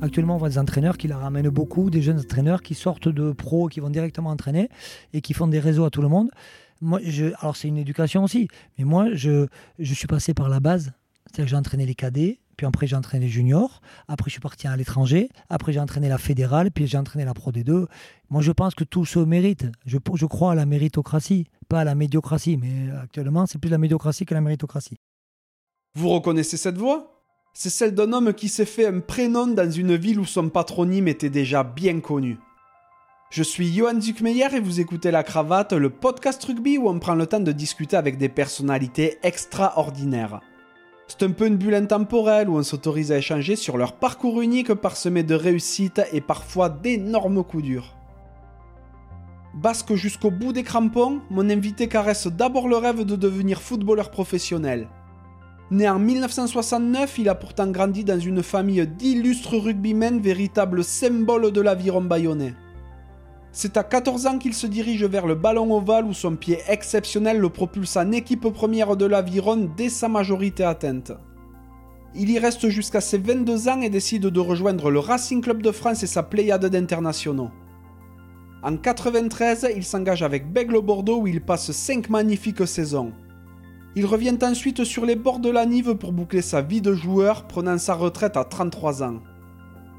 Actuellement, on voit des entraîneurs qui la ramènent beaucoup, des jeunes entraîneurs qui sortent de pro, qui vont directement entraîner et qui font des réseaux à tout le monde. Moi, alors c'est une éducation aussi, mais moi, je, je suis passé par la base. C'est-à-dire que j'ai entraîné les cadets, puis après j'ai entraîné les juniors, après je suis parti à l'étranger, après j'ai entraîné la fédérale, puis j'ai entraîné la Pro D2. Moi, je pense que tout se mérite. Je, je crois à la méritocratie, pas à la médiocratie, mais actuellement, c'est plus la médiocratie que la méritocratie. Vous reconnaissez cette voix c'est celle d'un homme qui s'est fait un prénom dans une ville où son patronyme était déjà bien connu. Je suis Johan Zuckmeyer et vous écoutez La Cravate, le podcast rugby où on prend le temps de discuter avec des personnalités extraordinaires. C'est un peu une bulle intemporelle où on s'autorise à échanger sur leur parcours unique parsemé de réussites et parfois d'énormes coups durs. Basque jusqu'au bout des crampons, mon invité caresse d'abord le rêve de devenir footballeur professionnel. Né en 1969, il a pourtant grandi dans une famille d'illustres rugbymen, véritable symbole de l'aviron bayonnais. C'est à 14 ans qu'il se dirige vers le ballon ovale où son pied exceptionnel le propulse en équipe première de l'aviron dès sa majorité atteinte. Il y reste jusqu'à ses 22 ans et décide de rejoindre le Racing Club de France et sa pléiade d'internationaux. En 93, il s'engage avec Bègle Bordeaux où il passe 5 magnifiques saisons. Il revient ensuite sur les bords de la Nive pour boucler sa vie de joueur, prenant sa retraite à 33 ans.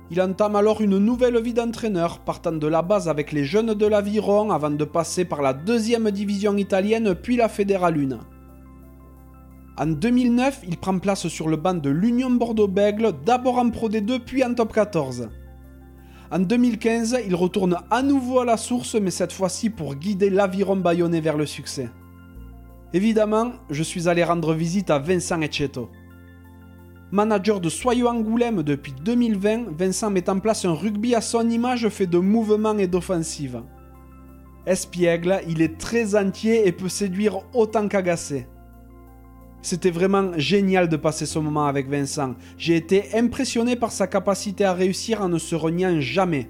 Il entame alors une nouvelle vie d'entraîneur, partant de la base avec les jeunes de l'Aviron avant de passer par la deuxième division italienne puis la Fédérale 1. En 2009, il prend place sur le banc de l'Union Bordeaux-Bègle, d'abord en Pro D2 puis en Top 14. En 2015, il retourne à nouveau à la source, mais cette fois-ci pour guider l'Aviron bayonnais vers le succès. Évidemment, je suis allé rendre visite à Vincent Etcheto. Manager de Soyeux Angoulême depuis 2020, Vincent met en place un rugby à son image fait de mouvements et d'offensives. Espiègle, il est très entier et peut séduire autant qu'agacer. C'était vraiment génial de passer ce moment avec Vincent. J'ai été impressionné par sa capacité à réussir en ne se reniant jamais.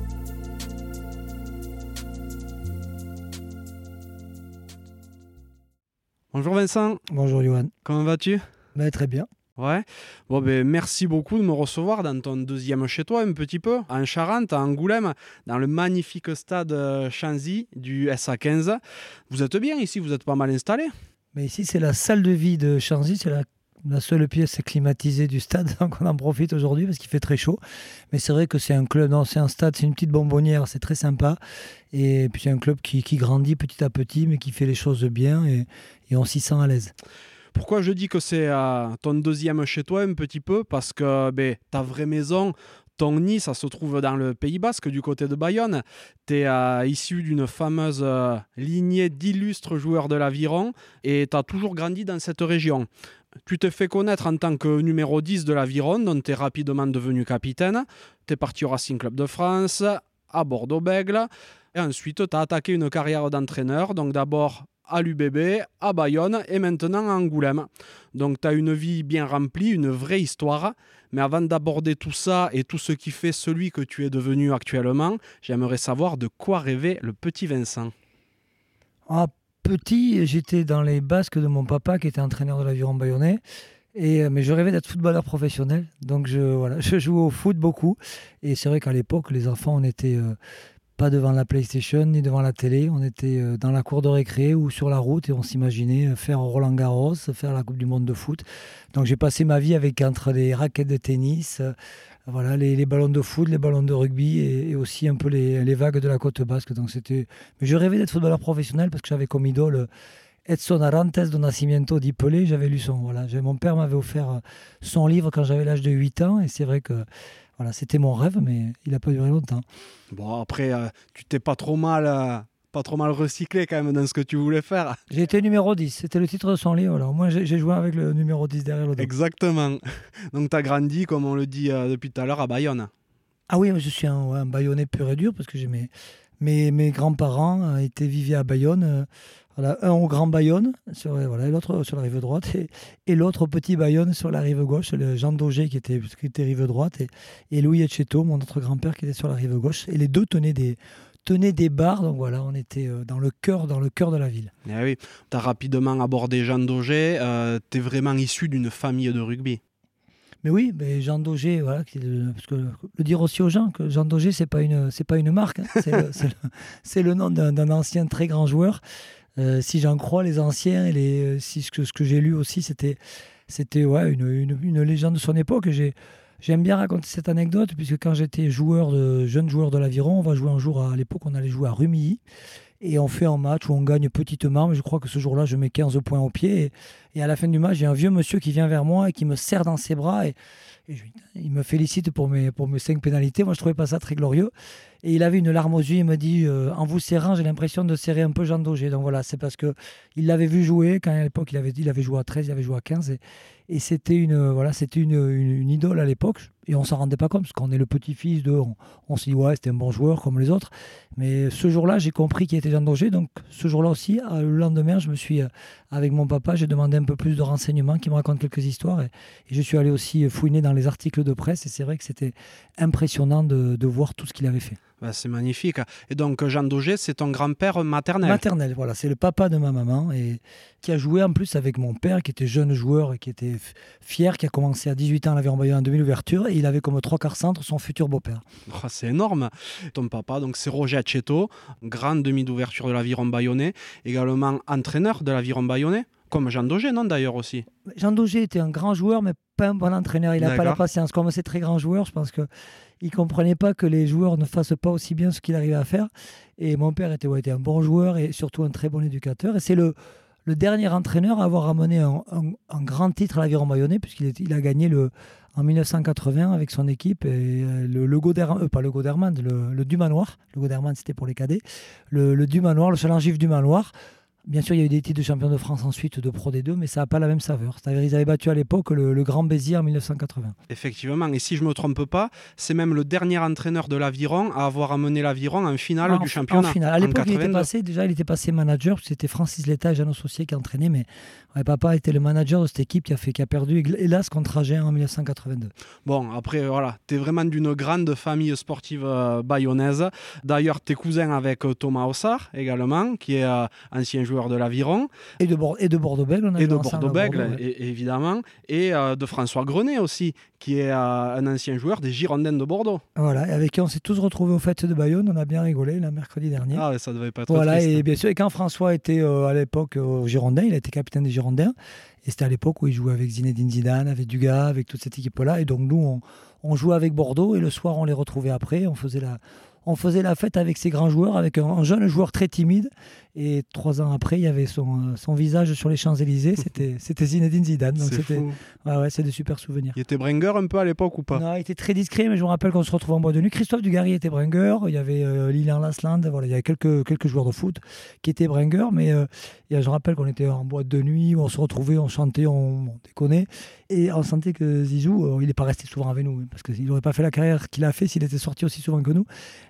Bonjour Vincent. Bonjour Johan. Comment vas-tu? Ben, Très bien. Ouais. Bon, ben, merci beaucoup de me recevoir dans ton deuxième chez toi, un petit peu, en Charente, à Angoulême, dans le magnifique stade euh, Chanzy du SA15. Vous êtes bien ici, vous êtes pas mal installé Mais ici, c'est la salle de vie de Chanzy, c'est la la seule pièce climatisée du stade, donc on en profite aujourd'hui parce qu'il fait très chaud. Mais c'est vrai que c'est un club, non, stade, c'est une petite bonbonnière, c'est très sympa. Et puis c'est un club qui, grandit petit à petit, mais qui fait les choses bien et, on s'y sent à l'aise. Pourquoi je dis que c'est euh, ton deuxième chez toi un petit peu? Parce que ben, ta vraie maison, ton nid, ça se trouve dans le Pays Basque, du côté de Bayonne. Tu es euh, issu d'une fameuse euh, lignée d'illustres joueurs de l'aviron et tu as toujours grandi dans cette région. Tu t'es fait connaître en tant que numéro 10 de l'Aviron, dont tu es rapidement devenu capitaine. Tu es parti au Racing Club de France, à Bordeaux-Bègle. Et ensuite, tu as attaqué une carrière d'entraîneur. Donc d'abord à l'UBB, à Bayonne et maintenant à Angoulême. Donc tu as une vie bien remplie, une vraie histoire. Mais avant d'aborder tout ça et tout ce qui fait celui que tu es devenu actuellement, j'aimerais savoir de quoi rêvait le petit Vincent. Ah, petit, j'étais dans les basques de mon papa qui était entraîneur de l'aviron bayonnais. Et, euh, mais je rêvais d'être footballeur professionnel. Donc je, voilà, je jouais au foot beaucoup. Et c'est vrai qu'à l'époque, les enfants, on n'était euh, pas devant la PlayStation ni devant la télé. On était euh, dans la cour de récré ou sur la route et on s'imaginait faire Roland Garros, faire la Coupe du Monde de foot. Donc j'ai passé ma vie avec entre les raquettes de tennis, voilà, les, ballons de foot, les ballons de rugby et, aussi un peu les, vagues de la côte basque. Donc c'était, mais je rêvais d'être footballeur professionnel parce que j'avais comme idole Edson Arantes de Nascimento di Pelé. J'avais lu son, voilà, mon père m'avait offert euh, son livre quand j'avais l'âge de 8 ans et c'est vrai que voilà, c'était mon rêve, mais il n'a pas duré longtemps. Bon, après, euh, tu t'es pas trop mal euh, pas trop mal recyclé quand même dans ce que tu voulais faire. J'ai été numéro 10, c'était le titre de son livre. Alors moi j'ai joué avec le numéro 10 derrière le dos. Exactement. Donc tu as grandi, comme on le dit euh, depuis tout à l'heure, à Bayonne. Ah oui, je suis un, un Bayonnais pur et dur parce que j'ai mes, mes, mes grands-parents étaient vivaient à Bayonne. Voilà, un au Grand Bayonne, sur, voilà, l'autre sur la rive droite, et, et l'autre au Petit Bayonne sur la rive gauche, le Jean Daugé qui était, qui était rive droite, et, et Louis Etcheto, mon autre grand-père, qui était sur la rive gauche. Et les deux tenaient des, tenaient des bars, donc voilà, on était dans le cœur, dans le cœur de la ville. Eh oui, tu as rapidement abordé Jean Daugé, euh, tu es vraiment issu d'une famille de rugby. Mais oui, mais Jean Daugé, voilà, parce que le dire aussi aux gens que Jean Daugé, c'est pas une, c'est pas une marque, hein, c'est le, le, nom d'un ancien très grand joueur. Euh, si j'en crois les anciens et les, euh, si ce que, ce que j'ai lu aussi, c'était, c'était ouais, une, une, une, légende de son époque. J'ai, j'aime bien raconter cette anecdote puisque quand j'étais joueur de jeune joueur de l'aviron, on va jouer un jour à, l'époque, on allait jouer à Rumilly et on fait un match où on gagne petitement. Mais je crois que ce jour-là, je mets 15 points au pied. Et, à la fin du match, j'ai un vieux monsieur qui vient vers moi et qui me serre dans ses bras. Et, il me félicite pour mes, pour mes cinq pénalités. Moi, je trouvais pas ça très glorieux. Et il avait une larme aux yeux. Il m'a dit euh, En vous serrant, j'ai l'impression de serrer un peu Jean Daugé. Donc voilà, c'est parce que il l'avait vu jouer. Quand à l'époque, il avait, il avait joué à 13, il avait joué à 15. Et, c'était une, voilà, c'était une, une, idole à l'époque. Et on s'en rendait pas compte, parce qu'on est le petit-fils de. On, on s'est dit Ouais, c'était un bon joueur comme les autres. Mais ce jour-là, j'ai compris qu'il était Jean Daugé. Donc ce jour-là aussi, euh, le lendemain, je me suis, euh, avec mon papa, j'ai demandé un peu plus de renseignements, qui me raconte quelques histoires. Et, je suis allé aussi fouiner dans les articles de presse. Et c'est vrai que c'était impressionnant de voir tout ce qu'il avait fait. Bah, c'est magnifique. Et donc, Jean Daugé, c'est ton grand-père maternel Maternel, voilà. C'est le papa de ma maman et qui a joué en plus avec mon père, qui était jeune joueur et qui était fier, qui a commencé à 18 ans à l'Aviron Bayonne en demi-ouverture et il avait comme trois quarts centre son futur beau-père. Oh, c'est énorme. Ton papa, donc c'est Roger Achetto, grand demi d'ouverture de l'Aviron Bayonnais, également entraîneur de l'Aviron Bayonnais. Comme Jean Daugé, non d'ailleurs aussi? Jean Daugé était un grand joueur, mais pas un bon entraîneur. Il n'a pas la patience. Comme c'est très grand joueur, je pense que il comprenait pas que les joueurs ne fassent pas aussi bien ce qu'il arrivait à faire. Et mon père était, un bon joueur et surtout un très bon éducateur. Et c'est le, dernier entraîneur à avoir ramené un, grand titre à l'Aviron Bayonnais, puisqu'il il a gagné en 1980 avec son équipe, euh, le, le euh, pas le Goderman, le, Dumanoir. Le Goderman, c'était pour les cadets. Le, le Dumanoir, le Chalangif Dumanoir Bien sûr, il y a eu des titres de champion de France ensuite de Pro D2, mais ça n'a pas la même saveur. C'est-à-dire ils avaient battu à l'époque le, Grand Béziers en 1980. Effectivement, et si je ne me trompe pas, c'est même le dernier entraîneur de l'Aviron à avoir amené l'Aviron en finale du championnat. En finale. À l'époque, il était passé, déjà, il était passé manager, c'était Francis Letta et Jean Associé qui entraînaient, mais papa était le manager de cette équipe qui a, fait, qui a perdu, hélas, contre Agen en 1982. Bon, après, voilà, tu es vraiment d'une grande famille sportive euh, bayonnaise. D'ailleurs, tu es cousin avec euh, Thomas Ossard également, qui est euh, ancien joueur joueur de l'Aviron. Et de, et de Bordeaux-Bègles, Et de Bordeaux-Bègles, évidemment. Et euh, de François Grenet aussi, qui est euh, un ancien joueur des Girondins de Bordeaux. Voilà, et avec qui on s'est tous retrouvés aux fêtes de Bayonne. On a bien rigolé le mercredi dernier. Ah, ça devait pas être Voilà, triste. et bien sûr, et quand François était euh, à l'époque au Girondin, il a été capitaine des Girondins. Et c'était à l'époque où il jouait avec Zinedine Zidane, avec Dugas, avec toute cette équipe-là. Et donc, nous, on, on jouait avec Bordeaux et le soir, on les retrouvait après. On faisait la, on faisait la fête avec ces grands joueurs, avec un, jeune joueur très timide. Et trois ans après, il y avait son, son visage sur les Champs-Élysées. C'était, c'était Zinedine Zidane. Donc c'était, ouais, ouais, c'est des super souvenirs. Il était bringer un peu à l'époque ou pas? Non, il était très discret, mais je me rappelle qu'on se retrouvait en bois de nuit. Christophe Dugarry était bringer. Il y avait euh, Lilian Lasland. Voilà, il y avait quelques, quelques joueurs de foot qui étaient bringer. Mais euh, je me rappelle qu'on était en boîte de nuit, où on se retrouvait, on chantait, on, déconnait. Et on sentait que Zizou, euh, il n'est pas resté souvent avec nous. Parce qu'il n'aurait pas fait la carrière qu'il a fait s'il était sorti aussi souvent que nous.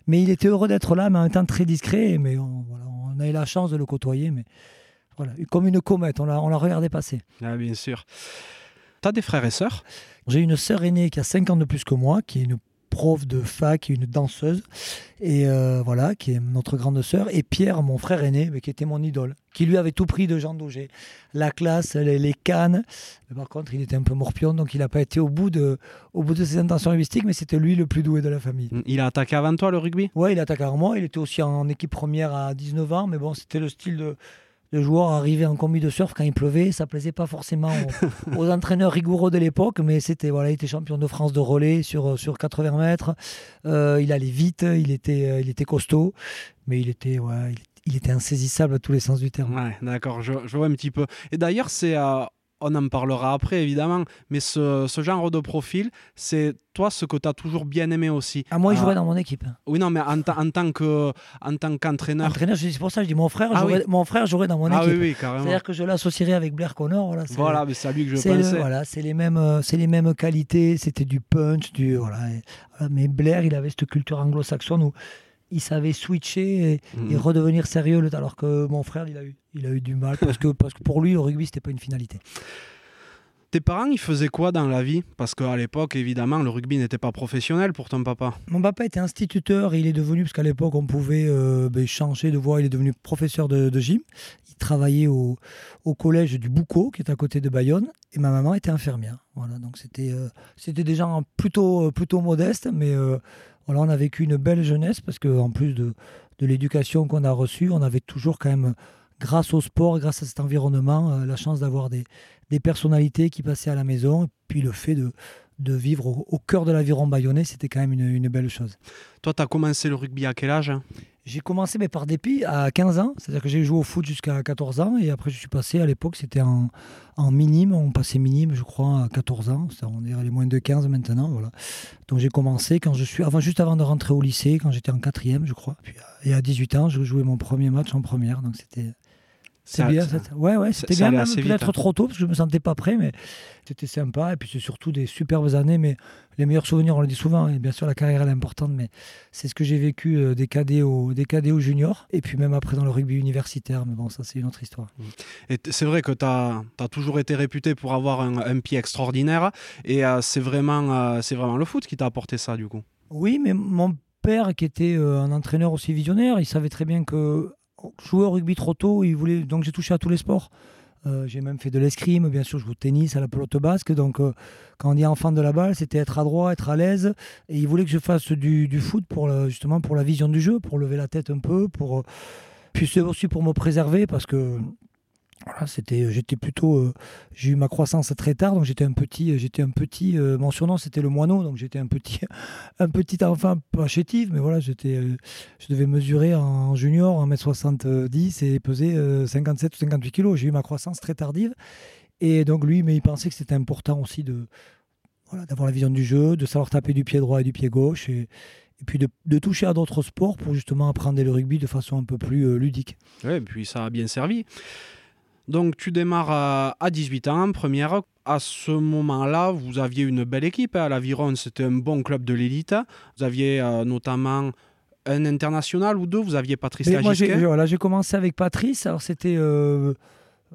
Mais il était heureux d'être là, mais en temps très discret. Mais on, voilà, on a eu la chance de le côtoyer. Mais voilà, comme une comète, on l'a, on l'a regardé passer. Ah, bien sûr. Tu as des frères et sœurs? J'ai une sœur aînée qui a 5 ans de plus que moi, qui est une prof de fac, une danseuse, et euh, voilà, qui est notre grande sœur, et Pierre, mon frère aîné, mais qui était mon idole, qui lui avait tout pris de Jean Daugé, la classe, les, cannes. Mais par contre, il était un peu morpion, donc il n'a pas été au bout de, au bout de ses intentions rugbystiques, mais c'était lui le plus doué de la famille. Il a attaqué avant toi le rugby? Ouais, il a attaqué avant moi. Il était aussi en équipe première à 19 ans, mais bon, c'était le style de le joueur arrivait en combi de surf quand il pleuvait. Ça plaisait pas forcément aux, entraîneurs rigoureux de l'époque, mais c'était voilà, il était champion de France de relais sur, sur 80 mètres. Euh, il allait vite, il était, euh, il était costaud, mais il était, ouais, il, était insaisissable à tous les sens du terme. Ouais, d'accord, je, je, vois un petit peu. Et d'ailleurs, c'est à on en parlera après évidemment, mais ce, genre de profil, c'est toi ce que tu as toujours bien aimé aussi. Ah, moi, il jouerait dans mon équipe. Oui, non, mais en, tant que en tant qu'entraîneur. Entraîneur, c'est pour ça que je dis mon frère, ah mon frère jouerait dans mon ah équipe. Oui, oui, carrément. C'est-à-dire que je l'associerais avec Blair Connor. Voilà, voilà mais c'est à lui que je pensais. voilà, c'est les mêmes, euh, c'est les mêmes qualités. C'était du punch, du voilà. mais Blair, il avait cette culture anglo-saxonne où il savait switcher et, Mhm. et redevenir sérieux, alors que mon frère, il a eu, il a eu du mal parce que, parce que pour lui, le rugby, c'était pas une finalité. Tes parents, ils faisaient quoi dans la vie? Parce qu'à l'époque, évidemment, le rugby n'était pas professionnel pour ton papa. Mon papa était instituteur et il est devenu, parce qu'à l'époque, on pouvait euh, ben, changer de voie, il est devenu professeur de, de gym. Il travaillait au, au collège du Boucau, qui est à côté de Bayonne, et ma maman était infirmière. Voilà, donc c'était euh, c'était des gens plutôt, euh, plutôt modestes, mais euh, voilà, on a vécu une belle jeunesse, parce qu'en plus de, de l'éducation qu'on a reçue, on avait toujours quand même, grâce au sport, grâce à cet environnement, euh, la chance d'avoir des, personnalités qui passaient à la maison, et puis le fait de, vivre au, au cœur de l'aviron bayonnais, c'était quand même une, une belle chose. Toi, tu as commencé le rugby à quel âge? J'ai commencé mais par dépit à 15 ans, c'est-à-dire que j'ai joué au foot jusqu'à 14 ans et après je suis passé, à l'époque c'était en, minime, on passait minime je crois à 14 ans, on dirait les moins de 15 maintenant, voilà. Donc j'ai commencé quand je suis, avant, juste avant de rentrer au lycée, quand j'étais en quatrième je crois, euh, et à 18 ans je jouais mon premier match en première, donc c'était... C'est bien, ça- ouais, ouais, c'était bien, même peut-être hein. trop tôt parce que je me sentais pas prêt, mais c'était sympa. Et puis c'est surtout des superbes années, mais les meilleurs souvenirs, on le dit souvent. Et bien sûr, la carrière elle est importante, mais c'est ce que j'ai vécu euh, des cadets au des cadets aux juniors, et puis même après dans le rugby universitaire. Mais bon, ça c'est une autre histoire. Et c'est vrai que tu as, toujours été réputé pour avoir un, un pied extraordinaire. Et euh, c'est vraiment, euh, c'est vraiment le foot qui t'a apporté ça, du coup? Oui, mais mon père, qui était un entraîneur aussi visionnaire, il savait très bien que jouer au rugby trop tôt, il voulait. Donc j'ai touché à tous les sports. Euh, j'ai même fait de l'escrime, bien sûr, je joue au tennis, à la pelote basque. Donc, euh, quand on dit enfant de la balle, c'était être adroit, être à l'aise. Et il voulait que je fasse du, foot pour justement pour la vision du jeu, pour lever la tête un peu, pour euh, puis c'est aussi pour me préserver parce que voilà, c'était, j'étais plutôt, euh, j'ai eu ma croissance très tard, donc j'étais un petit, j'étais un petit. euh, mon surnom c'était le moineau, donc j'étais un petit, un petit enfant pas chétif, mais voilà, j'étais, euh, je devais mesurer en junior 1m70 et peser euh, 57 ou 58 kilos. J'ai eu ma croissance très tardive. Et donc lui, mais il pensait que c'était important aussi de voilà, d'avoir la vision du jeu, de savoir taper du pied droit et du pied gauche, et, puis de, de toucher à d'autres sports pour justement apprendre le rugby de façon un peu plus euh, ludique. Ouais, et puis ça a bien servi. Donc tu démarres à, à 18 ans, en première. À ce moment-là, vous aviez une belle équipe. hein, À l'Aviron, c'était un bon club de l'élite. Vous aviez euh, notamment un international ou deux. Vous aviez Patrice moi, j'ai, Lagisquet. voilà, j'ai commencé avec Patrice. Alors, c'était. euh,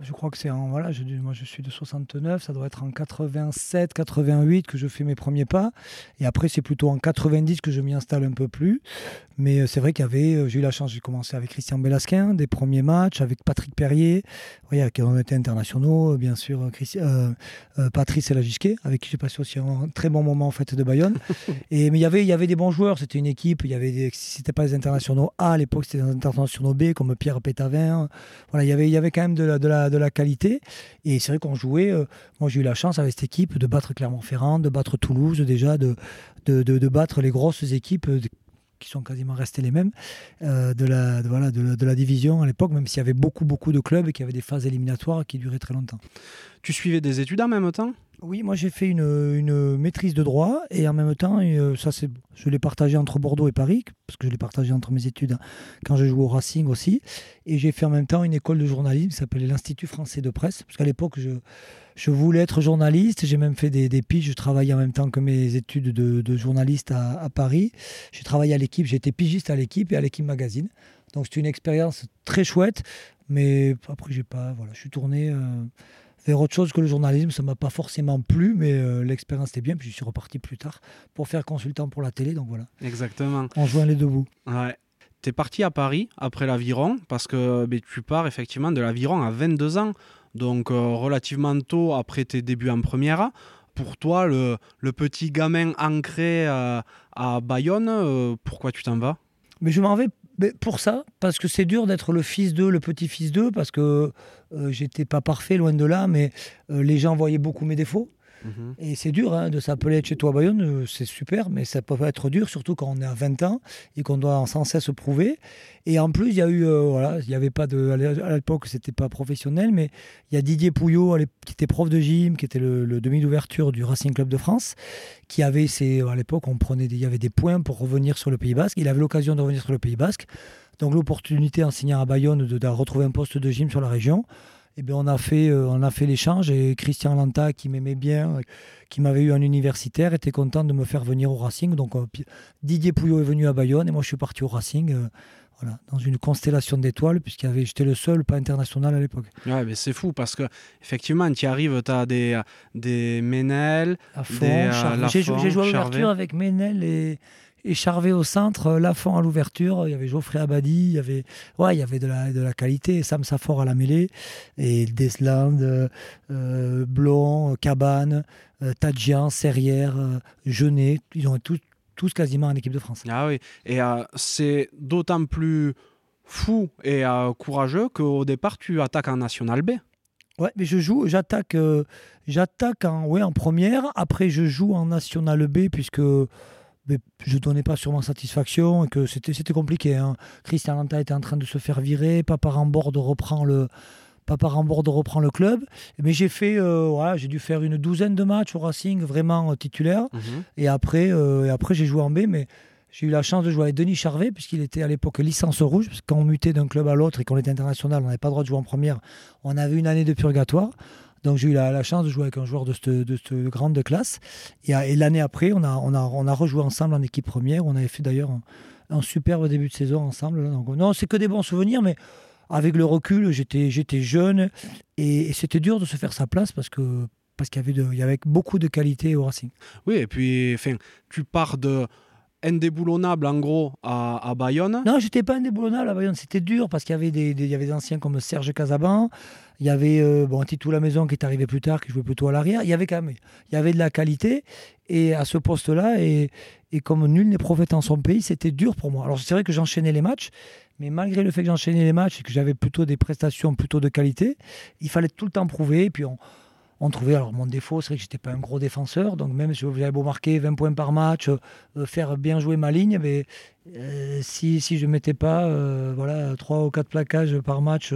je crois que c'est en. Voilà, je, moi, je suis de 69. Ça doit être en 87, 88 que je fais mes premiers pas. Et après, c'est plutôt en 90 que je m'y installe un peu plus. Mais euh, c'est vrai qu'il y avait. euh, J'ai eu la chance, j'ai commencé avec Christian Belasquin, des premiers matchs, avec Patrick Perrier. Oui, avec qui on était internationaux, euh, bien sûr, Christi- euh, euh, Patrice Lagisquet, avec qui j'ai passé aussi un très bon moment en fait de Bayonne. Et, mais il y avait, il y avait des bons joueurs, c'était une équipe, il y avait des, c'était pas les internationaux A à l'époque, c'était des internationaux B comme Pierre Pétavin. Voilà, il y avait, il y avait quand même de la, de la, de la qualité. Et c'est vrai qu'on jouait, euh, moi j'ai eu la chance avec cette équipe de battre Clermont-Ferrand, de battre Toulouse déjà, de, battre les grosses équipes qui sont quasiment restées les mêmes euh, de, la, de, voilà, de, la, de la division à l'époque, même s'il y avait beaucoup, beaucoup de clubs et qu'il y avait des phases éliminatoires qui duraient très longtemps. Tu suivais des études en même temps? Oui, moi j'ai fait une, une maîtrise de droit et en même temps, ça c'est, je l'ai partagé entre Bordeaux et Paris, parce que je l'ai partagé entre mes études quand je jouais au Racing aussi. Et j'ai fait en même temps une école de journalisme qui s'appelait l'Institut français de presse, parce qu'à l'époque je, je voulais être journaliste. J'ai même fait des, des piges, je travaillais en même temps que mes études de, de journaliste à, à Paris. J'ai travaillé à l'équipe, j'ai été pigiste à l'équipe et à l'équipe magazine. Donc c'était une expérience très chouette, mais après j'ai pas, voilà, je suis tourné. euh, vers autre chose que le journalisme. Ça m'a pas forcément plu, mais euh, l'expérience était bien. Puis je suis reparti plus tard pour faire consultant pour la télé. Donc voilà, Exactement. on joint les deux bouts. Ouais. Tu es parti à Paris après l'Aviron parce que ben, tu pars effectivement de l'Aviron à 22 ans, donc euh, relativement tôt après tes débuts en première. Pour toi, le, petit gamin ancré euh, à Bayonne, euh, pourquoi tu t'en vas? Mais je m'en vais pour ça, parce que c'est dur d'être le fils d'eux, le petit-fils d'eux, parce que j'étais pas parfait, loin de là, mais les gens voyaient beaucoup mes défauts. Et c'est dur hein, de s'appeler chez toi Bayonne, euh, c'est super, mais ça peut être dur, surtout quand on est à 20 ans et qu'on doit sans cesse prouver. Et en plus, il y a eu, euh, voilà, il n'y avait pas de, à l'époque, c'était pas professionnel, mais il y a Didier Pouillot, qui était prof de gym, qui était le, demi d'ouverture du Racing Club de France, qui avait à l'époque, on prenait, des- il y avait des points pour revenir sur le Pays Basque. Il avait l'occasion de revenir sur le Pays Basque, donc l'opportunité en signant à Bayonne de retrouver un poste de gym sur la région. Et bien on a fait, on a fait l'échange et Christian Lanta, qui m'aimait bien, qui m'avait eu en universitaire, était content de me faire venir au Racing. Donc Didier Pouillot est venu à Bayonne et moi je suis parti au Racing. Voilà, dans une constellation d'étoiles, puisqu'il avait, j'étais le seul pas international à l'époque. Ouais, mais c'est fou parce que effectivement, tu arrives, tu as des, des Ménel, des J'ai joué à l'ouverture avec Ménel et, et Charvet au centre, euh, Lafont à l'ouverture, il y avait Geoffrey Abadi, il y avait, ouais, il y avait de la, de la qualité, Sam Safor à la mêlée, et Desland, euh, euh Blond, Cabane, euh, Tadjian, Serrière, Genet, ils ont tous tous quasiment en équipe de France. Ah oui, et euh, c'est d'autant plus fou et euh, courageux qu'au départ, tu attaques en National B. Ouais, mais je joue, j'attaque, euh, j'attaque en, ouais, en première. Après, je joue en National B puisque je donnais pas sûrement satisfaction et que c'était, compliqué. Hein. Christian Lanta était en train de se faire virer, Papa Rambord reprend le, Papa reprend le club. Mais j'ai fait, euh, j'ai dû faire une douzaine de matchs au Racing, vraiment euh, titulaire. Mhm. Et après, euh, et après j'ai joué en B, mais j'ai eu la chance de jouer avec Denis Charvet, puisqu'il était à l'époque licence rouge. Parce que quand on mutait d'un club à l'autre et qu'on était international, on n'avait pas le droit de jouer en première. On avait une année de purgatoire. Donc j'ai eu la, chance de jouer avec un joueur de cette, de grande classe. Et, l'année après, on a, on, a, on a rejoué ensemble en équipe première. On avait fait d'ailleurs un, superbe début de saison ensemble. Donc, non, c'est que des bons souvenirs, mais avec le recul, j'étais, j'étais jeune et, c'était dur de se faire sa place parce que parce qu'il y avait, de, il y avait beaucoup de qualité au Racing. Oui, et puis enfin, tu pars de indéboulonnable en gros à, à Bayonne Non, j'étais pas indéboulonnable à Bayonne, c'était dur parce qu'il y avait des, il y avait des anciens comme Serge Casaban, il y avait euh, bon, Titou La Maison qui est arrivé plus tard, qui jouait plutôt à l'arrière, il y avait quand même il y avait de la qualité et à ce poste-là et, et comme nul n'est prophète en son pays, c'était dur pour moi. Alors c'est vrai que j'enchaînais les matchs, mais malgré le fait que j'enchaînais les matchs et que j'avais plutôt des prestations plutôt de qualité, il fallait tout le temps prouver. Et puis on, on trouvait, alors mon défaut, c'est que j'étais pas un gros défenseur, donc même si j'avais beau marquer 20 points par match, euh, faire bien jouer ma ligne, mais euh, si, je ne mettais pas euh, voilà, 3 ou 4 plaquages par match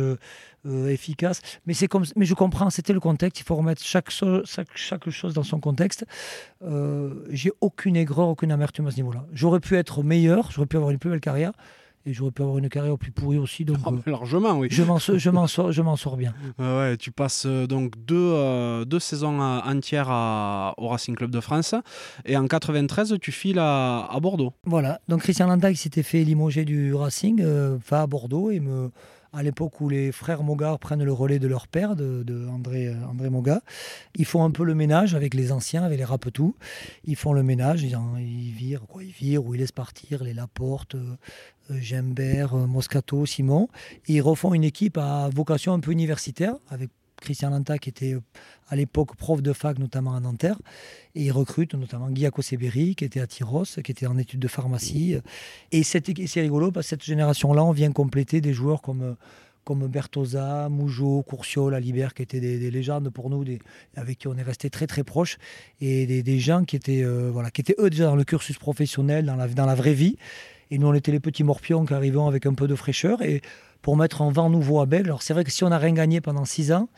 efficaces, mais, mais je comprends, c'était le contexte, il faut remettre chaque, chaque, chaque chose dans son contexte. J'ai aucune aigreur, aucune amertume à ce niveau-là. J'aurais pu être meilleur, j'aurais pu avoir une plus belle carrière, et j'aurais pu avoir une carrière plus pourrie aussi. Donc, ah, euh, largement, oui. Je m'en, sors, je m'en sors bien. ouais, tu passes euh, donc deux, euh, deux saisons entières à, au Racing Club de France. Et en 93, tu files à, à Bordeaux. Voilà. Donc Christian Landa qui s'était fait limoger du Racing va à Bordeaux et me à l'époque où les frères Moga prennent le relais de leur père, de, André, euh, André. Ils font un peu le ménage avec les anciens, avec les Rapetou. Ils font le ménage, ils, ils virent, ils virent ou ils laissent partir les Laporte, euh, Gembert, euh, Moscato, Simon. Ils refont une équipe à vocation un peu universitaire, avec Christian Lanta, qui était euh, à l'époque prof de fac, notamment à Nanterre. Et il recrute notamment Guy Seberi, qui était à Tyros, qui était en études de pharmacie. Et c'est rigolo, parce que cette génération-là, on vient compléter des joueurs comme euh, comme Bertosa, Mougeot, Courciol, Alibert, qui étaient des, légendes pour nous, des, avec qui on est resté très très proches, et des, gens qui étaient, euh, voilà, qui étaient eux déjà dans le cursus professionnel, dans la, dans la vraie vie. Et nous, on était les petits morpions qui arrivaient avec un peu de fraîcheur. Et pour mettre un vent nouveau à Bègle. Alors c'est vrai que si on n'a rien gagné pendant six ans,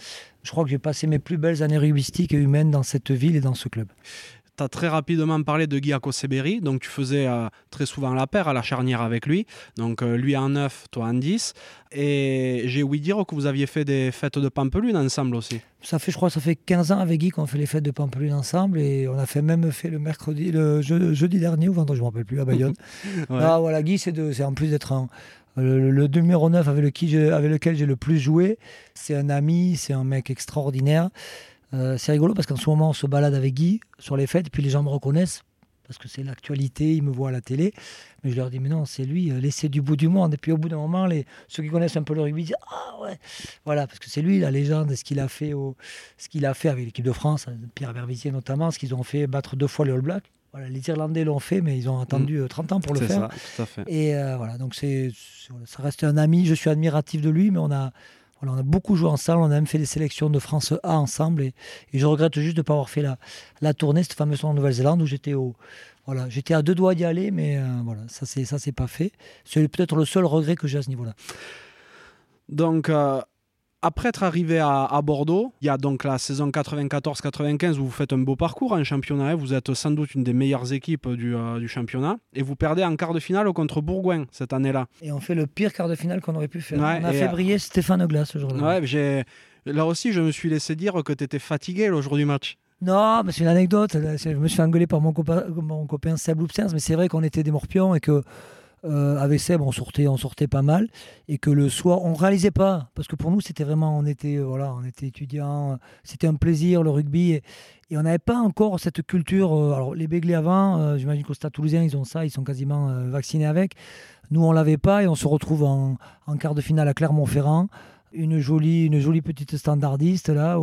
je crois que j'ai passé mes plus belles années rubistiques et humaines dans cette ville et dans ce club. Tu as très rapidement parlé de Guy Akoseberi, donc tu faisais euh, très souvent la paire à la charnière avec lui, donc euh, lui en 9, toi en 10. Et j'ai ouï dire que vous aviez fait des fêtes de Pampelune ensemble aussi. Ça fait, je crois, ça fait 15 ans avec Guy qu'on fait les fêtes de Pampelune ensemble et on a fait même fait le mercredi, le jeudi dernier ou vendredi, je ne me rappelle plus, à Bayonne. Ah, voilà, Guy, c'est en plus d'être un, le, numéro 9 avec, lequel j'ai le plus joué, c'est un ami, c'est un mec extraordinaire. Euh, c'est rigolo parce qu'en ce moment, on se balade avec Guy sur les fêtes, puis les gens me reconnaissent parce que c'est l'actualité, ils me voient à la télé. Mais je leur dis, mais non, c'est lui, euh, laissez du bout du monde. Et puis au bout d'un moment, ceux qui connaissent un peu le rugby disent, ah ouais, voilà, parce que c'est lui, la légende, ce qu'il a fait, ce qu'il a fait avec l'équipe de France, Pierre Berbizier notamment, ce qu'ils ont fait battre deux fois les All Blacks les Irlandais l'ont fait, mais ils ont attendu 30 mm. euh, ans pour le faire. Ça, tout à fait. Et euh, voilà, donc c'est, ça reste un ami. Je suis admiratif de lui, mais on a, on a beaucoup joué ensemble. On a même fait des sélections de France A ensemble. Et, je regrette juste de ne pas avoir fait la, la tournée, cette fameuse en Nouvelle-Zélande, où j'étais au, voilà, j'étais à deux doigts d'y aller, mais euh, voilà, ça c'est ça c'est pas fait. C'est peut-être le seul regret que j'ai à ce niveau-là. Donc après être arrivé à, Bordeaux, il y a donc la saison 94-95 où vous faites un beau parcours en championnat. Vous êtes sans doute une des meilleures équipes du, euh, championnat. Et vous perdez en quart de finale contre Bourgoin cette année-là. Et on fait le pire quart de finale qu'on aurait pu faire. on a fait briller Stéphane Glass ce jour-là. Ouais, j'ai Là aussi, je me suis laissé dire que tu étais fatigué le jour du match. Non, mais c'est une anecdote. Je me suis fait engueuler par mon copain, mon copain Seb Loupsens, mais c'est vrai qu'on était des morpions et que euh, avec Seb, on sortait, on sortait pas mal et que le soir, on réalisait pas parce que pour nous, c'était vraiment, on était, euh, voilà, on était étudiants, c'était un plaisir le rugby et, on n'avait pas encore cette culture. Euh, alors les Béglés avant, j'imagine qu'au Stade Toulousain, ils ont ça, ils sont quasiment vaccinés avec. Nous, on l'avait pas et on se retrouve en quart de finale à Clermont-Ferrand une jolie, petite standardiste là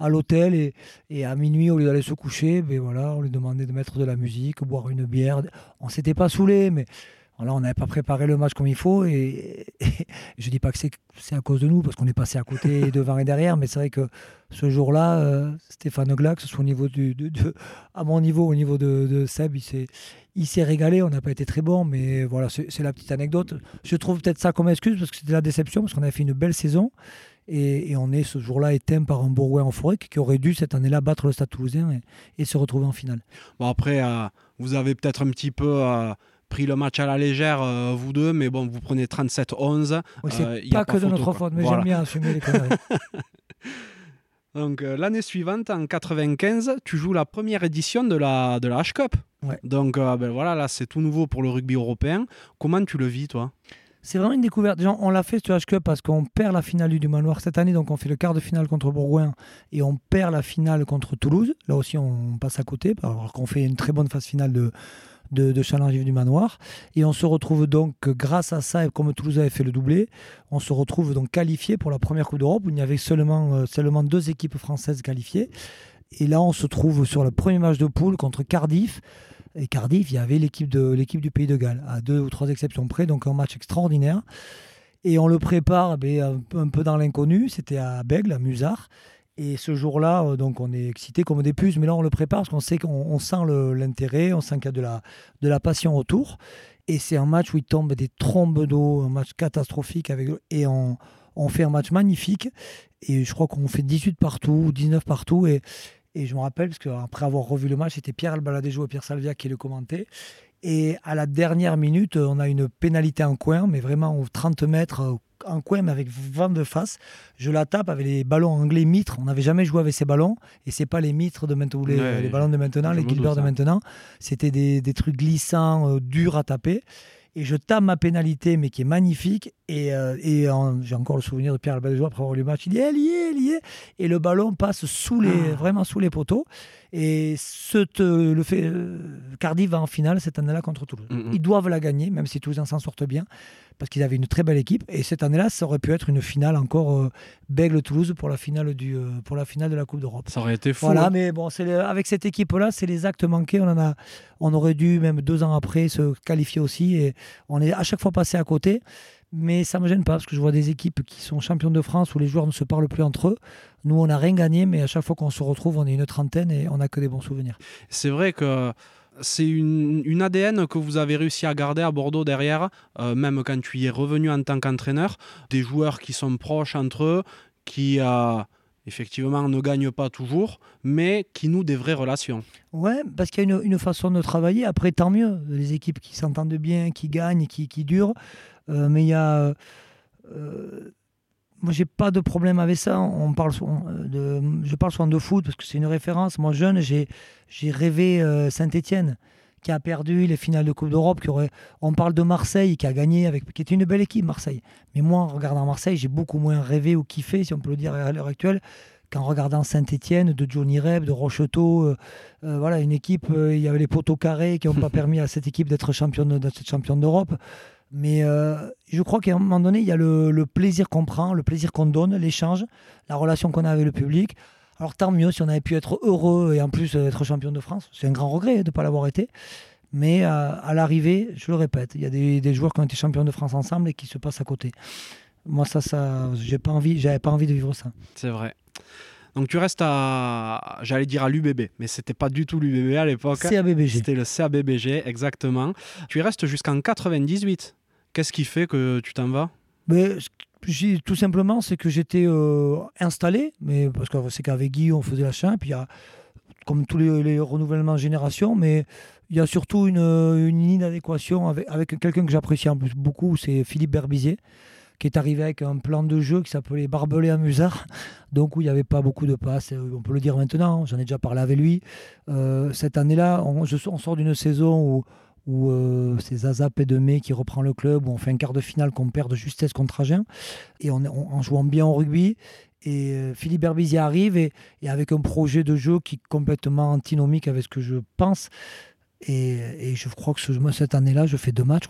à l'hôtel et, à minuit au lieu d'aller se coucher, ben voilà, on lui demandait de mettre de la musique, boire une bière. On s'était pas saoulé, mais voilà, on n'avait pas préparé le match comme il faut et, je dis pas que c'est à cause de nous parce qu'on est passé à côté devant et derrière, mais c'est vrai que ce jour-là, euh, Stéphane de, à mon niveau, au niveau de, Seb, il s'est régalé, on n'a pas été très bon, mais voilà, c'est la petite anecdote. Je trouve peut-être ça comme excuse parce que c'était la déception, parce qu'on avait fait une belle saison. Et, on est ce jour-là éteint par un Bourgoin en forêt qui aurait dû cette année-là battre le Stade toulousain et, se retrouver en finale. Bon, après, euh, vous avez peut-être un petit peu. Euh, pris le match à la légère, euh, vous deux, mais bon, vous prenez 37-11. Oui, c'est pas, que de notre faute, mais j'aime bien assumer les conneries. Donc l'année suivante, en 95, tu joues la première édition de la, de la H-Cup. Donc euh, ben voilà, là c'est tout nouveau pour le rugby européen. Comment tu le vis toi? C'est vraiment une découverte. on l'a fait sur HQ parce qu'on perd la finale du Manoir cette année, donc on fait le quart de finale contre Bourgoin et on perd la finale contre Toulouse. Là aussi, on passe à côté, alors qu'on fait une très bonne phase finale de, de, de Challenge du Manoir. Et on se retrouve donc, grâce à ça, et comme Toulouse avait fait le doublé, on se retrouve donc qualifié pour la première Coupe d'Europe où il y avait seulement, euh, seulement deux équipes françaises qualifiées. Et là, on se trouve sur le premier match de poule contre Cardiff. Et Cardiff, il y avait l'équipe, du Pays de Galles, à deux ou trois exceptions près, donc un match extraordinaire. Et on le prépare ben, un, peu dans l'inconnu, c'était à Bègle, à Musard. Et ce jour-là, euh, donc on est excité comme des puces, mais là on le prépare parce qu'on sait qu'on sent l'intérêt, on sent qu'il y a de la, de la passion autour. Et c'est un match où il tombe des trombes d'eau, un match catastrophique, avec, et on, fait un match magnifique. Et je crois qu'on fait 18 partout, 19 partout. Et, et je me rappelle, parce qu'après avoir revu le match, c'était Pierre Albaladejo et Pierre Salvia qui le commentaient. Et à la dernière minute, on a une pénalité en coin, mais vraiment aux 30 mètres en coin, mais avec vent de face. Je la tape avec les ballons anglais mitres. On n'avait jamais joué avec ces ballons. Et c'est pas les mitres de maintenant, les, les, ballons de maintenant, les Gilbert de maintenant. C'était des, des, trucs glissants, euh, durs à taper et je tape ma pénalité, mais qui est magnifique. Et, euh, j'ai encore le souvenir de Pierre Albadejo après avoir eu le match. Il dit Elle y est, elle y est. Et le ballon passe sous les, ah. vraiment sous les poteaux. Et ce le fait, euh, Cardiff va en finale cette année-là contre Toulouse. Mm, mm. Ils doivent la gagner, même si Toulouse s'en sortent bien parce qu'ils avaient une très belle équipe. Et cette année-là, ça aurait pu être une finale encore euh, Bègle-Toulouse pour, la finale du, euh, pour la finale de la Coupe d'Europe. Ça aurait été fou. Voilà, hein. mais bon, avec cette équipe-là, c'est les actes manqués. On, en a, on aurait dû, même deux ans après, se qualifier aussi. Et on est à chaque fois passé à côté. Mais ça ne me gêne pas parce que je vois des équipes qui sont championnes de France où les joueurs ne se parlent plus entre eux. Nous, on n'a rien gagné, mais à chaque fois qu'on se retrouve, on est une trentaine et on n'a que des bons souvenirs. C'est vrai que c'est une, ADN que vous avez réussi à garder à Bordeaux derrière, euh, même quand tu y es revenu en tant qu'entraîneur. Des joueurs qui sont proches entre eux, qui euh, effectivement ne gagnent pas toujours, mais qui nouent des vraies relations. Ouais, parce qu'il y a une, façon de travailler. Après, tant mieux, les équipes qui s'entendent bien, qui gagnent, qui, qui durent. Euh, mais il y a moi, j'ai pas de problème avec ça. On parle euh, de, je parle souvent de foot parce que c'est une référence. Moi, jeune, j'ai, j'ai rêvé euh, Saint-Etienne qui a perdu les finales de Coupe d'Europe. Qui aurait, on parle de Marseille qui a gagné, avec, qui est une belle équipe, Marseille. Mais moi, en regardant Marseille, j'ai beaucoup moins rêvé ou kiffé, si on peut le dire à l'heure actuelle, qu'en regardant Saint-Etienne, de Johnny Reb, de Rocheteau. Euh, voilà, une équipe, il y avait les poteaux carrés qui n'ont pas permis à cette équipe d'être championne, d'être championne d'Europe. Mais euh, je crois qu'à un moment donné, il y a le, plaisir qu'on prend, le plaisir qu'on donne, l'échange, la relation qu'on a avec le public. Alors tant mieux si on avait pu être heureux et en plus être champion de France. C'est un grand regret de ne pas l'avoir été. Mais euh, à l'arrivée, je le répète, il y a des, joueurs qui ont été champions de France ensemble et qui se passent à côté. Moi, ça, ça j'ai pas j'avais pas envie de vivre ça. C'est vrai. Donc tu restes à, j'allais dire à l'UBB, mais c'était pas du tout l'UBB à l'époque. CABBG. C'était le CABBG, exactement. Tu y restes jusqu'en 98. Qu'est-ce qui fait que tu t'en vas? Mais, Tout simplement, c'est que j'étais euh, installé, mais parce que c'est qu'avec Guy, on faisait la chaîne, puis il y a, comme tous les, renouvellements de génération, mais il y a surtout une, une inadéquation avec, avec quelqu'un que j'apprécie en plus beaucoup, c'est Philippe Berbizier qui est arrivé avec un plan de jeu qui s'appelait Barbelé à Musard, donc où il n'y avait pas beaucoup de passes. On peut le dire maintenant, j'en ai déjà parlé avec lui. cette année-là, on, sort d'une saison où où euh, c'est Zaza Pédemé qui reprend le club, où on fait un quart de finale qu'on perd de justesse contre Agen, et en jouant bien au rugby. Et euh, Philippe Berbizier arrive, et, avec un projet de jeu qui est complètement antinomique avec ce que je pense. Et, je crois que ce, cette année-là, je fais deux matchs.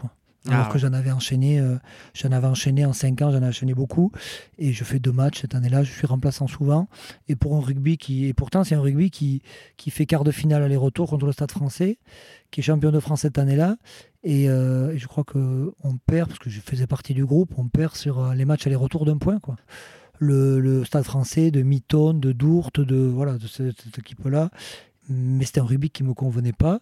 Alors ah que j'en avais enchaîné, euh, j'en avais enchaîné en 5 ans, j'en ai enchaîné beaucoup. Et je fais deux matchs cette année-là, je suis remplaçant souvent. Et pour un rugby qui. Et pourtant, c'est un rugby qui, qui fait quart de finale aller-retour contre le Stade français, qui est champion de France cette année-là. Et, euh, je crois qu'on perd, parce que je faisais partie du groupe, on perd sur euh, les matchs aller-retour d'un point. Quoi. Le, Stade français de Miton, de Dourte, de, voilà, de cette, cette équipe-là. Mais c'était un rugby qui ne me convenait pas.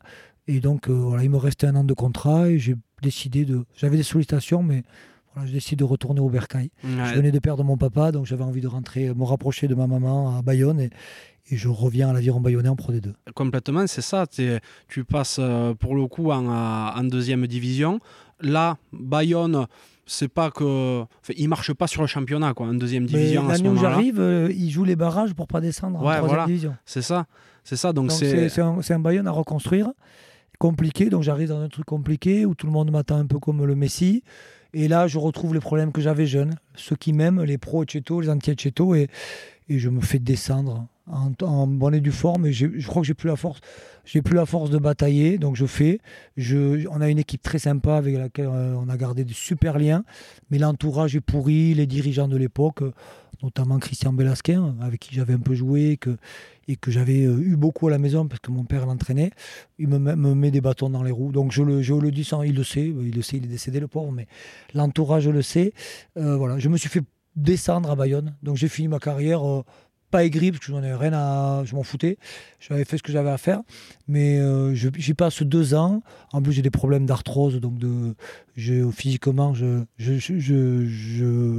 Et donc, voilà, il me restait un an de contrat et j'ai décidé de. J'avais des sollicitations, mais voilà, j'ai décidé de retourner au Bercail. Je venais de perdre mon papa, donc j'avais envie de rentrer, me rapprocher de ma maman à Bayonne. Et, et je reviens à l'aviron bayonnais en Pro D2. Complètement, c'est ça. Tu passes euh, pour le coup en, en, deuxième division. Là, Bayonne, c'est pas que. Enfin, il marche pas sur le championnat, quoi, en deuxième division. L'année où j'arrive, euh, il joue les barrages pour pas descendre en troisième division. C'est ça. C'est ça. Donc, c'est un, un Bayonne à reconstruire compliqué. Donc j'arrive dans un truc compliqué où tout le monde m'attend un peu comme le Messi. Et là, je retrouve les problèmes que j'avais jeune. Ceux qui m'aiment, les pros Cheto, les anti-Cheto. Et, et je me fais descendre en, en bonne et due forme. Et je crois que j'ai plus la force. J'ai plus la force de batailler, donc je fais. On a une équipe très sympa avec laquelle euh, on a gardé de super liens, mais l'entourage est pourri, les dirigeants de l'époque, notamment Christian Belasquin, avec qui j'avais un peu joué, et que j'avais euh, eu beaucoup à la maison parce que mon père l'entraînait, il me, me, met des bâtons dans les roues. Donc je le, dis sans, il le sait, il sait, il est décédé le pauvre, mais l'entourage le sait. Euh, voilà, je me suis fait descendre à Bayonne, donc j'ai fini ma carrière pas aigri parce que j'en ai rien à. Je m'en foutais. J'avais fait ce que j'avais à faire. Mais euh, j'y passe deux ans. En plus, j'ai des problèmes d'arthrose. Donc, je, physiquement, je,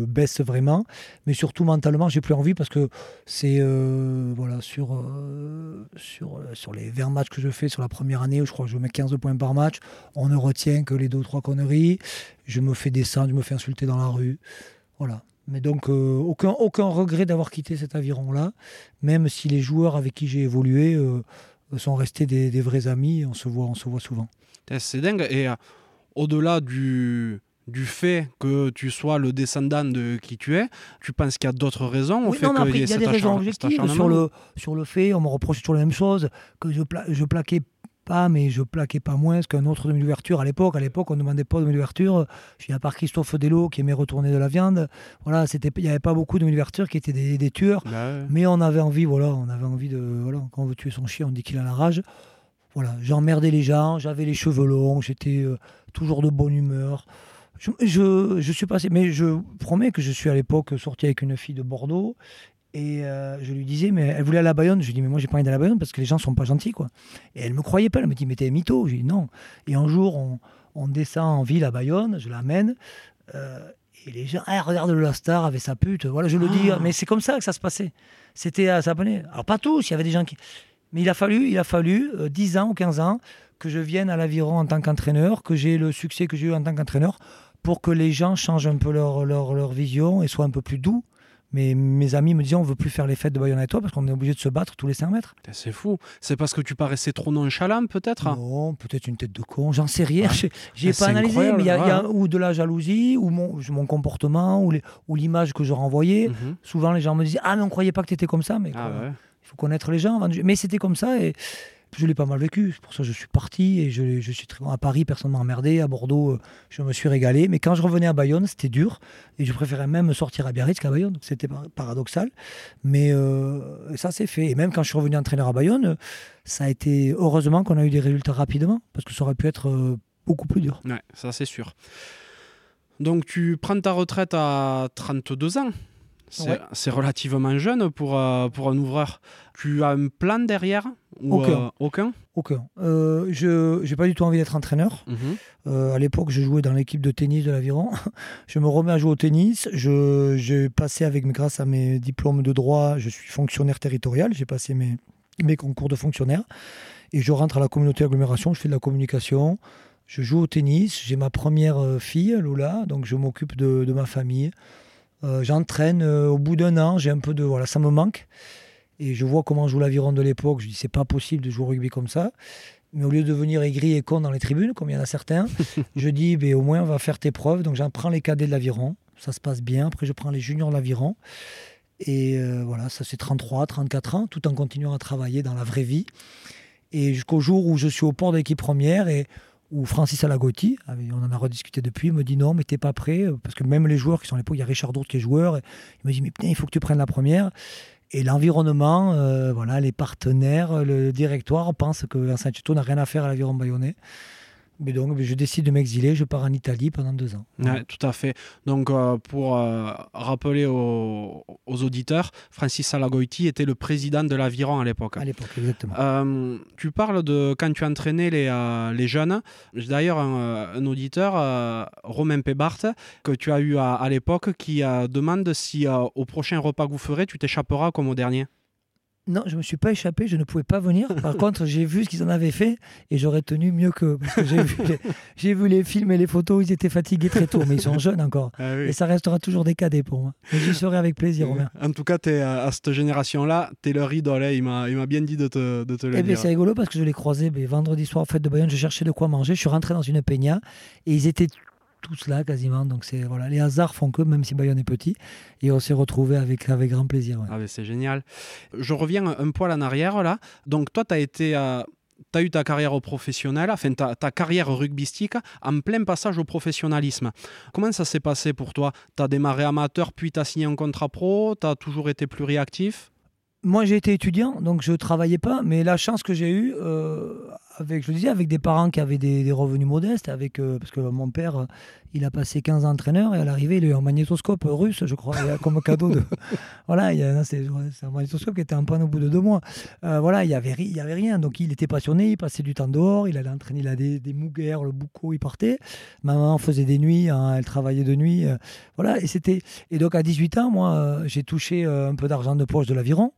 baisse vraiment. Mais surtout, mentalement, j'ai plus envie parce que c'est. Euh, voilà, sur, euh, les 20 matchs que je fais sur la première année, où je crois que je mets 15 points par match, on ne retient que les deux ou trois conneries. Je me fais descendre, je me fais insulter dans la rue. Voilà. Mais donc, euh, aucun, aucun regret d'avoir quitté cet aviron-là, même si les joueurs avec qui j'ai évolué euh, sont restés des, vrais amis, on se voit, on se voit souvent. C'est dingue. Et euh, au-delà du, du fait que tu sois le descendant de qui tu es, tu penses qu'il y a d'autres raisons au fait Il y, a des raisons objectives sur le, sur le fait, on me reproche toujours la même chose, que je, je plaquais pas, mais je plaquais pas moins qu'un autre demi d'ouverture à l'époque. À l'époque, on ne demandait pas de demi d'ouverture. Je suis à part Christophe Delo qui aimait retourner de la viande. Voilà, c'était, il n'y avait pas beaucoup de demi d'ouverture qui étaient des, tueurs, bah mais on avait envie, voilà, on avait envie de, voilà, quand on veut tuer son chien, on dit qu'il a la rage. Voilà, j'emmerdais les gens, j'avais les cheveux longs, j'étais euh, toujours de bonne humeur. Je, je, je, suis passé, mais je promets que je suis à l'époque sorti avec une fille de Bordeaux et euh, je lui disais, mais elle voulait aller à Bayonne. Je lui dis, mais moi, j'ai pas envie d'aller à Bayonne parce que les gens sont pas gentils, quoi. Et elle me croyait pas. Elle me dit, mais t'es mytho. Je lui dis, non. Et un jour, on, descend en ville à Bayonne, je l'amène. Euh, et les gens, ah, regarde le Star avec sa pute. Voilà, je le dis. Ah. Mais c'est comme ça que ça se passait. C'était à s'abonner. Alors, pas tous, il y avait des gens qui. Mais il a fallu, il a fallu 10 euh, ans ou 15 ans que je vienne à l'aviron en tant qu'entraîneur, que j'ai le succès que j'ai eu en tant qu'entraîneur, pour que les gens changent un peu leur, leur, leur vision et soient un peu plus doux. Mais mes amis me disaient on veut plus faire les fêtes de Bayonne avec toi parce qu'on est obligé de se battre tous les 5 mètres. C'est fou. C'est parce que tu paraissais trop nonchalant peut-être Non, peut-être une tête de con, j'en sais rien. J'ai pas analysé, mais il y, a ou de la jalousie, ou mon, mon comportement, ou l'image que je renvoyais. Mhm. Souvent les gens me disaient ah mais on croyait pas que tu étais comme ça. Mais ah il faut connaître les gens. Mais c'était comme ça et je l'ai pas mal vécu. C'est pour ça que je suis parti et je, suis très à Paris, personne m'a emmerdé. À Bordeaux, euh, je me suis régalé. Mais quand je revenais à Bayonne, c'était dur et je préférais même sortir à Biarritz qu'à Bayonne. C'était paradoxal, mais euh, ça s'est fait. Et même quand je suis revenu entraîneur à Bayonne, ça a été heureusement qu'on a eu des résultats rapidement parce que ça aurait pu être euh, beaucoup plus dur. Ouais, ça c'est sûr. Donc tu prends ta retraite à 32 ans. C'est relativement jeune pour, euh, pour un ouvreur. Tu as un plan derrière ou, Aucun. aucun, aucun. Euh, je n'ai pas du tout envie d'être entraîneur. Mhm. Euh, à l'époque, je jouais dans l'équipe de tennis de l'Aviron. je me remets à jouer au tennis. J'ai passé avec, grâce à mes diplômes de droit, je suis fonctionnaire territorial. J'ai passé mes, mes concours de fonctionnaire. Et je rentre à la communauté agglomération. Je fais de la communication. Je joue au tennis, j'ai ma première euh, fille, Lola, donc je m'occupe de, de, ma famille. Euh, J'entraîne euh, au bout d'un an, j'ai un peu de. Voilà, ça me manque. Et je vois comment joue l'aviron de l'époque. Je dis, c'est pas possible de jouer au rugby comme ça. Mais au lieu de venir aigri et con dans les tribunes, comme il y en a certains, je dis, ben, au moins, on va faire tes preuves. Donc, j'en prends les cadets de l'aviron. Ça se passe bien. Après, je prends les juniors de l'aviron. Et euh, voilà, ça c'est 33, 34 ans, tout en continuant à travailler dans la vraie vie. Et jusqu'au jour où je suis au port de l'équipe première et où Francis Alagotti, on en a rediscuté depuis, me dit non, mais t'es pas prêt, parce que même les joueurs qui sont à l'époque, il y a Richard Dourde qui est joueur, il me dit mais putain, il faut que tu prennes la première. Et l'environnement, euh, voilà, les partenaires, le directoire pensent que Vincent Tuto n'a rien à faire à l'aviron bayonnais. Mais donc, je décide de m'exiler, je pars en Italie pendant deux ans. Ouais, tout à fait. Donc, euh, pour euh, rappeler aux, aux, auditeurs, Francis Salagoiti était le président de l'Aviron à l'époque. À l'époque, exactement. Euh, tu parles de quand tu entraînais les, les jeunes. J'ai d'ailleurs un, un, auditeur, Romain Pébart, que tu as eu à, à l'époque, qui demande si au prochain repas que vous ferez, tu t'échapperas comme au dernier. Non, je ne me suis pas échappé, je ne pouvais pas venir. Par contre, j'ai vu ce qu'ils en avaient fait et j'aurais tenu mieux qu'eux. J'ai vu, vu, les films et les photos, ils étaient fatigués très tôt, mais ils sont jeunes encore. Ah oui. Et ça restera toujours des cadets pour moi. Mais j'y serai avec plaisir, Romain. En tout cas, es, à cette génération-là, tu es leur idole. Hein. Il m'a bien dit de te, de te le eh dire. C'est rigolo parce que je l'ai croisé mais vendredi soir, fête de Bayonne, je cherchais de quoi manger. Je suis rentré dans une peña et ils étaient tous là quasiment. Donc c'est voilà, les hasards font que même si Bayonne est petit, et on s'est retrouvé avec avec grand plaisir. Ouais. Ah c'est génial. Je reviens un poil en arrière là. Donc toi tu as été tu as eu ta carrière professionnelle, enfin ta, ta, carrière rugbystique en plein passage au professionnalisme. Comment ça s'est passé pour toi? Tu as démarré amateur, puis tu as signé un contrat pro, tu as toujours été plus réactif? Moi, j'ai été étudiant, donc je ne travaillais pas, mais la chance que j'ai eue, euh, avec, je le disais, avec des parents qui avaient des, des revenus modestes, avec, euh, parce que mon père, il a passé 15 ans entraîneur, et à l'arrivée, il a eu un magnétoscope russe, je crois, comme cadeau de... voilà, c'est un magnétoscope qui était en panne au bout de deux mois. Euh, voilà, il n'y avait, il y avait rien, donc il était passionné, il passait du temps dehors, il allait entraîner, il a des, des mouguères, le boucot, il partait. Maman faisait des nuits, hein, elle travaillait de nuit. Euh, voilà, et c'était... Et donc à 18 ans, moi, j'ai touché un peu d'argent de poche de l'aviron.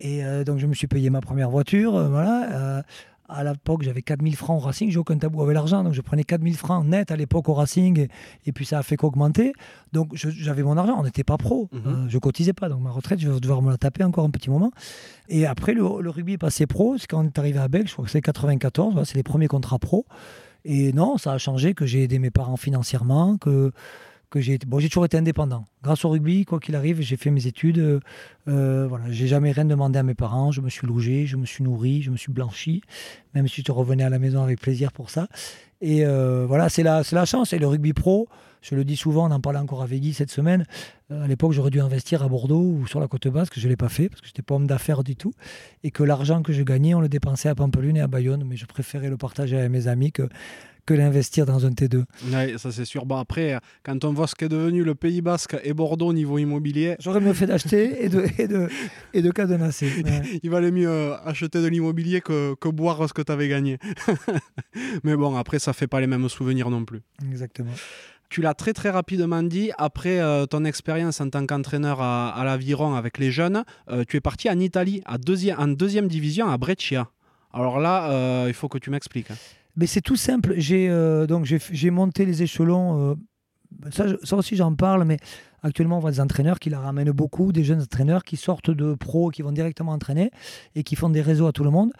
Et euh, donc, je me suis payé ma première voiture. Euh, voilà. Euh, à l'époque, j'avais 4000 francs au Racing. J'ai aucun tabou avec l'argent. Donc, je prenais 4000 francs net à l'époque au Racing. Et, et, puis, ça a fait qu'augmenter. Donc, j'avais mon argent. On n'était pas pro. Mm -hmm. euh, je cotisais pas. Donc, ma retraite, je vais devoir me la taper encore un petit moment. Et après, le, le rugby est passé pro. C'est quand on est arrivé à Belge. Je crois que c'est 94. Voilà, c'est les premiers contrats pro. Et non, ça a changé. Que j'ai aidé mes parents financièrement. Que que j'ai bon, j'ai toujours été indépendant. Grâce au rugby, quoi qu'il arrive, j'ai fait mes études. Euh, voilà, j'ai jamais rien demandé à mes parents. Je me suis logé, je me suis nourri, je me suis blanchi. Même si je revenais à la maison avec plaisir pour ça. Et euh, voilà, c'est la, la chance. Et le rugby pro, je le dis souvent, on en parlait encore avec Guy cette semaine. Euh, à l'époque, j'aurais dû investir à Bordeaux ou sur la côte basque, que je l'ai pas fait parce que j'étais pas homme d'affaires du tout. Et que l'argent que je gagnais, on le dépensait à Pampelune et à Bayonne. Mais je préférais le partager avec mes amis que que l'investir dans un T2. Oui, ça c'est sûr. Bon, après, quand on voit ce qu'est devenu le Pays Basque et Bordeaux au niveau immobilier. J'aurais mieux fait d'acheter et de, et, de, et de cadenasser. Ouais. Il valait mieux acheter de l'immobilier que, que boire ce que tu avais gagné. Mais bon, après, ça fait pas les mêmes souvenirs non plus. Exactement. Tu l'as très très rapidement dit, après euh, ton expérience en tant qu'entraîneur à, à l'Aviron avec les jeunes, euh, tu es parti en Italie, à deuxième, en deuxième division à Brescia. Alors là, euh, il faut que tu m'expliques. Mais c'est tout simple. J'ai euh, donc j'ai monté les échelons. Euh, ça, ça, aussi, j'en parle, mais actuellement, on voit des entraîneurs qui la ramènent beaucoup, des jeunes entraîneurs qui sortent de pros, qui vont directement entraîner et qui font des réseaux à tout le monde.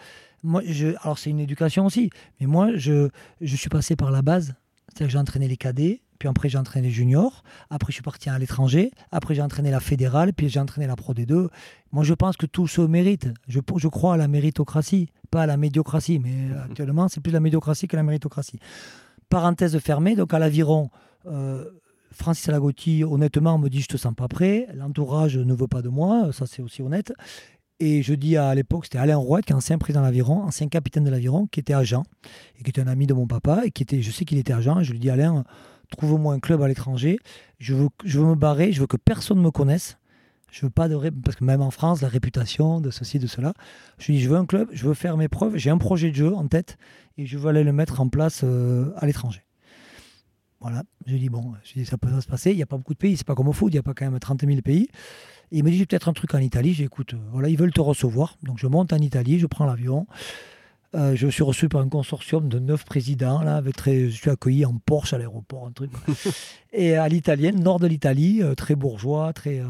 Moi, je, alors, c'est une éducation aussi, mais moi, je, je suis passé par la base. C'est-à-dire que j'ai entraîné les cadets, puis après j'ai entraîné les juniors, après je suis parti à l'étranger, après j'ai entraîné la fédérale, puis j'ai entraîné la Pro D2. Moi je pense que tout se mérite. Je, je crois à la méritocratie, pas à la médiocratie, mais actuellement c'est plus la médiocratie que la méritocratie. Parenthèse fermée, donc à l'aviron, euh, Francis Alagotti honnêtement me dit je te sens pas prêt, l'entourage ne veut pas de moi, ça c'est aussi honnête. Et je dis à l'époque, c'était Alain Roy, qui est ancien président de l'Aviron, ancien capitaine de l'Aviron, qui était agent, et qui était un ami de mon papa, et qui était, je sais qu'il était agent, et je lui dis Alain, trouve-moi un club à l'étranger, je veux, je veux me barrer, je veux que personne me connaisse, je veux pas de ré... parce que même en France, la réputation de ceci, de cela, je dis je veux un club, je veux faire mes preuves, j'ai un projet de jeu en tête, et je veux aller le mettre en place euh, à l'étranger. Voilà, je dis bon, je dis, ça peut se passer, il n'y a pas beaucoup de pays, c'est pas comme au foot, il n'y a pas quand même 30 000 pays. Il me dit, j'ai peut-être un truc en Italie. J'écoute, voilà, ils veulent te recevoir. Donc je monte en Italie, je prends l'avion. Euh, je suis reçu par un consortium de neuf présidents. Là, avec très, je suis accueilli en Porsche à l'aéroport, un truc. et à l'italienne, nord de l'Italie, euh, très bourgeois, très. euh,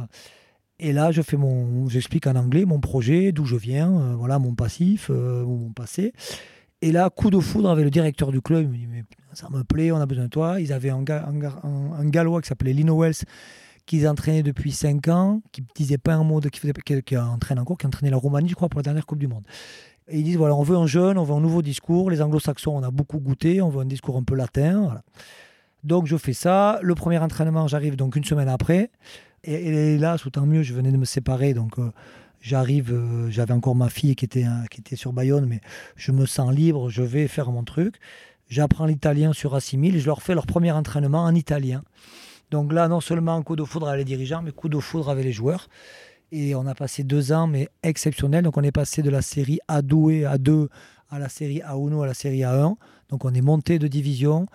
et là, je fais mon, j'explique en anglais mon projet, d'où je viens, voilà mon passif, ou mon passé. Et là, coup de foudre avec le directeur du club. Il me dit, mais ça me plaît, on a besoin de toi. Ils avaient un, ga- un ga- un- un Gallois qui s'appelait Lino Wells, qu'ils entraînaient depuis 5 ans, qui ne disait pas un mot, de, qui, faisait, qui, qui entraîne encore, qui entraînait la Roumanie, je crois, pour la dernière Coupe du Monde. Ils disent, voilà, on veut un jeune, on veut un nouveau discours. Les anglo-saxons, on a beaucoup goûté, on veut un discours un peu latin. Donc je fais ça. Le premier entraînement, j'arrive donc une semaine après. Et, là, tout tant mieux, je venais de me séparer. Donc euh, j'arrive, euh, j'avais encore ma fille qui était, euh, qui était sur Bayonne, mais je me sens libre, je vais faire mon truc. J'apprends l'italien sur Assimil, je leur fais leur premier entraînement en italien. Donc là, non seulement coup de foudre avec les dirigeants, mais coup de foudre avec les joueurs. Et on a passé deux ans, mais exceptionnels. Donc on est passé de la série A2 et A2 à la série A1 à la série A1. Donc on est monté de division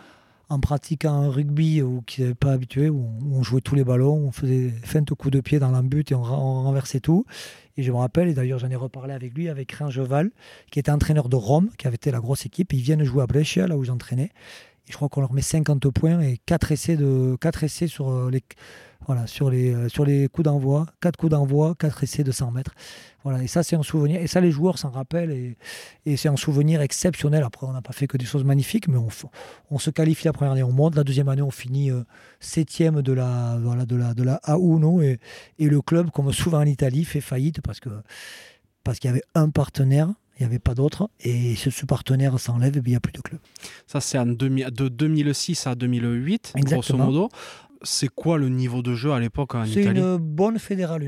en pratiquant un rugby où, qui n'avait pas habitué, où on, jouait tous les ballons, on faisait feinte coups de pied dans l'embut et on, on renversait tout. Et je me rappelle, et d'ailleurs j'en ai reparlé avec lui, avec Rangeval, qui était entraîneur de Rome, qui avait été la grosse équipe. Ils viennent jouer à Brescia, là où j'entraînais. Je crois qu'on leur met 50 points et 4 essais, de, 4 essais sur, euh, les, voilà, sur, les, euh, sur les coups d'envoi. 4 coups d'envoi, 4 essais de 100 mètres. Voilà, et ça, c'est un souvenir. Et ça, les joueurs s'en rappellent. Et, et c'est un souvenir exceptionnel. Après, on n'a pas fait que des choses magnifiques, mais on se qualifie la première année, on monte. La deuxième année, on finit euh, septième de la, voilà, de la, de la A1. Et, et le club, comme souvent en Italie, fait faillite parce que parce qu'il y avait un partenaire, il n'y avait pas d'autre. Et si ce partenaire s'enlève, bien, il n'y a plus de club. Ça, c'est en 2000 de 2006 à 2008, grosso Exactement. modo. C'est quoi le niveau de jeu à l'époque en C'est Italie? une bonne fédérale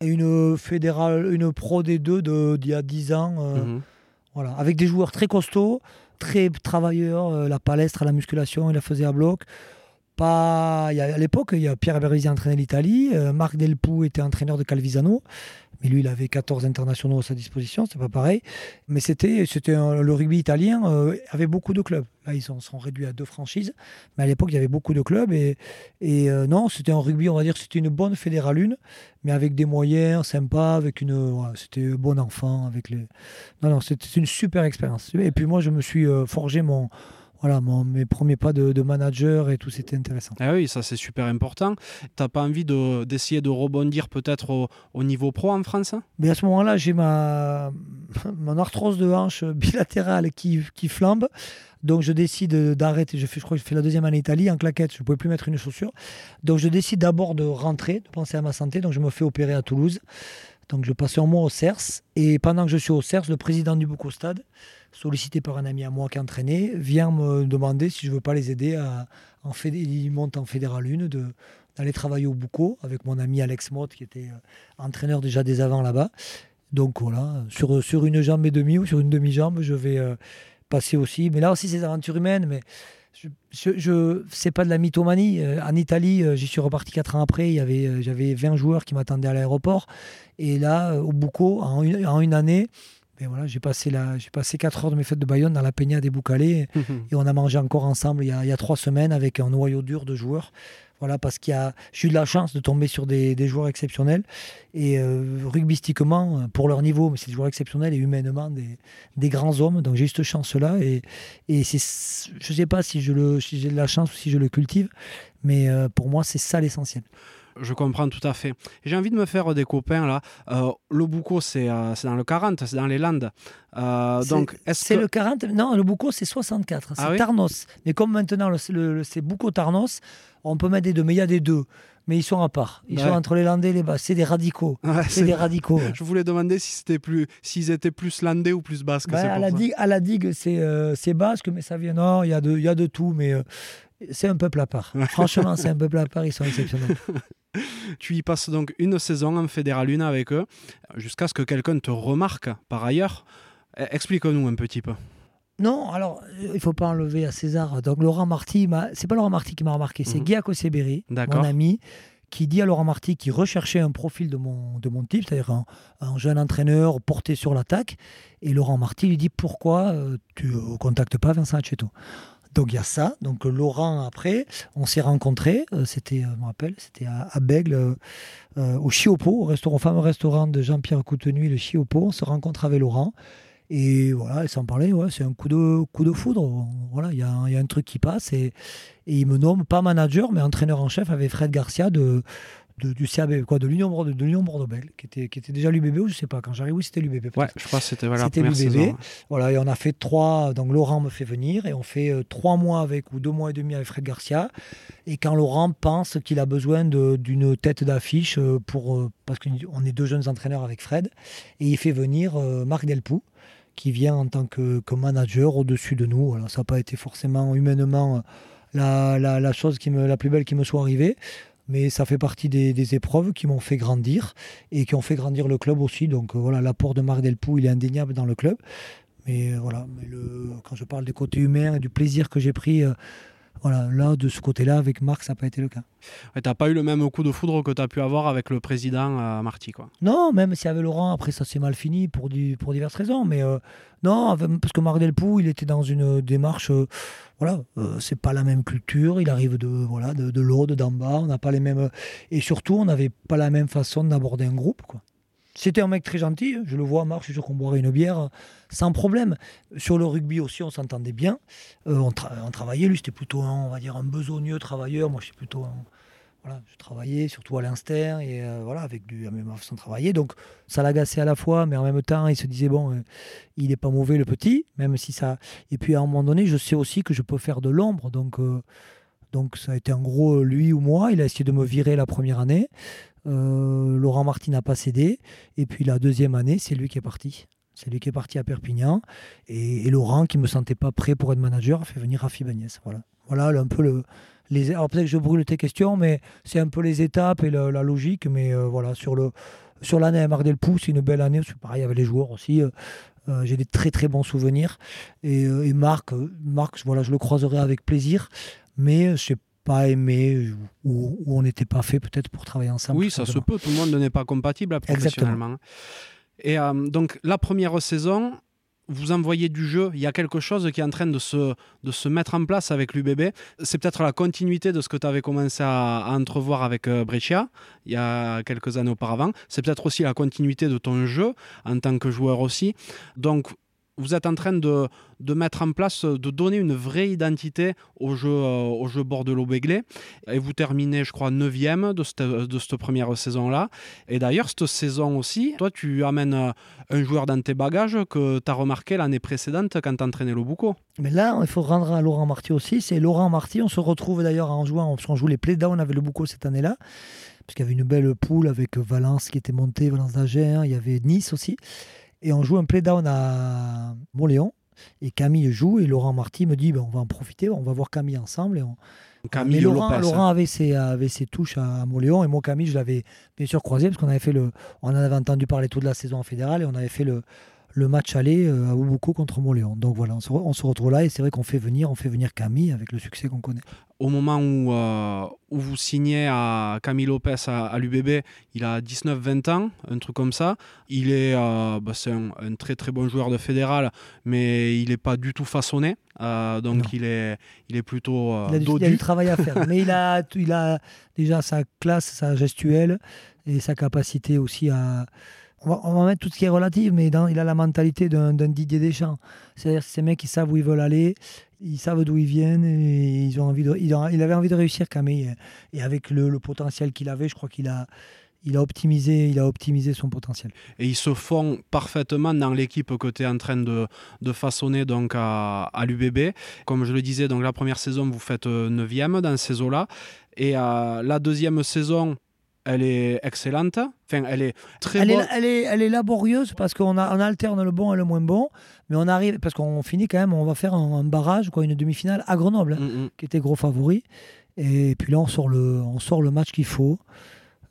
1. Et une fédérale, une pro des deux de- d'il y a 10 ans. euh, Mhm. Voilà, avec des joueurs très costauds, très travailleurs, euh, la palestre, la musculation, il la faisait à bloc. Pas... y a- à l'époque, Pierre Bervisi entraînait l'Italie, euh, Marc Delpoux était entraîneur de Calvisano, mais lui, il avait 14 internationaux à sa disposition, c'était pas pareil. Mais c'était, c'était le rugby italien euh, avait beaucoup de clubs. Là, ils sont, sont réduits à deux franchises, mais à l'époque, il y avait beaucoup de clubs. Et, et euh, non, c'était un rugby, on va dire, c'était une bonne fédérale une, mais avec des moyens sympas, avec une, c'était bon enfant, avec les, non, non, c'était une super expérience. Et puis moi, je me suis euh, forgé mon, voilà, mon, mes premiers pas de, de manager et tout, c'était intéressant. Ah oui, ça c'est super important. T'as pas envie de- d'essayer de, rebondir peut-être au, au niveau pro en France? Hein Mais à ce moment-là, j'ai ma mon arthrose de hanche bilatérale qui, qui flambe. Donc je décide d'arrêter. Je, fais, je crois que je fais la deuxième année Italie en claquette. Je ne pouvais plus mettre une chaussure. Donc je décide d'abord de rentrer, de penser à ma santé. Donc je me fais opérer à Toulouse. Donc je passe un mois au CERS. Et pendant que je suis au CERS, le président du Bouco Stade, sollicité par un ami à moi qui entraînait, vient me demander si je veux pas les aider à en monte en fédéral 1 de d'aller travailler au Bouco avec mon ami Alex Mott qui était euh, entraîneur déjà des avants là-bas. Donc voilà, sur, sur une jambe et demie ou sur une demi-jambe, je vais euh, passer aussi. Mais là aussi, c'est des aventures humaines. Mais je, je, c'est pas de la mythomanie. Euh, en Italie, euh, j'y suis reparti 4 ans après. Il y avait, euh, j'avais 20 joueurs qui m'attendaient à l'aéroport. Et là, au Bouco, en une, en une année, ben voilà, j'ai passé, la, j'ai passé 4 heures de mes fêtes de Bayonne dans la Peña des Boucalais. Et on a mangé encore ensemble il y a, il y a trois semaines avec un noyau dur de joueurs. Voilà, parce qu'il y a, j'ai eu de la chance de tomber sur des, joueurs exceptionnels. Et euh, rugbystiquement, euh, pour leur niveau, mais c'est des joueurs exceptionnels et humainement des, grands hommes. Donc j'ai eu cette chance-là. Et, et c'est, je ne sais pas si, je le, si j'ai de la chance ou si je le cultive, mais euh, pour moi, c'est ça l'essentiel. Je comprends tout à fait. J'ai envie de me faire des copains là. Euh, le Bouco, c'est euh, c'est dans le 40, c'est dans les Landes. Euh, C'est- donc, C'est que. le 40 Non, le Bouco, c'est 64. C'est Ah oui Tarnos. Mais comme maintenant, c'est Bouco-Tarnos, on peut mettre des deux. Mais il y a des deux. Mais ils sont à part. Ils Ouais. sont entre les Landais et les Basques. C'est des radicaux. Ouais, C'est c'est- des radicaux. Je voulais demander si c'était plus, s'ils étaient plus landais ou plus basques. C'est à, la digue, à la digue, c'est euh, c'est basque, mais ça vient. Non, il y, a de- y a de tout, mais c'est un peuple à part. Franchement, c'est un peuple à part, ils sont exceptionnels. Tu y passes donc une saison en Fédéral 1 avec eux, jusqu'à ce que quelqu'un te remarque par ailleurs. Eh, Explique-nous un petit peu. Non, alors, euh, il faut pas enlever à César. Donc, Laurent Marty, m'a- c'est pas Laurent Marty qui m'a remarqué, c'est. Guy Akoseberi, D'accord. mon ami, qui dit à Laurent Marty qui recherchait un profil de mon, de mon type, c'est-à-dire un, un jeune entraîneur porté sur l'attaque. Et Laurent Marty lui dit Pourquoi euh, tu ne contactes pas Vincent Aceto donc il y a ça. Donc Laurent après, on s'est rencontrés. euh, c'était, euh, je me rappelle, c'était à, Bègle, euh, au Chiopo, au restaurant, au fameux restaurant de Jean-Pierre Coutenuy, le Chiopo. On se rencontre avec Laurent. Et voilà, sans parler, c'est un coup de, coup de foudre. Voilà, il y, y, a un truc qui passe et, et il me nomme pas manager, mais entraîneur en chef avec Fred Garcia de, du CAB, quoi, de l'Union Bordeaux, de l'Union Bordeaux qui était, qui était déjà l'UBB ou je sais pas. Quand j'arrive, oui, c'était l'UBB. Ouais, je crois que c'était voilà, première saison. Voilà, et on a fait trois. Donc Laurent me fait venir et on fait euh, trois mois avec ou deux mois et demi avec Fred Garcia. Et quand Laurent pense qu'il a besoin d'une tête d'affiche euh, pour euh, parce qu'on est deux jeunes entraîneurs avec Fred, et il fait venir Marc Delpoux qui vient en tant que, que manager au-dessus de nous. Voilà, ça n'a pas été forcément humainement la, la, la, chose qui me, la plus belle qui me soit arrivée mais ça fait partie des, épreuves qui m'ont fait grandir et qui ont fait grandir le club aussi. Donc euh, voilà, l'apport de Marc Delpoux, il est indéniable dans le club. Mais euh, voilà, quand je parle des côtés humains et du plaisir que j'ai pris euh, voilà, là, de ce côté-là, avec Marc, ça n'a pas été le cas. tu n'as pas eu le même coup de foudre que tu as pu avoir avec le président euh, Marty, quoi. Non, même s'il y avait Laurent, après ça s'est mal fini pour, pour diverses raisons. Mais euh, non, parce que Marc Delpoux, il était dans une démarche. Euh, voilà, c'est pas la même culture. Il arrive de voilà de, de l'eau, d'en bas. On n'a pas les mêmes. Et surtout, on n'avait pas la même façon d'aborder un groupe, quoi. C'était un mec très gentil, je le vois, Marc, je suis qu'on boirait une bière sans problème. Sur le rugby aussi, on s'entendait bien. Euh, on, travaillait, lui, c'était plutôt un, on va dire, un besogneux travailleur. Moi, je plutôt voilà, je travaillais surtout à l'instinct et euh, voilà, avec du, la même façon de travailler. Donc, ça l'agaçait à la fois, mais en même temps, il se disait, bon, euh, il n'est pas mauvais, le petit, même si ça. Et puis, à un moment donné, je sais aussi que je peux faire de l'ombre. Donc, donc, ça a été en gros lui ou moi. Il a essayé de me virer la première année. Euh, Laurent Martin n'a pas cédé. Et puis la deuxième année, c'est lui qui est parti. C'est lui qui est parti à Perpignan. Et, Laurent, qui ne me sentait pas prêt pour être manager, a fait venir Rafi Bagnès. Voilà, voilà un peu le. Les, alors peut-être que je brûle tes questions, mais c'est un peu les étapes et la, logique. Mais euh, voilà, sur le sur l'année à Mar del c'est une belle année. C'est pareil avec les joueurs aussi. Euh, j'ai des très très bons souvenirs. Et, Marc, Marc voilà, je le croiserai avec plaisir. Mais pas aimé ou, on n'était pas fait peut-être pour travailler ensemble. Oui, ça se peut, tout le monde n'est pas compatible professionnellement. Et euh, donc la première saison, vous envoyez du jeu, il y a quelque chose qui est en train de se, de se mettre en place avec l'UBB. C'est peut-être la continuité de ce que tu avais commencé à, entrevoir avec euh, Brescia il y a quelques années auparavant. C'est peut-être aussi la continuité de ton jeu en tant que joueur aussi. Donc vous êtes en train de, de, mettre en place, de donner une vraie identité au jeu, euh, au jeu Bordeaux-Béglé. Et vous terminez, je crois, 9e de cette, de cette première saison-là. Et d'ailleurs, cette saison aussi, toi, tu amènes euh, un joueur dans tes bagages que tu as remarqué l'année précédente quand tu entraînais le Bouco. Mais là, il faut rendre à Laurent Marty aussi. C'est Laurent Marty, on se retrouve d'ailleurs en jouant, on joue les playdowns avec le Bouco cette année-là. Parce qu'il y avait une belle poule avec Valence qui était montée, Valence d'Agen, il y avait Nice aussi. Et on joue un playdown à Montléon. Et Camille joue et Laurent Marty me dit ben, on va en profiter, on va voir Camille ensemble. Et on... Camille Laurent, Lopez, Laurent avait, ses, avait ses touches à Montléon et moi Camille je l'avais bien sûr croisé parce qu'on avait fait le, on en avait entendu parler toute la saison en fédérale et on avait fait le, le match aller euh, à Oubuko contre Montléon. Donc voilà, on se, on se retrouve là et c'est vrai qu'on fait venir, on fait venir Camille avec le succès qu'on connaît au moment où, euh, où, vous signez à Camille Lopez à, l'UBB, il a 19-20 ans, un truc comme ça. Il est, euh, bah, c'est un, très très bon joueur de fédéral, mais il n'est pas du tout façonné. Euh, donc il est, il est plutôt il a, du, il a, du, travail à faire, mais il a, il a déjà sa classe, sa gestuelle et sa capacité aussi à, on va, mettre tout ce qui est relatif, mais il a la mentalité d'un Didier Deschamps. C'est-à-dire ces mecs qui savent où ils veulent aller, ils savent d'où ils viennent, et ils ont envie de, il, avait envie de réussir Camille. Et avec le, potentiel qu'il avait, je crois qu'il a, il a optimisé, a optimisé son potentiel. Et ils se font parfaitement dans l'équipe que tu es en train de, façonner donc à, l'UBB. Comme je le disais, donc la première saison, vous faites 9e dans ces eaux-là. Et euh, la deuxième saison, elle est excellente. Enfin, elle est très elle Est, elle, est, elle est laborieuse parce qu'on a, on alterne le bon et le moins bon. Mais on arrive, parce qu'on finit quand même, on va faire un, barrage, quoi, une demi-finale à Grenoble, hein, mm, mm. qui était gros favori. Et puis là, on sort le, on sort le match qu'il faut.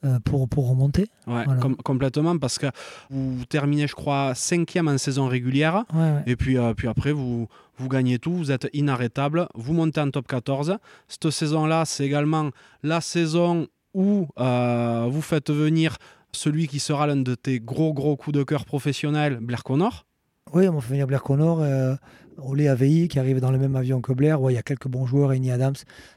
Euh, pour, pour remonter. Ouais, complètement, parce que vous terminez, je crois, cinquième en saison régulière. Et puis, euh, puis après, vous, vous gagnez tout, vous êtes inarrêtable, vous montez en top 14. Cette saison-là, c'est également la saison où euh, vous faites venir celui qui sera l'un de tes gros gros coups de cœur professionnels, Blair Connor? Oui, on fait venir Blair Connor. Euh, Olé AVI qui arrive dans le même avion que Blair. Ouais, il y a quelques bons joueurs, Eni Adams.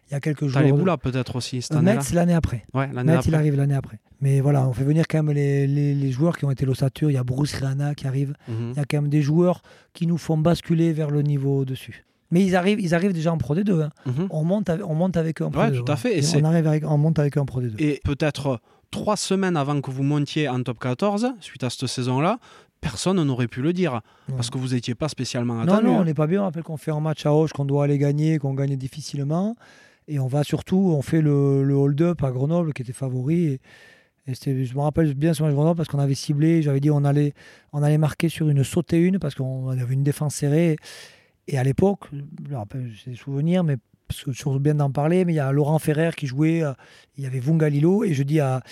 Il y a quelques joueurs. T'as les peut-être aussi cette année-là? Metz l'année après. Ouais, l'année il arrive l'année après. Mais voilà, on fait venir quand même les, les- les joueurs qui ont été l'ossature. Il y a Bruce Rihanna qui arrive. Mhm. Il y a quand même des joueurs qui nous font basculer vers le niveau au-dessus. Mais ils arrivent, ils arrivent déjà en Pro D2. hein. Mhm. On, monte avec, on monte avec eux en Pro Ouais, D2. tout à fait, et on arrive avec, on monte avec eux en Pro D2. Et peut-être trois semaines avant que vous montiez en top 14, suite à cette saison-là, personne n'aurait pu le dire. Non. Parce que vous n'étiez pas spécialement Non, attendu. non, on hein. n'est pas bien. On rappelle qu'on fait un match à Auch, qu'on doit aller gagner, qu'on gagne difficilement. Et on va surtout, on fait le, le hold-up à Grenoble, qui était favori. Et, je me rappelle bien ce match Grenoble parce qu'on avait ciblé, j'avais dit on allait, on allait marquer sur une sautée une parce qu'on avait une défense serrée. Et à l'époque, j'ai des souvenirs, mais parce que je bien d'en parler, mais il y a Laurent Ferrer qui jouait, euh, il y avait Vungalilo, et je dis à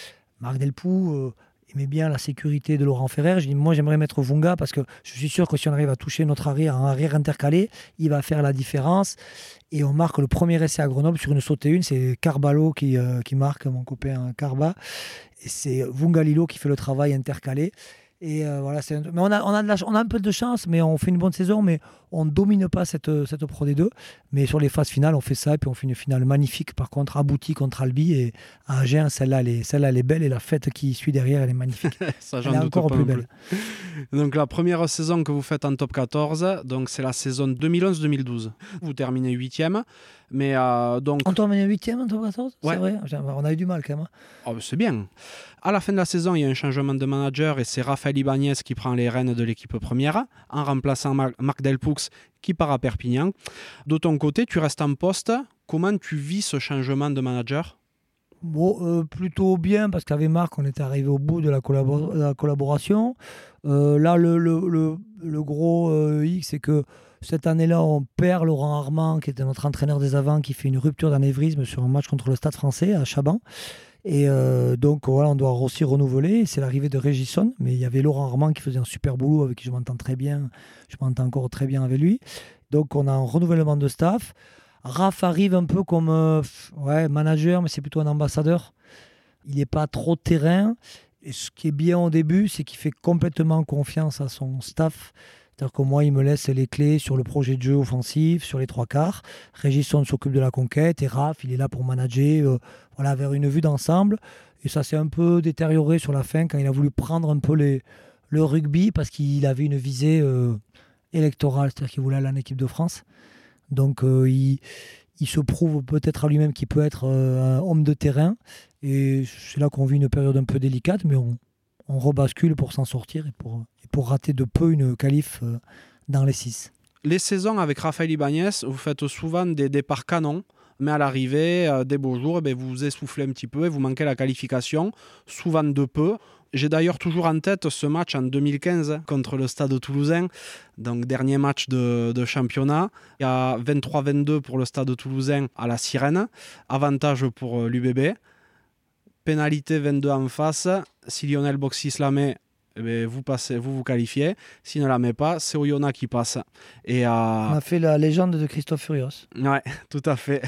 Marc Delpoux, euh, aimait bien la sécurité de Laurent Ferrer. Je dis, moi, j'aimerais mettre Vunga parce que je suis sûr que si on arrive à toucher notre arrière, un arrière intercalé, il va faire la différence. Et on marque le premier essai à Grenoble sur une sautée une. C'est Carbalo qui, euh, qui marque, mon copain Carba. Et c'est Vungalilo qui fait le travail intercalé. Et euh, voilà, c'est mais on a, on, a de la ch- on a un peu de chance, mais on fait une bonne saison, mais on ne domine pas cette, cette Pro D2. Mais sur les phases finales, on fait ça, et puis on fait une finale magnifique, par contre, aboutie contre Albi. Et à Agen, celle-là, elle, est- celle-là, elle est belle, et la fête qui suit derrière, elle est magnifique. Ça, j'en elle est encore plus non belle. Donc la première saison que vous faites en top 14, donc c'est la saison 2011-2012. Vous terminez huitième, mais euh, donc On termine 8 en top 14 Ouais. C'est vrai On a eu du mal quand même. hein. oh, c'est bien. À la fin de la saison, il y a un changement de manager et c'est Raphaël Ibanez qui prend les rênes de l'équipe première en remplaçant Mar- Marc Delpoux qui part à Perpignan. De ton côté, tu restes en poste. Comment tu vis ce changement de manager? Bon, euh, plutôt bien, parce qu'avec Marc, on était arrivé au bout de la, collabo- de la collaboration. Euh, là, le, le- le- le gros euh, X, c'est que cette année-là, on perd Laurent Armand, qui était notre entraîneur des avants, qui fait une rupture d'anévrisme sur un match contre le Stade français à Chaban. Et euh, donc, voilà, on doit aussi renouveler. C'est l'arrivée de Régisson, mais il y avait Laurent Armand qui faisait un super boulot, avec qui je m'entends très bien. Je m'entends encore très bien avec lui. Donc, on a un renouvellement de staff. Raph arrive un peu comme euh, manager, mais c'est plutôt un ambassadeur. Il n'est pas trop terrain. Et ce qui est bien au début, c'est qu'il fait complètement confiance à son staff. C'est-à-dire que moi, il me laisse les clés sur le projet de jeu offensif, sur les trois quarts. Régisson s'occupe de la conquête et Raph, il est là pour manager euh, voilà, vers une vue d'ensemble. Et ça s'est un peu détérioré sur la fin quand il a voulu prendre un peu le rugby parce qu'il avait une visée euh, électorale, c'est-à-dire qu'il voulait aller en équipe de France. Donc euh, il, il se prouve peut-être à lui-même qu'il peut être un homme de terrain. Et c'est là qu'on vit une période un peu délicate, mais on rebascule pour s'en sortir et pour, pour rater de peu une qualif euh, dans les six. Les saisons avec Raphaël Ibanez, vous faites souvent des départs canons, mais à l'arrivée, euh, des beaux jours, eh ben, vous vous essoufflez un petit peu et vous manquez la qualification, souvent de peu. J'ai d'ailleurs toujours en tête ce match en 2015 contre le Stade toulousain, donc dernier match de, de championnat. Il y a 23-22 pour le Stade toulousain à la Sirène, avantage pour euh, l'UBB. Pénalité 22 en face. Si Lionel Boxis la met, eh ben, vous, passez, vous vous qualifiez. S'il ne la met pas, c'est Oyonnax qui passe. Et, euh, On a fait la légende de Christophe Furios. Ouais, tout à fait.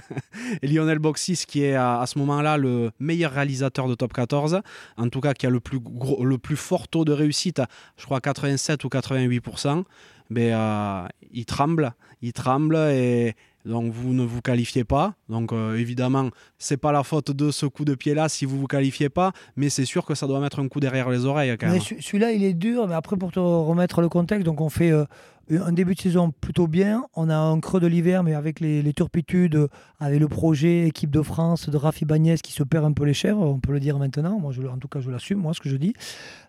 Et Lionel Boxis, qui est à, à ce moment-là le meilleur réalisateur de Top 14, en tout cas qui a le plus, gros, le plus fort taux de réussite, je crois 87 ou 88%, mais, euh, il tremble, il tremble et donc vous ne vous qualifiez pas. Donc euh, évidemment, c'est pas la faute de ce coup de pied-là si vous vous qualifiez pas, mais c'est sûr que ça doit mettre un coup derrière les oreilles quand Mais même. ce- Celui-là, il est dur, mais après, pour te remettre le contexte, donc on fait euh, un début de saison plutôt bien. On a un creux de l'hiver, mais avec les, les turpitudes, euh, avec le projet équipe de France de Rafi Bagnès qui se perd un peu les chèvres, on peut le dire maintenant. Moi, je, en tout cas, je l'assume, moi, ce que je dis.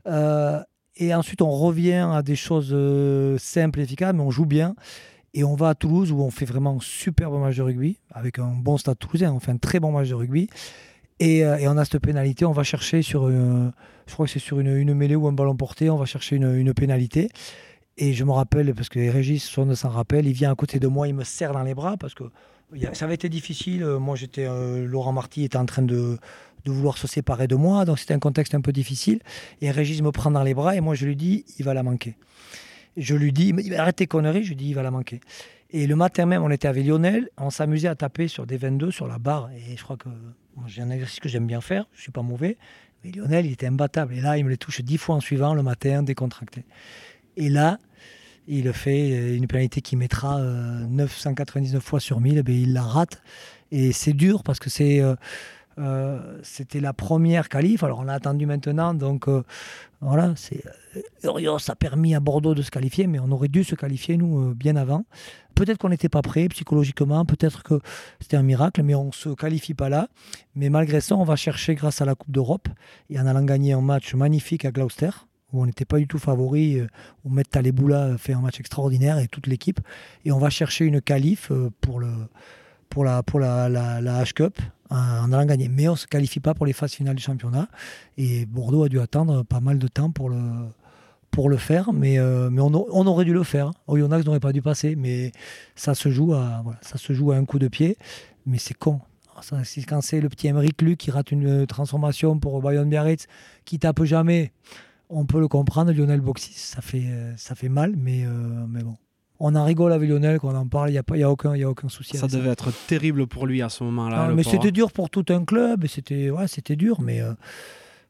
Euh, et ensuite, on revient à des choses simples et efficaces, mais on joue bien. Et on va à Toulouse où on fait vraiment un superbe match de rugby, avec un bon stade toulousain. On fait un très bon match de rugby. Et, euh, on a cette pénalité. On va chercher sur, euh, je crois que c'est sur une, une mêlée ou un ballon porté, on va chercher une, une pénalité. Et je me rappelle, parce que Régis son s'en rappelle, il vient à côté de moi, il me serre dans les bras parce que ça avait été difficile. Euh, Moi, j'étais, Laurent Marty était en train de, de vouloir se séparer de moi, donc c'était un contexte un peu difficile. Et Régis me prend dans les bras et moi, je lui dis, il va la manquer. Je lui dis, il conneries, je lui dis, il va la manquer. Et le matin même, on était avec Lionel, on s'amusait à taper sur des 22 sur la barre. Et je crois que j'ai un exercice que j'aime bien faire, je suis pas mauvais. Mais Lionel, il était imbattable. Et là, il me les touche dix fois en suivant le matin, décontracté. Et là, il fait une pénalité qui mettra 999 fois sur 1000, et il la rate. Et c'est dur parce que c'est euh, c'était la première qualif. Alors on a attendu maintenant, donc euh, voilà, c'est Urios a permis à Bordeaux de se qualifier, mais on aurait dû se qualifier nous euh, bien avant. Peut-être qu'on n'était pas prêt psychologiquement, peut-être que c'était un miracle, mais on ne se qualifie pas là. Mais malgré ça, on va chercher grâce à la Coupe d'Europe et en allant gagner un match magnifique à Gloucester où on n'était pas du tout favori, où Met Taleboula fait un match extraordinaire et toute l'équipe. Et on va chercher une qualif pour le, pour la, pour la, la, H-Cup en allant gagner. Mais on ne se qualifie pas pour les phases finales du championnat. Et Bordeaux a dû attendre pas mal de temps pour le, faire. Mais, euh, on, aurait dû le faire. Oyonnax n'aurait pas dû passer. Mais ça se joue à, un coup de pied. Mais c'est con. Quand c'est le petit Emmerich Luc qui rate une transformation pour Bayonne Biarritz, qui tape jamais, on peut le comprendre. Lionel Boxis, ça fait, ça fait mal. Mais, euh, mais bon on en rigole avec Lionel quand on en parle, il n'y a, pas, y a, aucun, y a aucun souci. Ça devait être terrible pour lui à ce moment-là. mais c'était dur pour tout un club, c'était ouais, dur, mais euh,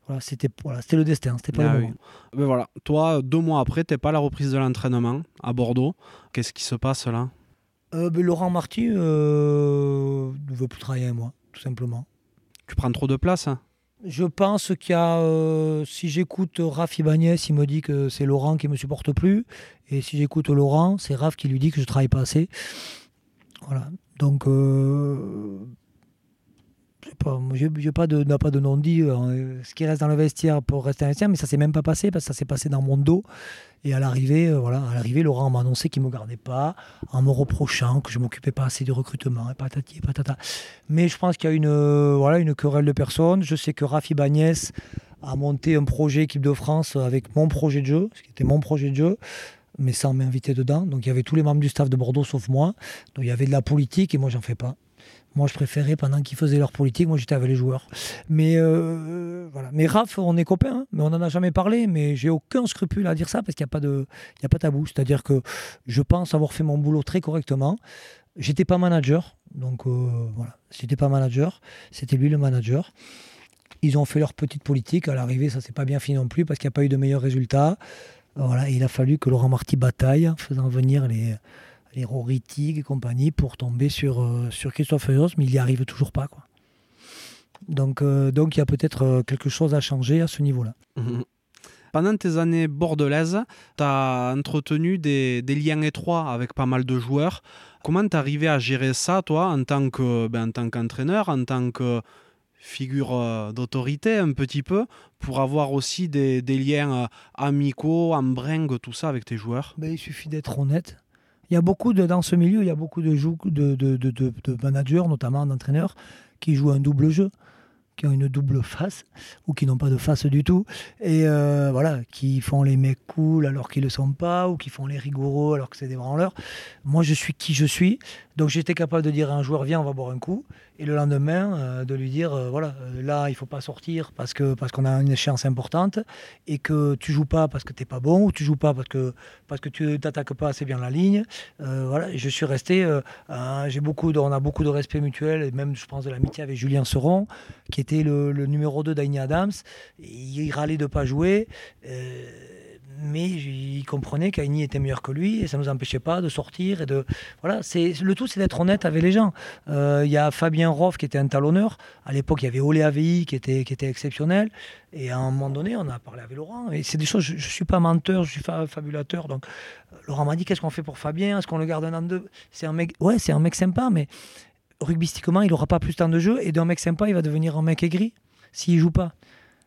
voilà, c'était voilà, le destin, c'était pas le ah. Mais voilà, toi, deux mois après, tu n'es pas à la reprise de l'entraînement à Bordeaux. Qu'est-ce qui se passe là? Euh, ben, Laurent Marty euh, ne veut plus travailler avec moi, tout simplement. Tu prends trop de place hein? Je pense qu'il y a, euh, si j'écoute Raph Ibanez, il me dit que c'est Laurent qui me supporte plus. Et si j'écoute Laurent, c'est Raph qui lui dit que je travaille pas assez. Voilà. Donc, euh, je n'ai pas de, pas de non-dit. Euh, ce qui reste dans le vestiaire pour rester vestiaire, mais ça s'est même pas passé parce que ça s'est passé dans mon dos. Et à l'arrivée, euh, voilà, à l'arrivée, Laurent m'a annoncé qu'il me gardait pas, en me reprochant que je m'occupais pas assez du recrutement, et patati et patata. Mais je pense qu'il y a une, euh, voilà, une querelle de personnes. Je sais que Rafi Bagnès a monté un projet équipe de France avec mon projet de jeu, ce qui était mon projet de jeu mais sans m'inviter dedans. Donc il y avait tous les membres du staff de Bordeaux sauf moi. Donc il y avait de la politique et moi j'en fais pas. Moi, je préférais pendant qu'ils faisaient leur politique, moi j'étais avec les joueurs. Mais euh, voilà. Mais Raph, on est copains, hein. mais on n'en a jamais parlé. Mais j'ai aucun scrupule à dire ça parce qu'il n'y a pas de, a pas tabou. C'est-à-dire que je pense avoir fait mon boulot très correctement. J'étais pas manager, donc euh, voilà. J'étais pas manager, c'était lui le manager. Ils ont fait leur petite politique. À l'arrivée, ça s'est pas bien fini non plus parce qu'il n'y a pas eu de meilleurs résultats. Voilà, il a fallu que Laurent Marty bataille, faisant venir les les Roritig et compagnie pour tomber sur, euh, sur Christophe Feuillos, mais il n'y arrive toujours pas. Quoi. Donc euh, donc il y a peut-être euh, quelque chose à changer à ce niveau-là. Pendant tes années bordelaises, tu as entretenu des, des, liens étroits avec pas mal de joueurs. Comment tu arrivé à gérer ça, toi, en tant, que, ben, en tant qu'entraîneur, en tant que figure d'autorité un petit peu, pour avoir aussi des, des liens amicaux, en bringue, tout ça avec tes joueurs? Ben, Il suffit d'être honnête il y a beaucoup de, dans ce milieu, il y a beaucoup de, de, de, managers, notamment d'entraîneurs, qui jouent un double jeu qui ont une double face ou qui n'ont pas de face du tout et euh, voilà qui font les mecs cool alors qu'ils le sont pas ou qui font les rigoureux alors que c'est des branleurs. Moi je suis qui je suis donc j'étais capable de dire à un joueur viens on va boire un coup et le lendemain euh, de lui dire euh, voilà là il faut pas sortir parce parce qu'on a une échéance importante et que tu joues pas parce que t'es pas bon ou tu joues pas parce que parce que tu t'attaques pas assez bien la ligne voilà je suis resté beaucoup on a beaucoup de respect mutuel et même je pense de l'amitié avec Julien Seron qui était le, numéro 2 d'Aini Adams. Il râlait de ne pas jouer. Mais il comprenait qu'Aini était meilleur que lui et ça ne nous empêchait pas de sortir et de voilà c'est le tout c'est d'être honnête avec les gens. Euh, il y a Fabien Roff qui était un talonneur. À l'époque il y avait Olé Avi qui était qui était exceptionnel. Et à un moment donné on a parlé avec Laurent. Et c'est des choses je, ne suis pas menteur je suis fabulateur. Donc Laurent m'a dit qu'est-ce qu'on fait pour Fabien? Est-ce qu'on le garde un an deux? C'est un mec ouais c'est un mec sympa mais rugbystiquement, il n'aura pas plus de temps de jeu. Et d'un mec sympa, il va devenir un mec aigri s'il joue pas.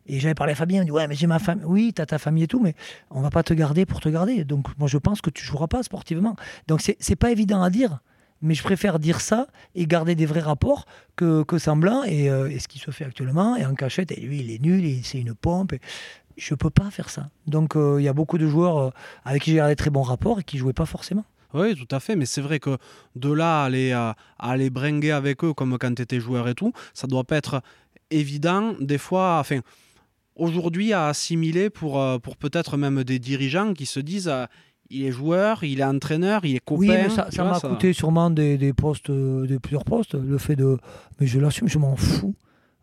Et j'avais parlé à Fabien, il dit Ouais, mais j'ai ma famille. Oui, tu as ta famille et tout, mais on va pas te garder pour te garder. Donc, moi, je pense que tu joueras pas sportivement. Donc, c'est pas évident à dire, mais je préfère dire ça et garder des vrais rapports que, que semblant. Et, euh, et, ce qui se fait actuellement, et en cachette, et lui, il est nul, c'est une pompe. Et je peux pas faire ça. Donc, euh, il y a beaucoup de joueurs euh, avec qui j'ai gardé très bons rapports et qui jouaient pas forcément. Oui, tout à fait, mais c'est vrai que de là à aller, à, aller bringuer avec eux comme quand tu étais joueur et tout, ça doit pas être évident des fois. Enfin, aujourd'hui à assimiler pour, euh, pour peut-être même des dirigeants qui se disent euh, il est joueur, il est entraîneur, il est copain. Oui, mais ça m'a coûté sûrement des, des, postes, euh, des plusieurs postes. Le fait de. Mais je l'assume, je m'en fous.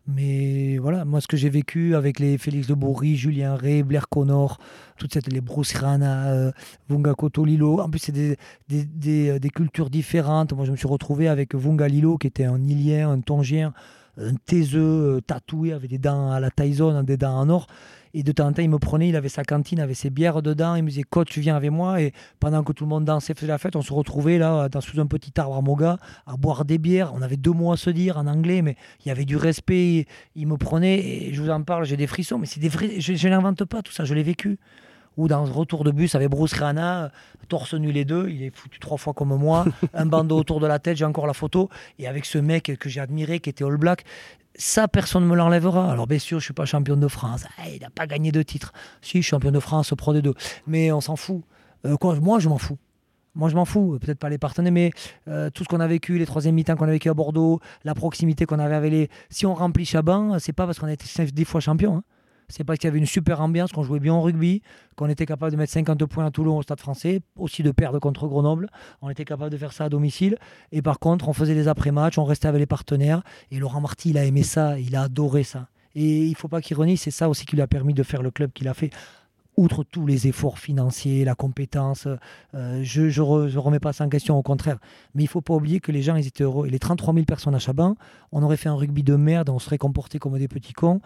Mais voilà, moi, ce que j'ai vécu avec les Félix de Bourry, Julien Ray, Blair Connor, toutes cette, les Bruce Rana, euh, Vunga Koto Lilo, en plus, c'est des, des, des, des, cultures différentes. Moi, je me suis retrouvé avec Vunga Lilo, qui était un Ilien, un Tongien, un taiseux tatoué avec des dents à la Tyson, des dents en or. Et de temps en temps, il me prenait, il avait sa cantine, avec ses bières dedans. Il me disait, coach, tu viens avec moi. Et pendant que tout le monde dansait, faisait la fête, on se retrouvait là, dans, sous un petit arbre à Moga, à boire des bières. On avait deux mots à se dire en anglais, mais il y avait du respect. Il me prenait, et je vous en parle, j'ai des frissons, mais c'est des je n'invente pas tout ça, je l'ai vécu ou dans retour de bus avec Bruce Rana, torse nu les deux, il est foutu trois fois comme moi, un bandeau autour de la tête, j'ai encore la photo, et avec ce mec que j'ai admiré, qui était All Black, ça, personne ne me l'enlèvera. Alors, bien sûr, je ne suis pas champion de France. Ah, il n'a pas gagné de titre. Si, champion de France, Pro des deux. Mais on s'en fout. Euh, quoi, moi, je m'en fous. Moi, je m'en fous. Peut-être pas les partenaires, mais euh, tout ce qu'on a vécu, les troisième mi-temps qu'on a vécu à Bordeaux, la proximité qu'on avait avec les. Si on remplit Chaban, c'est pas parce qu'on a été des fois champion. Hein. C'est parce qu'il y avait une super ambiance, qu'on jouait bien au rugby, qu'on était capable de mettre 50 points à Toulon au Stade français, aussi de perdre contre Grenoble. On était capable de faire ça à domicile. Et par contre, on faisait les après-matchs, on restait avec les partenaires. Et Laurent Marty, il a aimé ça, il a adoré ça. Et il ne faut pas qu'il renie, c'est ça aussi qui lui a permis de faire le club qu'il a fait outre tous les efforts financiers, la compétence, euh, je ne remets pas ça en question, au contraire. Mais il faut pas oublier que les gens, ils étaient heureux. Et les 33 000 personnes à Chaban, on aurait fait un rugby de merde, on serait comporté comme des petits cons,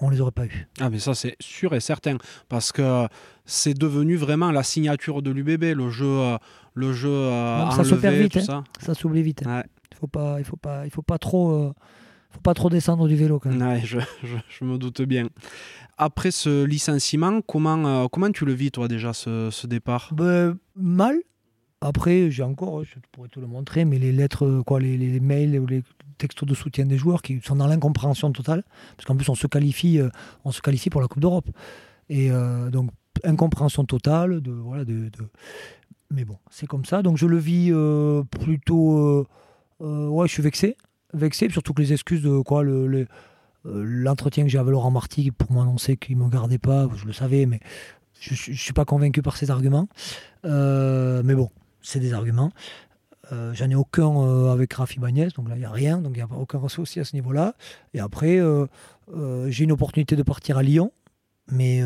on les aurait pas eu. Ah, mais ça, c'est sûr et certain. Parce que c'est devenu vraiment la signature de l'UBB, le jeu, euh, le jeu euh, ça se perd vite, hein. ça. ça s'oublie vite. Il faut pas, il faut pas, il faut pas trop faut pas trop descendre du vélo quand même. je, je, me doute bien. Après ce licenciement, comment, euh, comment tu le vis toi déjà ce, ce départ? Ben, Mal. Après, j'ai encore, je pourrais te le montrer, mais les lettres, quoi, les, les, mails ou les textos de soutien des joueurs qui sont dans l'incompréhension totale, parce qu'en plus on se qualifie, euh, on se qualifie pour la Coupe d'Europe. Et euh, donc incompréhension totale, de, voilà, de, de... mais bon, c'est comme ça. Donc je le vis plutôt, ouais, je suis vexé vexé, surtout que les excuses de quoi euh, l'entretien que j'ai avec Laurent Marty pour m'annoncer qu'il ne me gardait pas, je le savais, mais je ne suis pas convaincu par ces arguments. Euh, mais bon, c'est des arguments. Euh, j'en ai aucun avec Rafi Bagnès, donc là il n'y a rien, donc il n'y a aucun souci à ce niveau-là. Et après, j'ai une opportunité de partir à Lyon, mais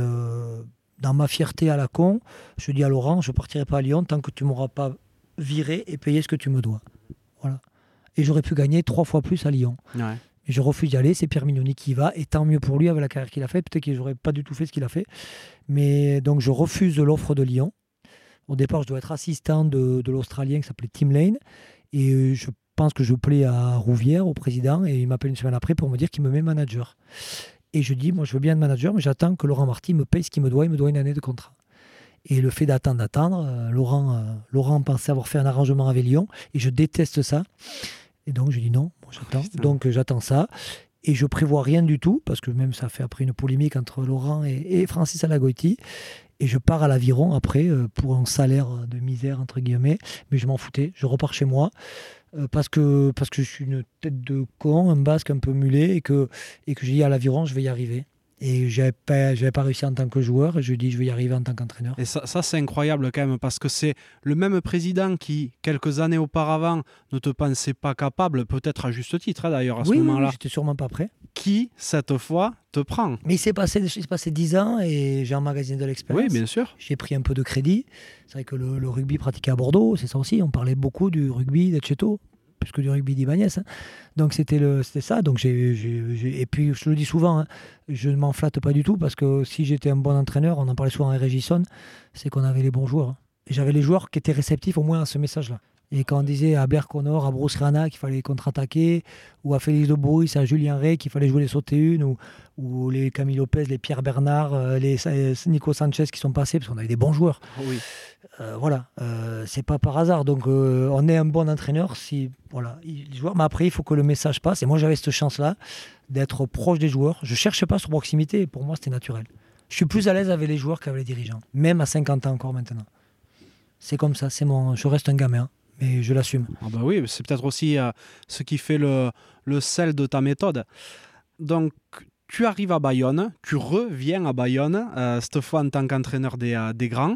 dans ma fierté à la con, je dis à Laurent, je ne partirai pas à Lyon tant que tu ne m'auras pas viré et payé ce que tu me dois. Voilà et j'aurais pu gagner trois fois plus à Lyon. Et je refuse d'y aller, c'est Pierre Mignoni qui y va, et tant mieux pour lui avec la carrière qu'il a faite. Peut-être que j'aurais pas du tout fait ce qu'il a fait. Mais donc je refuse l'offre de Lyon. Au départ, je dois être assistant de, l'Australien qui s'appelait Tim Lane. Et euh, je pense que je plais à Rouvière, au président, et il m'appelle une semaine après pour me dire qu'il me met manager. Et je dis, moi je veux bien être manager, mais j'attends que Laurent Marty me paye ce qu'il me doit, il me doit une année de contrat. Et le fait d'attendre, d'attendre, euh, Laurent, euh, Laurent pensait avoir fait un arrangement avec Lyon, et je déteste ça. Et donc, je dis non, j'attends. donc, j'attends ça. Et je prévois rien du tout, parce que même ça fait après une polémique entre Laurent et, Francis Alagoiti. Et je pars à l'aviron après euh, pour un salaire de misère, entre guillemets. Mais je m'en foutais. Je repars chez moi. Euh, parce que, parce que je suis une tête de con, un basque un peu mulet, et que, et que j'ai dit à l'aviron, je vais y arriver. Et je n'avais pas, pas réussi en tant que joueur. Je dis, je vais y arriver en tant qu'entraîneur. Et ça, ça c'est incroyable quand même, parce que c'est le même président qui, quelques années auparavant, ne te pensait pas capable, peut-être à juste titre hein, d'ailleurs à ce moment-là. Oui, j'étais sûrement pas prêt. Qui, cette fois, te prend Mais il s'est passé, passé 10 ans et j'ai emmagasiné de l'expérience. Oui, bien sûr. J'ai pris un peu de crédit. C'est vrai que le, rugby pratiqué à Bordeaux, c'est ça aussi. On parlait beaucoup du rugby d'Etcheto plus que du rugby d'Ibanez. Hein. Donc c'était ça. Donc j'ai, et puis je le dis souvent, hein, je ne m'en flatte pas du tout parce que si j'étais un bon entraîneur, on en parlait souvent à Régisson, c'est qu'on avait les bons joueurs. Hein. J'avais les joueurs qui étaient réceptifs au moins à ce message-là. Et quand on disait à Blair Connor, à Bruce Rana qu'il fallait contre-attaquer, ou à Félix de Boris, à Julien Ray qu'il fallait jouer les sauter une, ou, ou, les Camille Lopez, les Pierre Bernard, euh, les Nico Sanchez qui sont passés, parce qu'on avait des bons joueurs. Oui. Euh, voilà, euh, c'est pas par hasard. Donc on est un bon entraîneur si voilà, les joueurs. Mais après, il faut que le message passe. Et moi, j'avais cette chance-là d'être proche des joueurs. Je cherchais pas sur proximité. pour moi, c'était naturel. Je suis plus à l'aise avec les joueurs qu'avec les dirigeants, même à 50 ans encore maintenant. C'est comme ça. C'est mon. Je reste un gamin mais je l'assume. Ah bah oui, c'est peut-être aussi euh, ce qui fait le, le sel de ta méthode. Donc, tu arrives à Bayonne, tu reviens à Bayonne, euh, cette fois en tant qu'entraîneur des, euh, des, grands.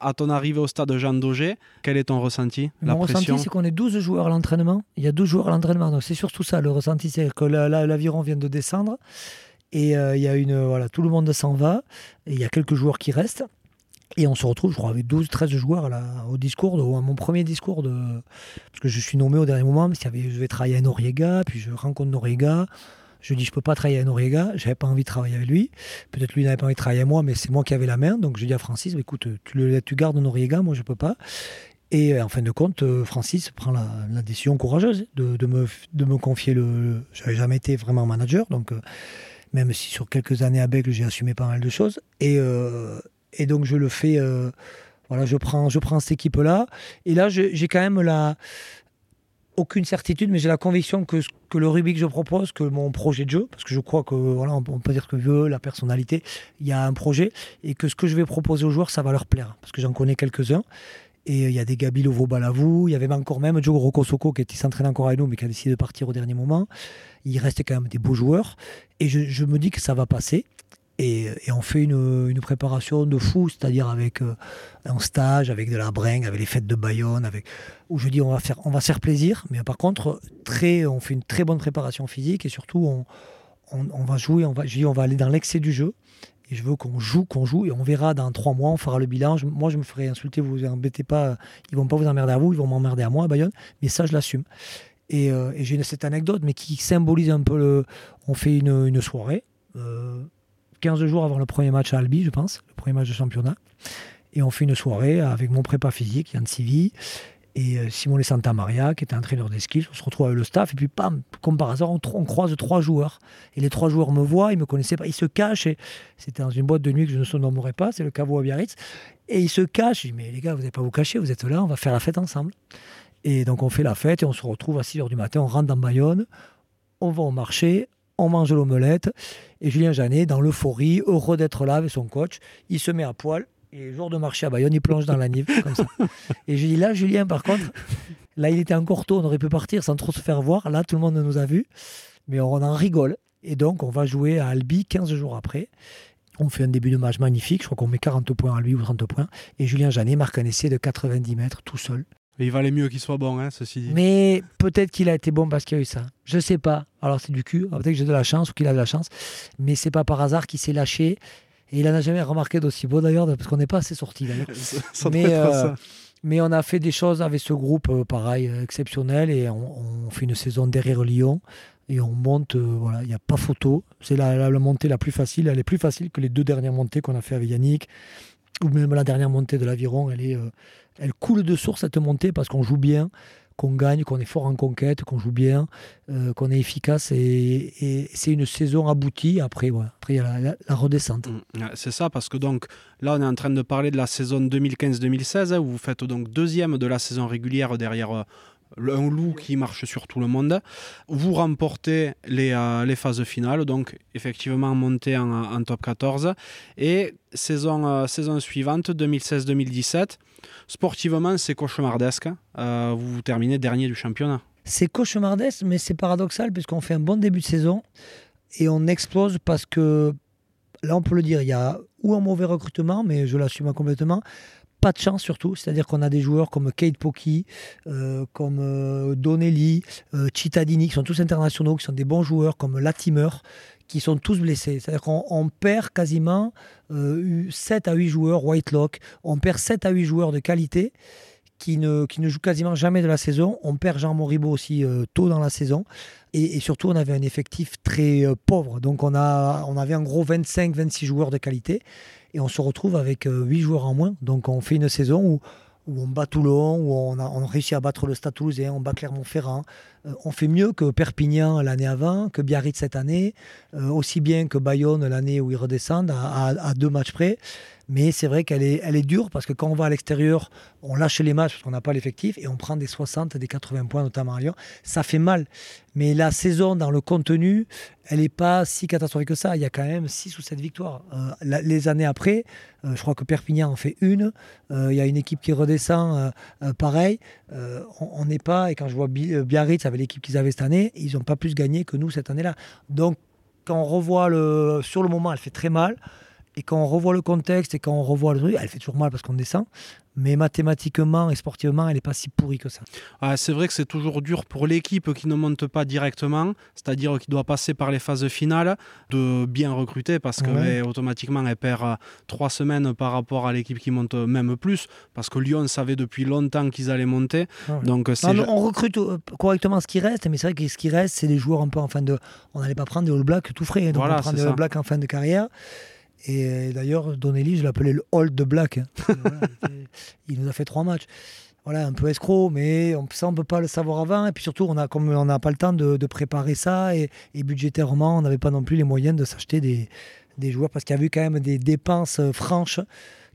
à ton arrivée au stade Jean Daugé, quel est ton ressenti Mon ressenti, c'est qu'on est 12 joueurs à l'entraînement. Il y a 12 joueurs à l'entraînement. Donc c'est surtout ça, le ressenti, c'est que l'aviron vient de descendre. Et euh, il y a une, voilà, tout le monde s'en va. Et il y a quelques joueurs qui restent. Et on se retrouve, je crois, avec 12, 13 joueurs là, au discours, de, à mon premier discours, parce que je suis nommé au dernier moment, parce avait, je vais travailler à Noriega, puis je rencontre Noriega. Je dis, je peux pas travailler à Noriega, j'avais pas envie de travailler avec lui. Peut-être lui n'avait pas envie de travailler avec moi, mais c'est moi qui avais la main. Donc je dis à Francis, bah, écoute, tu, le, gardes Noriega, moi je peux pas. Et euh, en fin de compte, euh, Francis prend la, décision courageuse de, me, confier le. Je n'avais jamais été vraiment manager, donc euh, même si sur quelques années à Bègle, j'ai assumé pas mal de choses. Et, et donc je le fais. voilà, je prends, je prends cette équipe-là. Et là, j'ai quand même la aucune certitude, mais j'ai la conviction que, que le rugby que je propose, que mon projet de jeu, parce que je crois que voilà, on peut dire que veut la personnalité, il y a un projet et que ce que je vais proposer aux joueurs, ça va leur plaire, parce que j'en connais quelques-uns. Et il y a des Gabi Lovo Balavou, il y avait encore même Joe Rokosoko qui s'entraîne encore avec nous, mais qui a décidé de partir au dernier moment. Il restait quand même des beaux joueurs. Et je me dis que ça va passer. Et, on fait une, préparation de fou, c'est-à-dire avec euh, un stage, avec de la bringue, avec les fêtes de Bayonne, avec, où je dis on va, faire, on va faire plaisir, mais par contre, très, on fait une très bonne préparation physique et surtout on, on, va jouer, on va, je dis on va aller dans l'excès du jeu. Et je veux qu'on joue, qu'on joue, et on verra dans trois mois, on fera le bilan. moi, je me ferai insulter, vous embêtez pas, ils vont pas vous emmerder à vous, ils vont m'emmerder à moi à Bayonne, mais ça, je l'assume. Et, euh, j'ai cette anecdote, mais qui symbolise un peu le. On fait une, soirée. Euh, 15 jours avant le premier match à Albi, je pense, le premier match de championnat. Et on fait une soirée avec mon prépa physique, Yann Sivi, et euh, Simone Santa Maria, qui était entraîneur d'esquisse. On se retrouve avec le staff, et puis, pam, comme par hasard, on, croise trois joueurs. Et les trois joueurs me voient, ils me connaissaient pas, ils se cachent. C'était dans une boîte de nuit que je ne se pas, c'est le caveau à Biarritz. Et ils se cachent. Je dis, mais les gars, vous n'allez pas vous cacher, vous êtes là, on va faire la fête ensemble. Et donc on fait la fête et on se retrouve à 6h du matin, on rentre dans Bayonne, on va au marché, on mange l'omelette. Et Julien Janet, dans l'euphorie, heureux d'être là avec son coach, il se met à poil. Et jour de marché à Bayonne, il plonge dans la nive, comme ça. Et je dis là, Julien, par contre, là, il était encore tôt, on aurait pu partir sans trop se faire voir. Là, tout le monde nous a vus, mais on en rigole. Et donc, on va jouer à Albi 15 jours après. On fait un début de match magnifique. Je crois qu'on met 40 points à lui ou 30 points. Et Julien Janet marque un essai de 90 mètres tout seul il valait mieux qu'il soit bon, hein, ceci dit. Mais peut-être qu'il a été bon parce qu'il y a eu ça. Je sais pas. Alors c'est du cul. Peut-être que j'ai de la chance ou qu'il a de la chance. Mais c'est pas par hasard qu'il s'est lâché. Et il n'en a jamais remarqué d'aussi beau d'ailleurs, parce qu'on n'est pas assez sorti d'ailleurs. mais, euh, mais on a fait des choses avec ce groupe, euh, pareil, euh, exceptionnel. Et on, fait une saison derrière Lyon. Et on monte, voilà, il n'y a pas photo. C'est la, la, montée la plus facile. Elle est plus facile que les deux dernières montées qu'on a fait avec Yannick. Ou même la dernière montée de l'Aviron, elle est elle coule de source cette montée parce qu'on joue bien, qu'on gagne, qu'on est fort en conquête, qu'on joue bien, euh, qu'on est efficace et, c'est une saison aboutie. Après, après il y a la, redescente. Mm, c'est ça parce que donc là on est en train de parler de la saison 2015-2016 où vous faites donc deuxième de la saison régulière derrière euh, un loup qui marche sur tout le monde. Vous remportez les, euh, phases finales, donc effectivement monté en, top 14. Et saison, saison suivante, 2016-2017, Sportivement, c'est cauchemardesque. Euh, vous terminez dernier du championnat. C'est cauchemardesque, mais c'est paradoxal puisqu'on fait un bon début de saison et on explose parce que là, on peut le dire, il y a ou un mauvais recrutement, mais je l'assume complètement. Pas de chance surtout, c'est-à-dire qu'on a des joueurs comme Kate Pocky, euh, comme euh, Donnelly, euh, Cittadini, qui sont tous internationaux, qui sont des bons joueurs, comme Latimer, qui sont tous blessés. C'est-à-dire qu'on perd quasiment 7 euh, à 8 joueurs Whitelock, on perd 7 à 8 joueurs de qualité qui ne, jouent quasiment jamais de la saison. On perd Jean Moribo aussi tôt dans la saison. Et, surtout, on avait un effectif très pauvre. Donc, on avait en gros 25-26 joueurs de qualité. Et on se retrouve avec 8 joueurs en moins. Donc, on fait une saison où où on bat Toulon, où on a, on réussit à battre le Stade toulousain, on bat Clermont-Ferrand. Euh, on fait mieux que Perpignan l'année avant, que Biarritz cette année, euh, aussi bien que Bayonne l'année où ils redescendent à, deux matchs près. Mais c'est vrai qu'elle est, dure parce que quand on va à l'extérieur, on lâche les matchs parce qu'on n'a pas l'effectif et on prend des 60, des 80 points, notamment à Lyon. Ça fait mal. Mais la saison, dans le contenu, elle n'est pas si catastrophique que ça. Il y a quand même 6 ou 7 victoires. Euh, les années après, je crois que Perpignan en fait une. Il y a une équipe qui redescend, pareil. on n'est pas, et quand je vois Biarritz avec l'équipe qu'ils avaient cette année, ils n'ont pas plus gagné que nous cette année-là. Donc, quand on revoit le, sur le moment, elle fait très mal. Et quand on revoit le contexte et quand on revoit le truc, elle fait toujours mal parce qu'on descend. Mais mathématiquement et sportivement, elle n'est pas si pourrie que ça. Ah, c'est vrai que c'est toujours dur pour l'équipe qui ne monte pas directement, c'est-à-dire qui doit passer par les phases finales, de bien recruter parce que Ouais. automatiquement elle perd euh, trois semaines par rapport à l'équipe qui monte même plus, parce que Lyon savait depuis longtemps qu'ils allaient monter. Ouais. Donc Non, on recrute euh, correctement ce qui reste, mais c'est vrai que ce qui reste, c'est des joueurs un peu en fin de. On n'allait pas prendre des All Blacks tout frais, donc Voilà, on prend des. All Blacks en fin de carrière. Et euh, d'ailleurs, Donnelly, je l'appelais le Old Black. hein. Voilà, il nous a fait trois matchs. Voilà, un peu escroc, mais on, ça, on ne peut pas le savoir avant. Et puis surtout, on a, comme on n'a pas le temps de, de préparer ça, et, et budgétairement, on n'avait pas non plus les moyens de s'acheter des, des joueurs, parce qu'il y avait quand même des dépenses euh, franches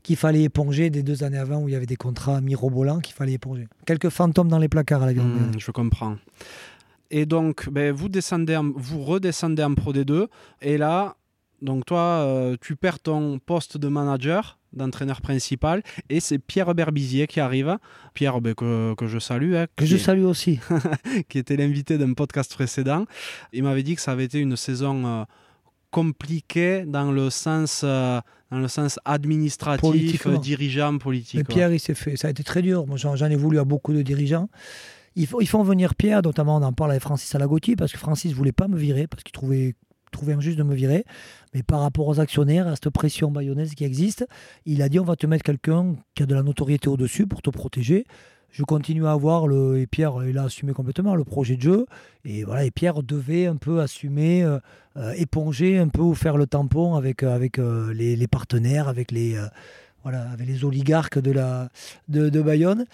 qu'il fallait éponger des deux années avant où il y avait des contrats mirobolants qu'il fallait éponger. Quelques fantômes dans les placards à la Grande Hmm, je comprends. Et donc, ben, vous, descendez en- vous redescendez en Pro D2. Et là, donc toi, euh, tu perds ton poste de manager, d'entraîneur principal. Et c'est Pierre Berbizier qui arrive. Pierre, ben, que, que je salue. hein, Que je est- salue aussi. qui était l'invité d'un podcast précédent. Il m'avait dit que ça avait été une saison euh, compliquée dans le sens, euh, dans le sens administratif, dirigeant, politique. Mais ouais. Pierre, il s'est fait. Ça a été très dur. Moi, j'en ai voulu à beaucoup de dirigeants. Ils, font- ils font venir Pierre, notamment on en parle avec Francis Alagotti, parce que Francis voulait pas me virer, parce qu'il trouvait, trouvait injuste de me virer. Mais par rapport aux actionnaires, à cette pression bayonnaise qui existe, il a dit on va te mettre quelqu'un qui a de la notoriété au-dessus pour te protéger. Je continue à avoir le. Et Pierre, il a assumé complètement le projet de jeu. Et voilà, et Pierre devait un peu assumer, euh, euh, éponger un peu faire le tampon avec, euh, avec les, partenaires, avec les, voilà, avec les oligarques de, la, de, Bayonne.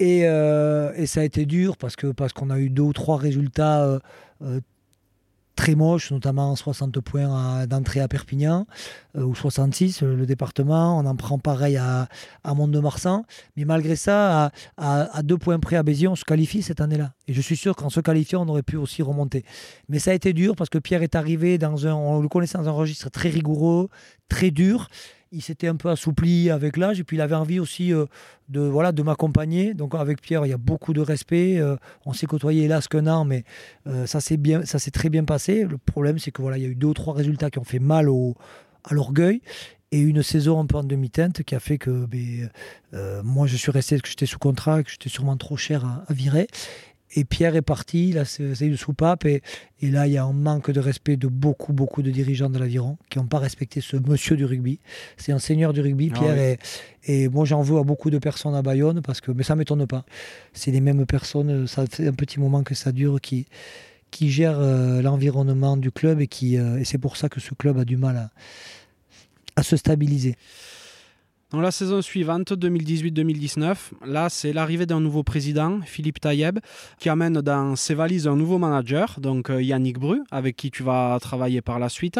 Et, et ça a été dur parce que parce qu'on a eu deux ou trois résultats très moches, notamment 60 points d'entrée à Perpignan, euh, ou 66, le, le département. On en prend pareil à, à Mont-de-Marsan. Mais malgré ça, à, à- à deux points près à Béziers, on se qualifie cette année-là. Et je suis sûr qu'en se qualifiant, on aurait pu aussi remonter. Mais ça a été dur parce que Pierre est arrivé dans un, on le connaissait dans un registre très rigoureux, très dur. Il s'était un peu assoupli avec l'âge et puis il avait envie aussi euh, de voilà de m'accompagner. Donc avec Pierre, il y a beaucoup de respect. Euh, on s'est côtoyé hélas qu'un an, mais euh, ça s'est très bien passé. Le problème, c'est que voilà, il y a eu deux ou trois résultats qui ont fait mal à l'orgueil et une saison un peu en demi-teinte qui a fait que ben, moi je suis resté, que j'étais sous contrat, que j'étais sûrement trop cher à virer. Et Pierre est parti, là c'est une soupape, et, et là il y a un manque de respect de beaucoup, beaucoup de dirigeants de l'aviron qui n'ont pas respecté ce monsieur du rugby. C'est un seigneur du rugby, Ah Pierre, oui. et, et moi j'en veux à beaucoup de personnes à Bayonne, parce que, mais ça ne m'étonne pas. C'est les mêmes personnes, ça fait un petit moment que ça dure, qui, qui gèrent euh, l'environnement du club, et, qui, euh, et c'est pour ça que ce club a du mal à, à se stabiliser. Dans la saison suivante, 2018-2019, là, c'est l'arrivée d'un nouveau président, Philippe Taïeb, qui amène dans ses valises un nouveau manager, donc euh, Yannick Bru, avec qui tu vas travailler par la suite.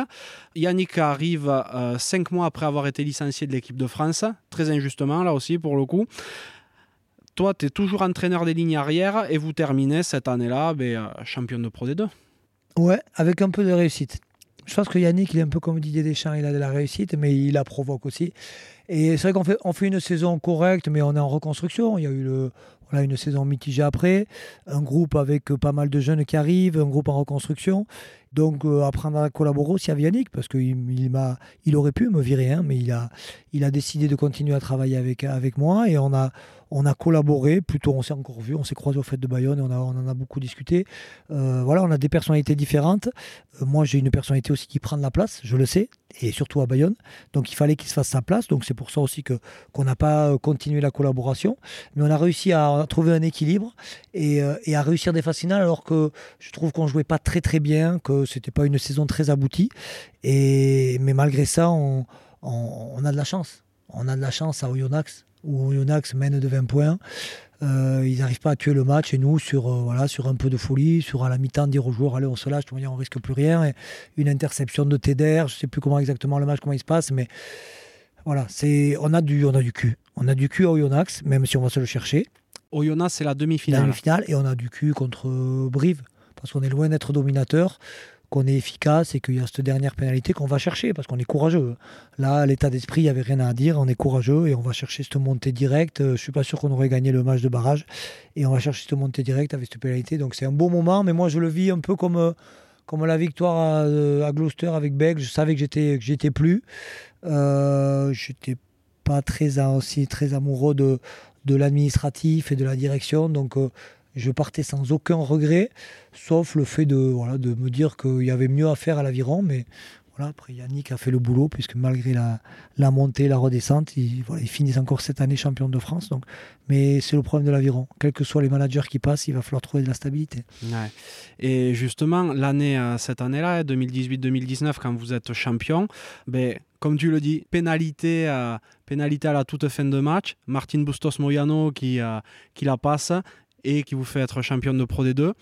Yannick arrive euh, cinq mois après avoir été licencié de l'équipe de France, très injustement, là aussi, pour le coup. Toi, tu es toujours entraîneur des lignes arrière et vous terminez cette année-là ben, euh, champion de Pro D2. Ouais, avec un peu de réussite. Je pense que Yannick, il est un peu comme Didier Deschamps, il a de la réussite, mais il la provoque aussi. Et c'est vrai qu'on fait, on fait une saison correcte, mais on est en reconstruction. Il y a eu le, voilà, une saison mitigée après, un groupe avec euh, pas mal de jeunes qui arrivent, un groupe en reconstruction. Donc euh, apprendre à collaborer aussi avec Yannick, parce qu'il il m'a, il aurait pu me virer, hein, mais il a, il a décidé de continuer à travailler avec, avec moi et on a, on a collaboré, plutôt on s'est encore vu, on s'est croisé au fait de Bayonne et on, a, en a beaucoup discuté. Euh, voilà, on a des personnalités différentes. Euh, moi, j'ai une personnalité aussi qui prend de la place, je le sais, et surtout à Bayonne. Donc il fallait qu'il se fasse sa place. Donc c'est pour ça aussi que qu'on n'a pas euh, continué la collaboration. Mais on a réussi à trouver un équilibre et, à réussir des phases finales alors que je trouve qu'on jouait pas très très bien, que c'était pas une saison très aboutie. Et, mais malgré ça, on, on, on a de la chance. On a de la chance à Oyonnax, où Oyonnax mène de 20 points. Euh, ils n'arrivent pas à tuer le match et nous, sur, euh, voilà, sur un peu de folie, sur à la mi-temps, dire aux joueurs allez, on se lâche, de toute manière, on risque plus rien. Et une interception de Teder, je sais plus comment exactement le match, comment il se passe, mais voilà, c'est, on, a du, on a du cul. On a du cul à Oyonnax, même si on va se le chercher. Oyonnax, c'est la La demi-finale. demi-finale, et on a du cul contre Brive, parce qu'on est loin d'être dominateur, qu'on est efficace et qu'il y a cette dernière pénalité qu'on va chercher, parce qu'on est courageux. Là, l'état d'esprit, il n'y avait rien à dire, on est courageux et on va chercher cette montée directe. Euh, Je suis pas sûr qu'on aurait gagné le match de barrage, et on va chercher cette montée directe avec cette pénalité. Donc c'est un beau moment, mais moi je le vis un peu comme, euh, comme la victoire à, euh, Gloucester avec Bègle. Je savais que j'étais que j'étais plus. Euh, J'étais pas très, aussi très amoureux de, de l'administratif et de la direction. Donc, je partais sans aucun regret, sauf le fait de, voilà, de me dire qu'il y avait mieux à faire à l'aviron. Mais voilà, après, Yannick a fait le boulot, puisque malgré la, montée, la redescente, ils, finissent encore cette année champion de France. Donc, mais c'est le problème de l'aviron. Quels que soient les managers qui passent, il va falloir trouver de la stabilité. Ouais. Et justement, l'année, euh, cette année-là, 2018-2019, quand vous êtes champion, ben, comme tu le dis, pénalité, à, pénalité à la toute fin de match. Martin Bustos Moyano qui, euh, qui la passe et qui vous fait être champion de Pro D2.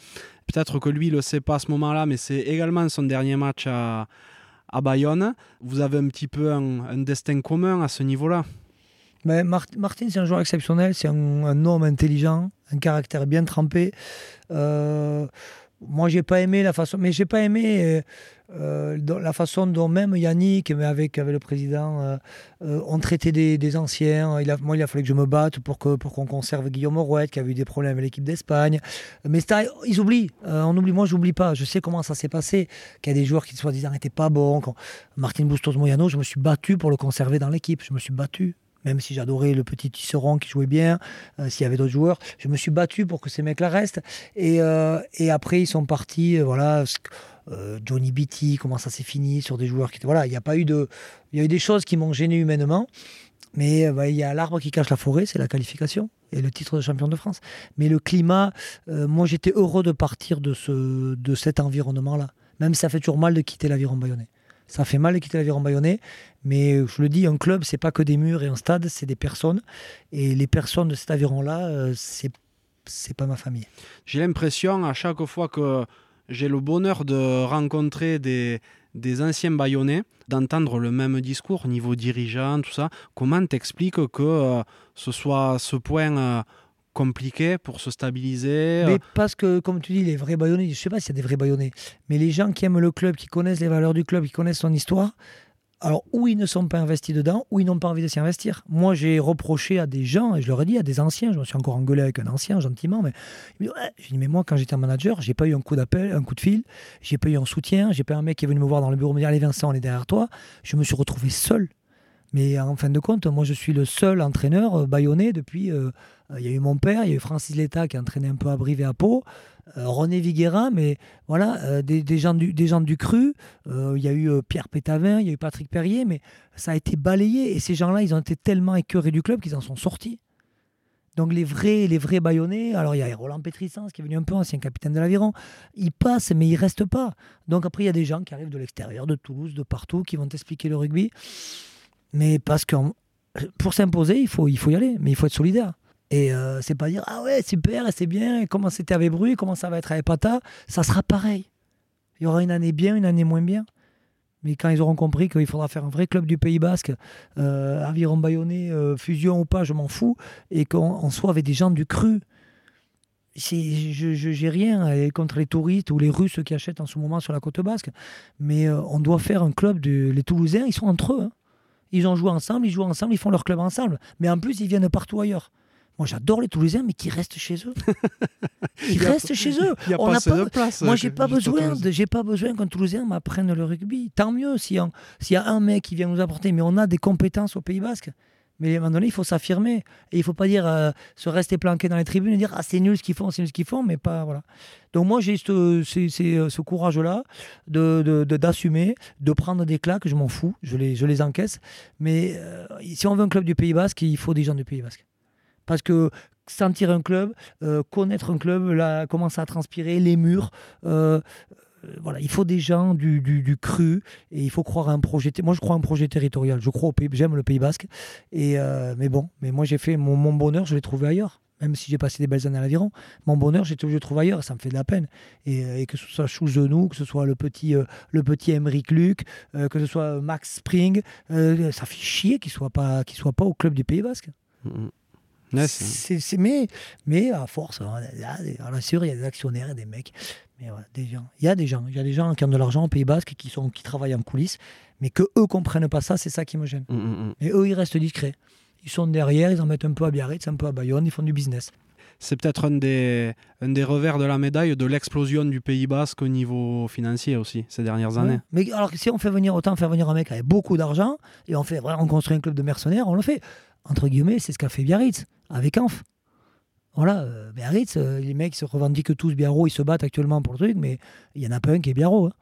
Peut-être que lui, il ne le sait pas à ce moment-là, mais c'est également son dernier match à, à Bayonne. Vous avez un petit peu un, destin commun à ce niveau-là. Mais Martin, c'est un joueur exceptionnel, c'est un, un, homme intelligent, un caractère bien trempé. Euh, moi, j'ai pas aimé la façon, mais j'ai pas aimé euh, la façon dont même Yannick, mais avec, avec le président, euh, euh, ont traité des, anciens. Il a, moi, il a fallu que je me batte pour que pour qu'on conserve Guillaume Orouet, qui a eu des problèmes avec l'équipe d'Espagne. Mais ils oublient. on oublie. Moi, j'oublie pas. Je sais comment ça s'est passé. Qu'il y a des joueurs qui soi-disant n'étaient pas bons. Martin Bustos Moyano, je me suis battu pour le conserver dans l'équipe. Je me suis battu même si j'adorais le petit Tisserand qui jouait bien, euh, s'il y avait d'autres joueurs, je me suis battu pour que ces mecs-là restent. Et, euh, après, ils sont partis, euh, voilà, Johnny Beatty, comment ça s'est fini sur des joueurs qui Voilà, il n'y a pas eu de. Il y a eu des choses qui m'ont gêné humainement. Mais il y a l'arbre qui cache la forêt, c'est la qualification et le titre de champion de France. Mais le climat, moi j'étais heureux de partir de, ce, de cet environnement-là. Même si ça fait toujours mal de quitter l'aviron bayonnais. Ça fait mal de quitter l'aviron bayonnais, mais je le dis, un club, c'est pas que des murs et un stade, c'est des personnes. Et les personnes de cet aviron-là, euh, c'est c'est pas ma famille. J'ai l'impression à chaque fois que j'ai le bonheur de rencontrer des, des anciens bayonnais, d'entendre le même discours niveau dirigeant, tout ça. Comment t'expliques que euh, ce soit ce point euh, compliqué pour se stabiliser. Mais parce que, comme tu dis, les vrais baïonnés, je ne sais pas s'il y a des vrais baïonnés, mais les gens qui aiment le club, qui connaissent les valeurs du club, qui connaissent son histoire, alors ou ils ne sont pas investis dedans, ou ils n'ont pas envie de s'y investir. Moi, j'ai reproché à des gens, et je leur ai dit, à des anciens, je me suis encore engueulé avec un ancien gentiment, mais dit, mais moi, quand j'étais manager, j'ai pas eu un coup d'appel, un coup de fil, j'ai pas eu un soutien, j'ai pas eu un mec qui est venu me voir dans le bureau me dire, allez Vincent, on est derrière toi. Je me suis retrouvé seul. Mais en fin de compte, moi, je suis le seul entraîneur euh, baïonné depuis. Euh, il y a eu mon père, il y a eu Francis Letta qui a entraîné un peu à Brive et à Pau, euh, René Viguera, mais voilà, des, gens du, cru. il y a eu Pierre Pétavin, il y a eu Patrick Perrier, mais ça a été balayé. Et ces gens-là, ils ont été tellement écœurés du club qu'ils en sont sortis. Donc les vrais, les vrais alors il y a Roland Pétrissance qui est venu un peu ancien capitaine de l'aviron, ils passent mais ils restent pas. Donc après il y a des gens qui arrivent de l'extérieur, de Toulouse, de partout, qui vont t'expliquer le rugby. Mais parce que pour s'imposer, il faut, il faut y aller, mais il faut être solidaire. Et euh, c'est pas dire ah ouais super c'est bien comment c'était avec Bruy comment ça va être avec Pata ça sera pareil il y aura une année bien une année moins bien mais quand ils auront compris qu'il faudra faire un vrai club du Pays Basque euh, Aviron euh, fusion ou pas je m'en fous et qu'on soit avec des gens du cru je j'ai rien contre les touristes ou les Russes qui achètent en ce moment sur la côte basque mais euh, on doit faire un club de les Toulousains ils sont entre eux hein. Ils ont joué ensemble, ils jouent ensemble, ils font leur club ensemble. Mais en plus, ils viennent partout ailleurs. Moi, j'adore les Toulousains, mais qui restent chez eux. Qui restent chez eux. Il y a On pas assez pas, de place. moi, euh, j'ai pas juste besoin, j'ai pas besoin qu'un Toulousain m'apprenne le rugby. Tant mieux s'il y, s'il y a un mec qui vient nous apporter. Mais on a des compétences au Pays Basque. Mais à un moment donné, il faut s'affirmer. Et il faut pas dire euh, se rester planqué dans les tribunes et dire ah c'est nul ce qu'ils font, c'est nul ce qu'ils font, mais pas voilà. Donc moi j'ai ce, ce courage-là de, de- d'assumer, de prendre des claques, je m'en fous, je les, je les encaisse. Mais euh, si on veut un club du Pays Basque, il faut des gens du Pays Basque. Parce que sentir un club, euh, connaître un club, là, commencer à transpirer, les murs, voilà, il faut des gens du, cru et il faut croire à un projet. Moi, je crois à un projet territorial. J'aime le Pays Basque. Et euh, mais bon, moi, j'ai fait mon, bonheur, je l'ai trouvé ailleurs. Même si j'ai passé des belles années à l'aviron, mon bonheur, j'ai toujours trouvé ailleurs. Ça me fait de la peine. Et, euh, que ce soit Chou Genou, que ce soit le petit, euh, le petit Emeric Luc, euh, que ce soit Max Spring, euh, ça fait chier qu'il soit pas, qu'il soit pas au club du Pays Basque. Mhm. Ouais, mais, mais à force, hein, il y a des- bien sûr, il y a des actionnaires des mecs. Mais ouais, des gens. Il y a des gens. Il y a des gens qui ont de l'argent au Pays Basque qui, sont, qui travaillent en coulisses. Mais que eux comprennent pas ça, c'est ça qui me gêne. Mhm, mhm. Et eux, ils restent discrets. Ils sont derrière, ils en mettent un peu à Biarritz, un peu à Bayonne, ils font du business. c'est peut-être un des, un des revers de la médaille de l'explosion du Pays Basque au niveau financier aussi ces dernières années. Mais alors si on fait venir autant faire venir un mec avec beaucoup d'argent et on fait vraiment construire un club de mercenaires, on le fait. Entre guillemets, c'est ce qu'a fait Biarritz avec Anf. Voilà, euh, Biarritz, euh, les mecs se revendiquent tous Biarro, ils se battent actuellement pour le truc, mais il n'y en a pas un qui est Biarro. Hein.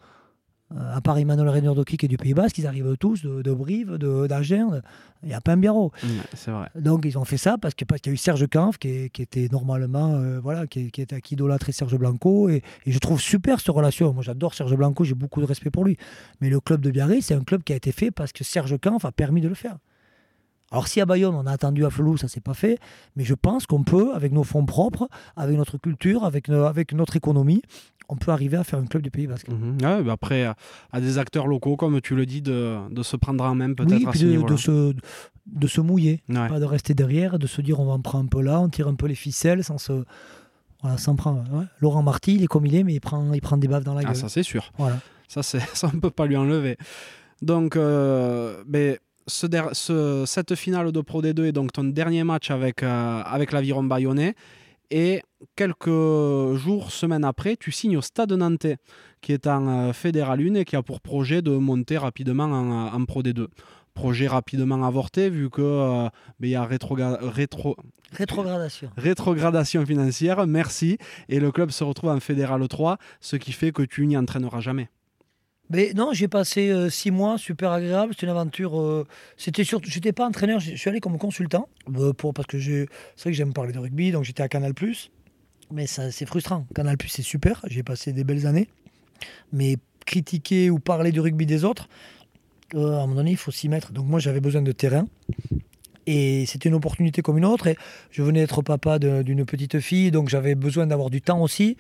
Euh, à part Emmanuel Reiner qui est du Pays Basque, ils arrivent tous de, de Brive, d'Agen, il n'y a pas un Biarro. c'est vrai. Donc ils ont fait ça parce qu'il parce qu'il y a eu Serge Kampf qui, était normalement, voilà, qui, qui, était, qui idolâtrait Serge Blanco. Et, et, je trouve super cette relation. Moi j'adore Serge Blanco, j'ai beaucoup de respect pour lui. Mais le club de Biarritz, c'est un club qui a été fait parce que Serge Kampf a permis de le faire. Alors si à Bayonne on a attendu à Flou, ça s'est pas fait, mais je pense qu'on peut, avec nos fonds propres, avec notre culture, avec, avec notre économie, on peut arriver à faire un club du Pays Basque. Mhm. Bah après, à des acteurs locaux, comme tu le dis, de, de se prendre en main peut-être oui, à ce de, de, se, de se mouiller, pas de rester derrière, de se dire on va en prendre un peu là, on tire un peu les ficelles sans se... Voilà, sans prendre... Laurent Marty, il est comme il est, mais il prend, il prend des baves dans la ah, gueule. Ah, ça c'est sûr. Voilà. Ça, ça, on ne peut pas lui enlever. Donc, euh, ben, ce, cette finale de Pro D2 est donc ton dernier match avec, euh, avec l'Aviron Bayonnais. Et quelques jours, semaines après, tu signes au Stade Nantais, qui est en euh, Fédéral 1 et qui a pour projet de monter rapidement en, en Pro D2 projet rapidement avorté vu que euh, ben, il y a rétro, rétro, rétrogradation. rétrogradation financière, merci, et le club se retrouve en Fédéral 3, ce qui fait que tu n'y entraîneras jamais. Mais non, j'ai passé euh, six mois, super agréable. C'était une aventure. Euh, c'était surtout, j'étais pas entraîneur, je suis allé comme consultant euh, pour parce que c'est vrai que j'aime parler de rugby, donc j'étais à Canal+. Mais ça, c'est frustrant. Canal+, c'est super. J'ai passé des belles années, mais critiquer ou parler du rugby des autres, à un moment donné, il faut s'y mettre. Donc moi, j'avais besoin de terrain. Et c'était une opportunité comme une autre. Et je venais d'être papa d'une petite fille, donc j'avais besoin d'avoir du temps aussi.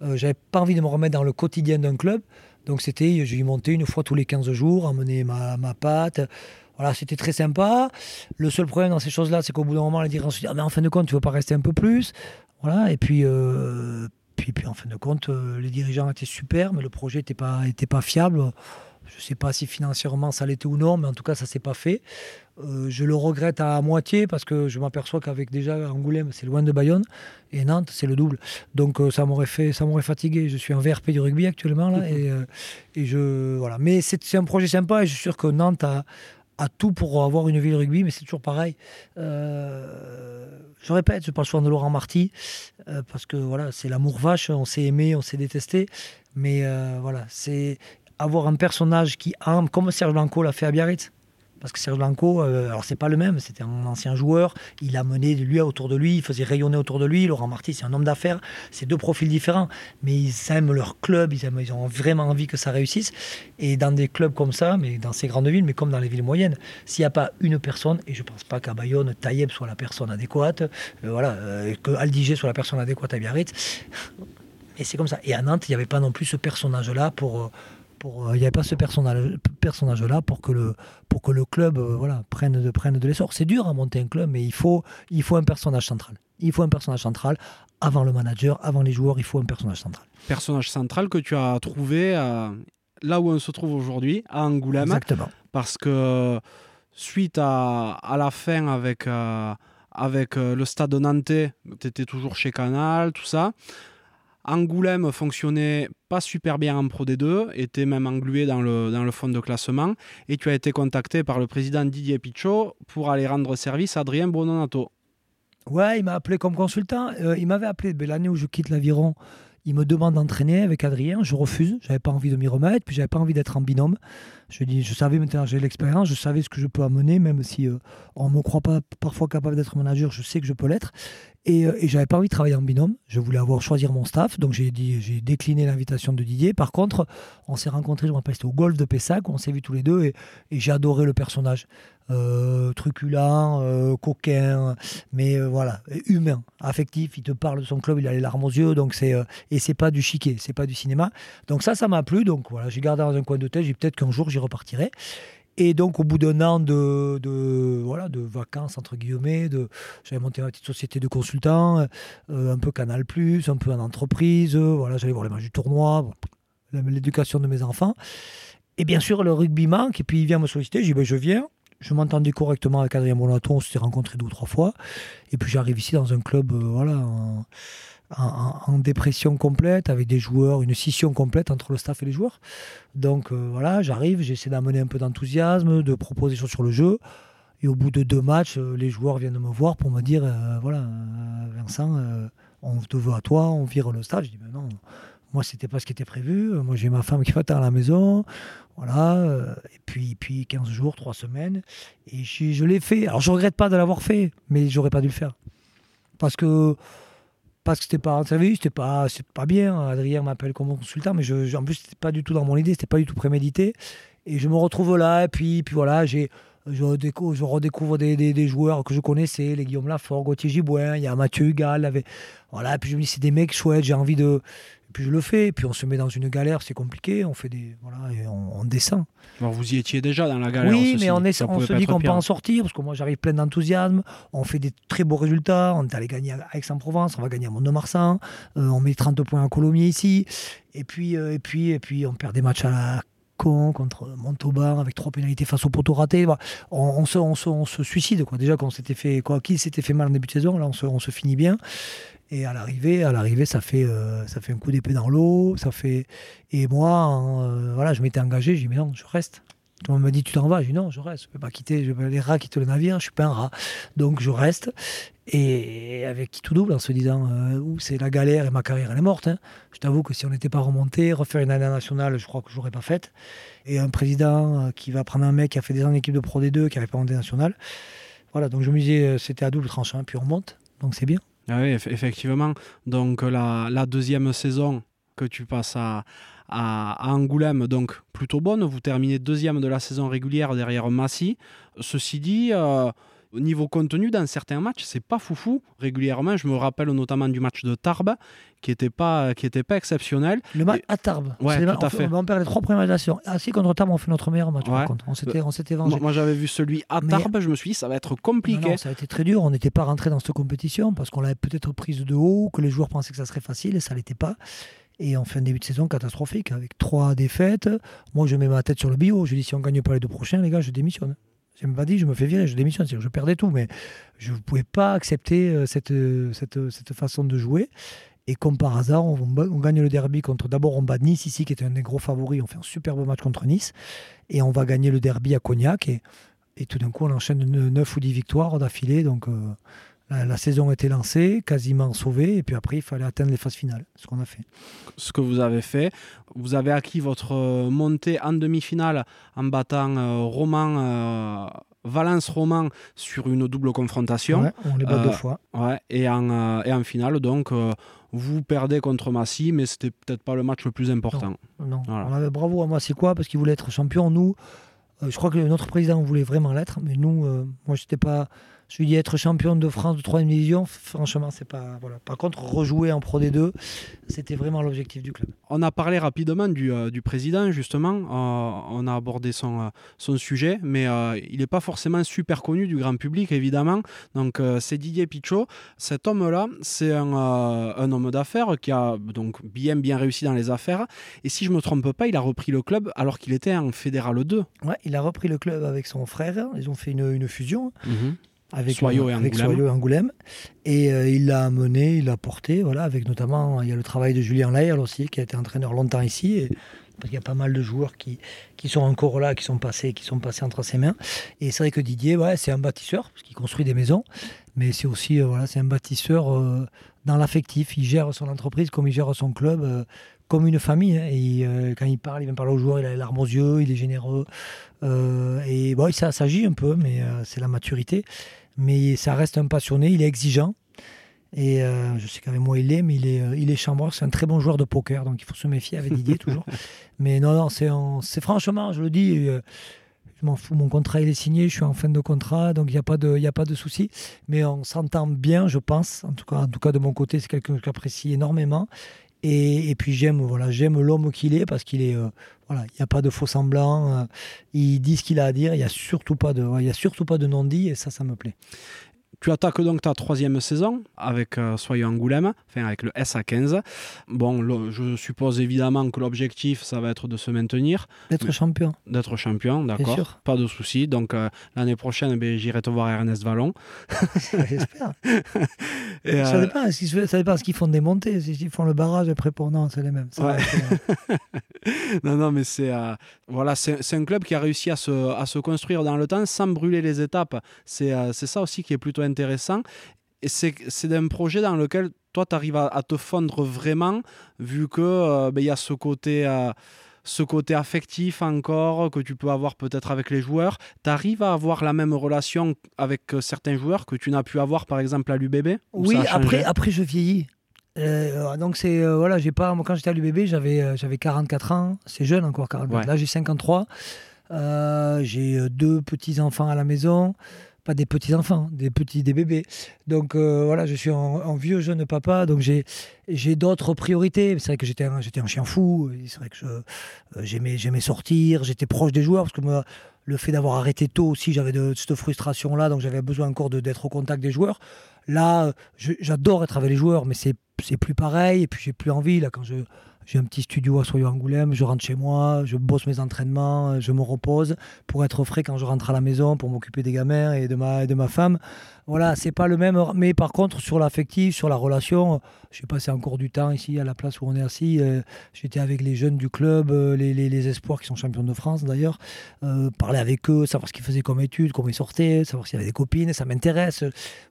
j'avais pas envie de me remettre dans le quotidien d'un club. Donc c'était, j'ai monté une fois tous les 15 jours, emmener ma, ma pâte. Voilà, c'était très sympa. Le seul problème dans ces choses-là, c'est qu'au bout d'un moment, les dirigeants se disent ah, mais en fin de compte, tu veux pas rester un peu plus? Voilà, et puis, euh, en fin de compte, euh, les dirigeants étaient super, mais le projet n'était pas, était pas fiable. Je ne sais pas si financièrement ça l'était ou non, mais en tout cas, ça ne s'est pas fait. Euh, je le regrette à moitié parce que je m'aperçois qu'avec déjà Angoulême, c'est loin de Bayonne et Nantes, c'est le double. Donc euh, ça m'aurait fait, ça m'aurait fatigué. Je suis en VRP du rugby actuellement là et, euh, et, je voilà. Mais c'est un projet sympa et je suis sûr que Nantes a, a tout pour avoir une ville rugby, mais c'est toujours pareil. je répète, je parle souvent de Laurent Marty parce que voilà, c'est l'amour vache. On s'est aimé, on s'est détesté, mais voilà, c'est avoir un personnage qui aime, comme Serge Blanco l'a fait à Biarritz. Parce que Serge Blanco, euh, alors c'est pas le même, c'était un ancien joueur, il a mené lui autour de lui, il faisait rayonner autour de lui. Laurent Marty, c'est un homme d'affaires, c'est deux profils différents, mais ils aiment leur club, ils, ont vraiment envie que ça réussisse. Et dans des clubs comme ça, mais dans ces grandes villes, mais comme dans les villes moyennes, s'il n'y a pas une personne, et je pense pas qu'à Bayonne, Taïeb soit la personne adéquate, euh, voilà, euh, que Aldiger soit la personne adéquate à Biarritz, et c'est comme ça. Et à Nantes, il n'y avait pas non plus ce personnage-là pour euh, il n'y avait pas ce personnage, personnage-là pour que le, pour que le club euh, voilà, prenne, de, prenne de l'essor. C'est dur à monter un club, mais il faut, il faut un personnage central. Il faut un personnage central avant le manager, avant les joueurs, il faut un personnage central. Personnage central que tu as trouvé euh, là où on se trouve aujourd'hui, à Angoulême. Exactement. Parce que suite à, à la fin avec, avec le stade de Nantais, tu étais toujours chez Canal, tout ça. Angoulême fonctionnait pas super bien en Pro D2, était même englué dans le, fond de classement, et tu as été contacté par le président Didier Pichot pour aller rendre service à Adrien Bononato. Ouais, il m'a appelé comme consultant. Euh, il m'avait appelé l'année où je quitte l'aviron. Il me demande d'entraîner avec Adrien. Je refuse. J'avais pas envie de m'y remettre. Puis j'avais pas envie d'être en binôme. Je dis, je savais maintenant, j'ai l'expérience. Je savais ce que je peux amener, même si euh, on ne me croit pas parfois capable d'être manager. Je sais que je peux l'être. Et, euh, j'avais pas envie de travailler en binôme. Je voulais avoir choisir mon staff. Donc j'ai décliné l'invitation de Didier. Par contre, on s'est rencontrés, je me rappelle, c'était au golf de Pessac. On s'est vus tous les deux et, j'ai adoré le personnage. Euh, truculent, euh, coquin, mais voilà, humain, affectif. Il te parle de son club, il a les larmes aux yeux. Donc c'est et c'est pas du chiquet, c'est pas du cinéma. Donc ça, ça m'a plu. Donc voilà, j'ai gardé dans un coin de tête. J'ai peut-être qu'un jour j'y repartirai. Et donc, au bout d'un an de, de, voilà, de vacances, entre guillemets, j'avais monté ma petite société de consultants, euh, un peu Canal, un peu en entreprise. voilà, j'allais voir les matchs du tournoi, l'éducation de mes enfants. Et bien sûr, le rugby manque. Et puis, il vient me solliciter. Je dis ben, Je viens. Je m'entendais correctement avec Adrien Bonato, on s'était rencontrés deux ou trois fois. Et puis j'arrive ici dans un club, voilà, en, dépression complète, avec des joueurs, une scission complète entre le staff et les joueurs. Donc voilà, j'arrive, j'essaie d'amener un peu d'enthousiasme, de proposer des choses sur le jeu. Et au bout de deux matchs, les joueurs viennent me voir pour me dire, voilà, Vincent, on te veut à toi, on vire le stade. Je dis, mais non, moi, c'était pas ce qui était prévu. Moi, j'ai ma femme qui être à la maison. Voilà. Euh, et puis, puis 15 jours, 3 semaines. Et je, l'ai fait. Alors, je regrette pas de l'avoir fait, mais j'aurais pas dû le faire. Parce que parce que c'était pas savez, c'était pas pas bien Adrien m'appelle comme consultant mais je, en plus c'était pas du tout dans mon idée c'était pas du tout prémédité et je me retrouve là et puis puis voilà j'ai je redécouvre, je redécouvre des, des, joueurs que je connaissais, les Guillaume Lafort, Gauthier Gibouin, il y a Mathieu Hugal. Avait, voilà, puis je me dis, c'est des mecs chouettes, j'ai envie de. Puis je le fais, puis on se met dans une galère, c'est compliqué, on fait des. Voilà, et on, descend. vous y étiez déjà dans la galère. Oui, mais on, est, on se dit qu'on peut en sortir, parce que moi j'arrive plein d'enthousiasme, on fait des très beaux résultats, on est allé gagner à Aix-en-Provence, on va gagner à Mont-de-Marsan, euh, on met 30 points à Colomiers ici, et puis, euh, et, puis, et puis on perd des matchs à la contre Montauban avec trois pénalités face au poteau raté. On, se, on, se, suicide. Quoi. Déjà, qu'on s'était fait, quoi qu'il s'était fait mal en début de saison, là, on se, on se finit bien. Et à l'arrivée, à l'arrivée, ça fait, euh, ça fait un coup d'épée dans l'eau. Ça fait. Et moi, euh, voilà, je m'étais engagé. J'ai dit mais non, je reste. Tout le monde m'a dit tu t'en vas. J'ai dit non, je reste. Je peux pas quitter. Je les rats quittent le navire. Je suis pas un rat. Donc je reste. Et avec qui tout double en se disant euh, c'est la galère et ma carrière elle est morte. Hein. Je t'avoue que si on n'était pas remonté, refaire une année nationale, je crois que je n'aurais pas faite. Et un président euh, qui va prendre un mec qui a fait des ans en équipe de Pro D2, qui n'avait pas monté nationale. Voilà, donc je me disais c'était à double tranchant, puis on remonte. Donc c'est bien. Ah oui, effectivement. Donc la, la, deuxième saison que tu passes à, à, Angoulême, donc plutôt bonne. Vous terminez deuxième de la saison régulière derrière Massy. Ceci dit, au niveau contenu, dans certains matchs, c'est pas foufou régulièrement. Je me rappelle notamment du match de Tarbes, qui n'était pas, qui était pas exceptionnel. Le match à Tarbes. Ouais, tout on, à fait. On perd les trois premières nations. Ah si, contre Tarbes, on fait notre meilleur match. contre. On s'était, on s'était vengé. Moi, j'avais vu celui à Tarbes, je me suis dit, ça va être compliqué. ça a été très dur. On n'était pas rentré dans cette compétition parce qu'on l'avait peut-être prise de haut, que les joueurs pensaient que ça serait facile et ça l'était pas. Et on fait un début de saison catastrophique avec trois défaites. Moi, je mets ma tête sur le bio. Je dis si on gagne pas les deux prochains, les gars, je démissionne. Je me pas dit, je me fais virer, je démissionne. Je perdais tout, mais je ne pouvais pas accepter euh, cette, euh, euh, cette, façon de jouer. Et comme par hasard, on, gagne le derby contre. D'abord, on bat Nice ici, qui était un des gros favoris. On fait un superbe match contre Nice. Et on va gagner le derby à Cognac. Et, et tout d'un coup, on enchaîne 9 ou 10 victoires d'affilée. Donc, la, saison était lancée, quasiment sauvée, et puis après, il fallait atteindre les phases finales, ce qu'on a fait. Ce que vous avez fait, vous avez acquis votre euh, montée en demi-finale en battant euh, Roman. Euh, Valence Roman sur une double confrontation. on les bat deux fois. Ouais, et, en, et en finale, donc, vous perdez contre Massy, mais c'était peut-être pas le match le plus important. Non, On avait bravo à Massy quoi, parce qu'il voulait être champion. Nous, je crois que notre président voulait vraiment l'être, mais nous, moi, je n'étais pas je lui dis être champion de France de 3 division, franchement, c'est pas. Voilà. Par contre, rejouer en Pro D2, c'était vraiment l'objectif du club. On a parlé rapidement du, euh, du président, justement. Euh, on a abordé son, euh, son sujet, mais il n'est pas forcément super connu du grand public, évidemment. Donc, c'est Didier Pichot. Cet homme-là, c'est un, un, homme d'affaires qui a donc bien, bien réussi dans les affaires. Et si je ne me trompe pas, il a repris le club alors qu'il était en Fédéral 2. Ouais, il a repris le club avec son frère. Ils ont fait une, une fusion. Mhm avec Soyo et Angoulême. Et euh, il l'a amené, il l'a porté, voilà, avec notamment, il y a le travail de Julien Lair aussi, qui a été entraîneur longtemps ici, et, parce qu'il y a pas mal de joueurs qui, qui sont encore là, qui sont passés, qui sont passés entre ses mains. Et c'est vrai que Didier, ouais, c'est un bâtisseur, parce qu'il construit des maisons, mais c'est aussi, euh, voilà, c'est un bâtisseur euh, dans l'affectif. Il gère son entreprise comme il gère son club, comme une famille. Hein. et quand il parle, il vient parler aux joueurs, il a les larmes aux yeux, il est généreux. et bon, ça s'agit un peu, mais c'est la maturité mais ça reste un passionné, il est exigeant. Et euh, je sais qu'avec moi il est, mais il est, euh, il est chambreur, c'est un très bon joueur de poker, donc il faut se méfier avec Didier toujours. Mais non, non, c'est franchement, je le dis, euh, je m'en fous, mon contrat il est signé, je suis en fin de contrat, donc il n'y a pas de, y a pas de souci. Mais on s'entend bien, je pense, en tout cas, en tout cas de mon côté, c'est quelqu'un que j'apprécie énormément. Et, et, puis j'aime voilà, j'aime l'homme qu'il est parce qu'il est, il n'y a pas de faux semblant. il dit ce qu'il a à dire, il n'y a surtout pas de, a surtout pas de non-dit et ça, ça me plaît Tu attaques donc ta troisième saison avec euh, Soyons Angoulême, enfin avec le SA15. Bon, je suppose évidemment que l'objectif, ça va être de se maintenir. D'être champion. D'être champion, d'accord. Pas de souci. Donc euh, l'année prochaine, ben, j'irai te voir à Ernest Vallon. J'espère. ça, dépend, ça dépend ce qu'ils font des montées. S'ils font le barrage après pour non, c'est les mêmes. non, non, mais c'est voilà, c'est un club qui a réussi à se, à se construire dans le temps sans brûler les étapes. C'est ça aussi qui est plutôt intéressant. Et c'est un projet dans lequel toi, tu arrives à, te fondre vraiment, vu qu'il euh, ben, y a ce côté, euh, ce côté affectif encore que tu peux avoir peut-être avec les joueurs. Tu arrives à avoir la même relation avec euh, certains joueurs que tu n'as pu avoir, par exemple, à l'UBB Oui, après, après, je vieillis. donc c'est voilà, j'ai pas moi quand j'étais à l'UBB, j'avais j'avais 44 ans, c'est jeune encore 44. Là, j'ai 53. j'ai deux petits enfants à la maison pas des petits enfants, des petits, des bébés. Donc euh, voilà, je suis un, vieux jeune papa, donc j'ai j'ai d'autres priorités. C'est vrai que j'étais un, chien fou. C'est vrai que euh, j'aimais j'aimais sortir, j'étais proche des joueurs parce que moi, le fait d'avoir arrêté tôt aussi, j'avais de, cette frustration là, donc j'avais besoin encore de, d'être au contact des joueurs. Là, j'adore être avec les joueurs, mais c'est c'est plus pareil. Et puis j'ai plus envie là quand je j'ai un petit studio à Soyo Angoulême, je rentre chez moi, je bosse mes entraînements, je me repose pour être frais quand je rentre à la maison, pour m'occuper des gamins et de ma, de ma femme. Voilà, c'est pas le même. Mais par contre, sur l'affectif, sur la relation, j'ai passé encore du temps ici à la place où on est assis. Euh, j'étais avec les jeunes du club, euh, les, les, espoirs qui sont champions de France d'ailleurs, euh, parler avec eux, savoir ce qu'ils faisaient comme études, comment ils sortaient, savoir s'il y avait des copines, ça m'intéresse.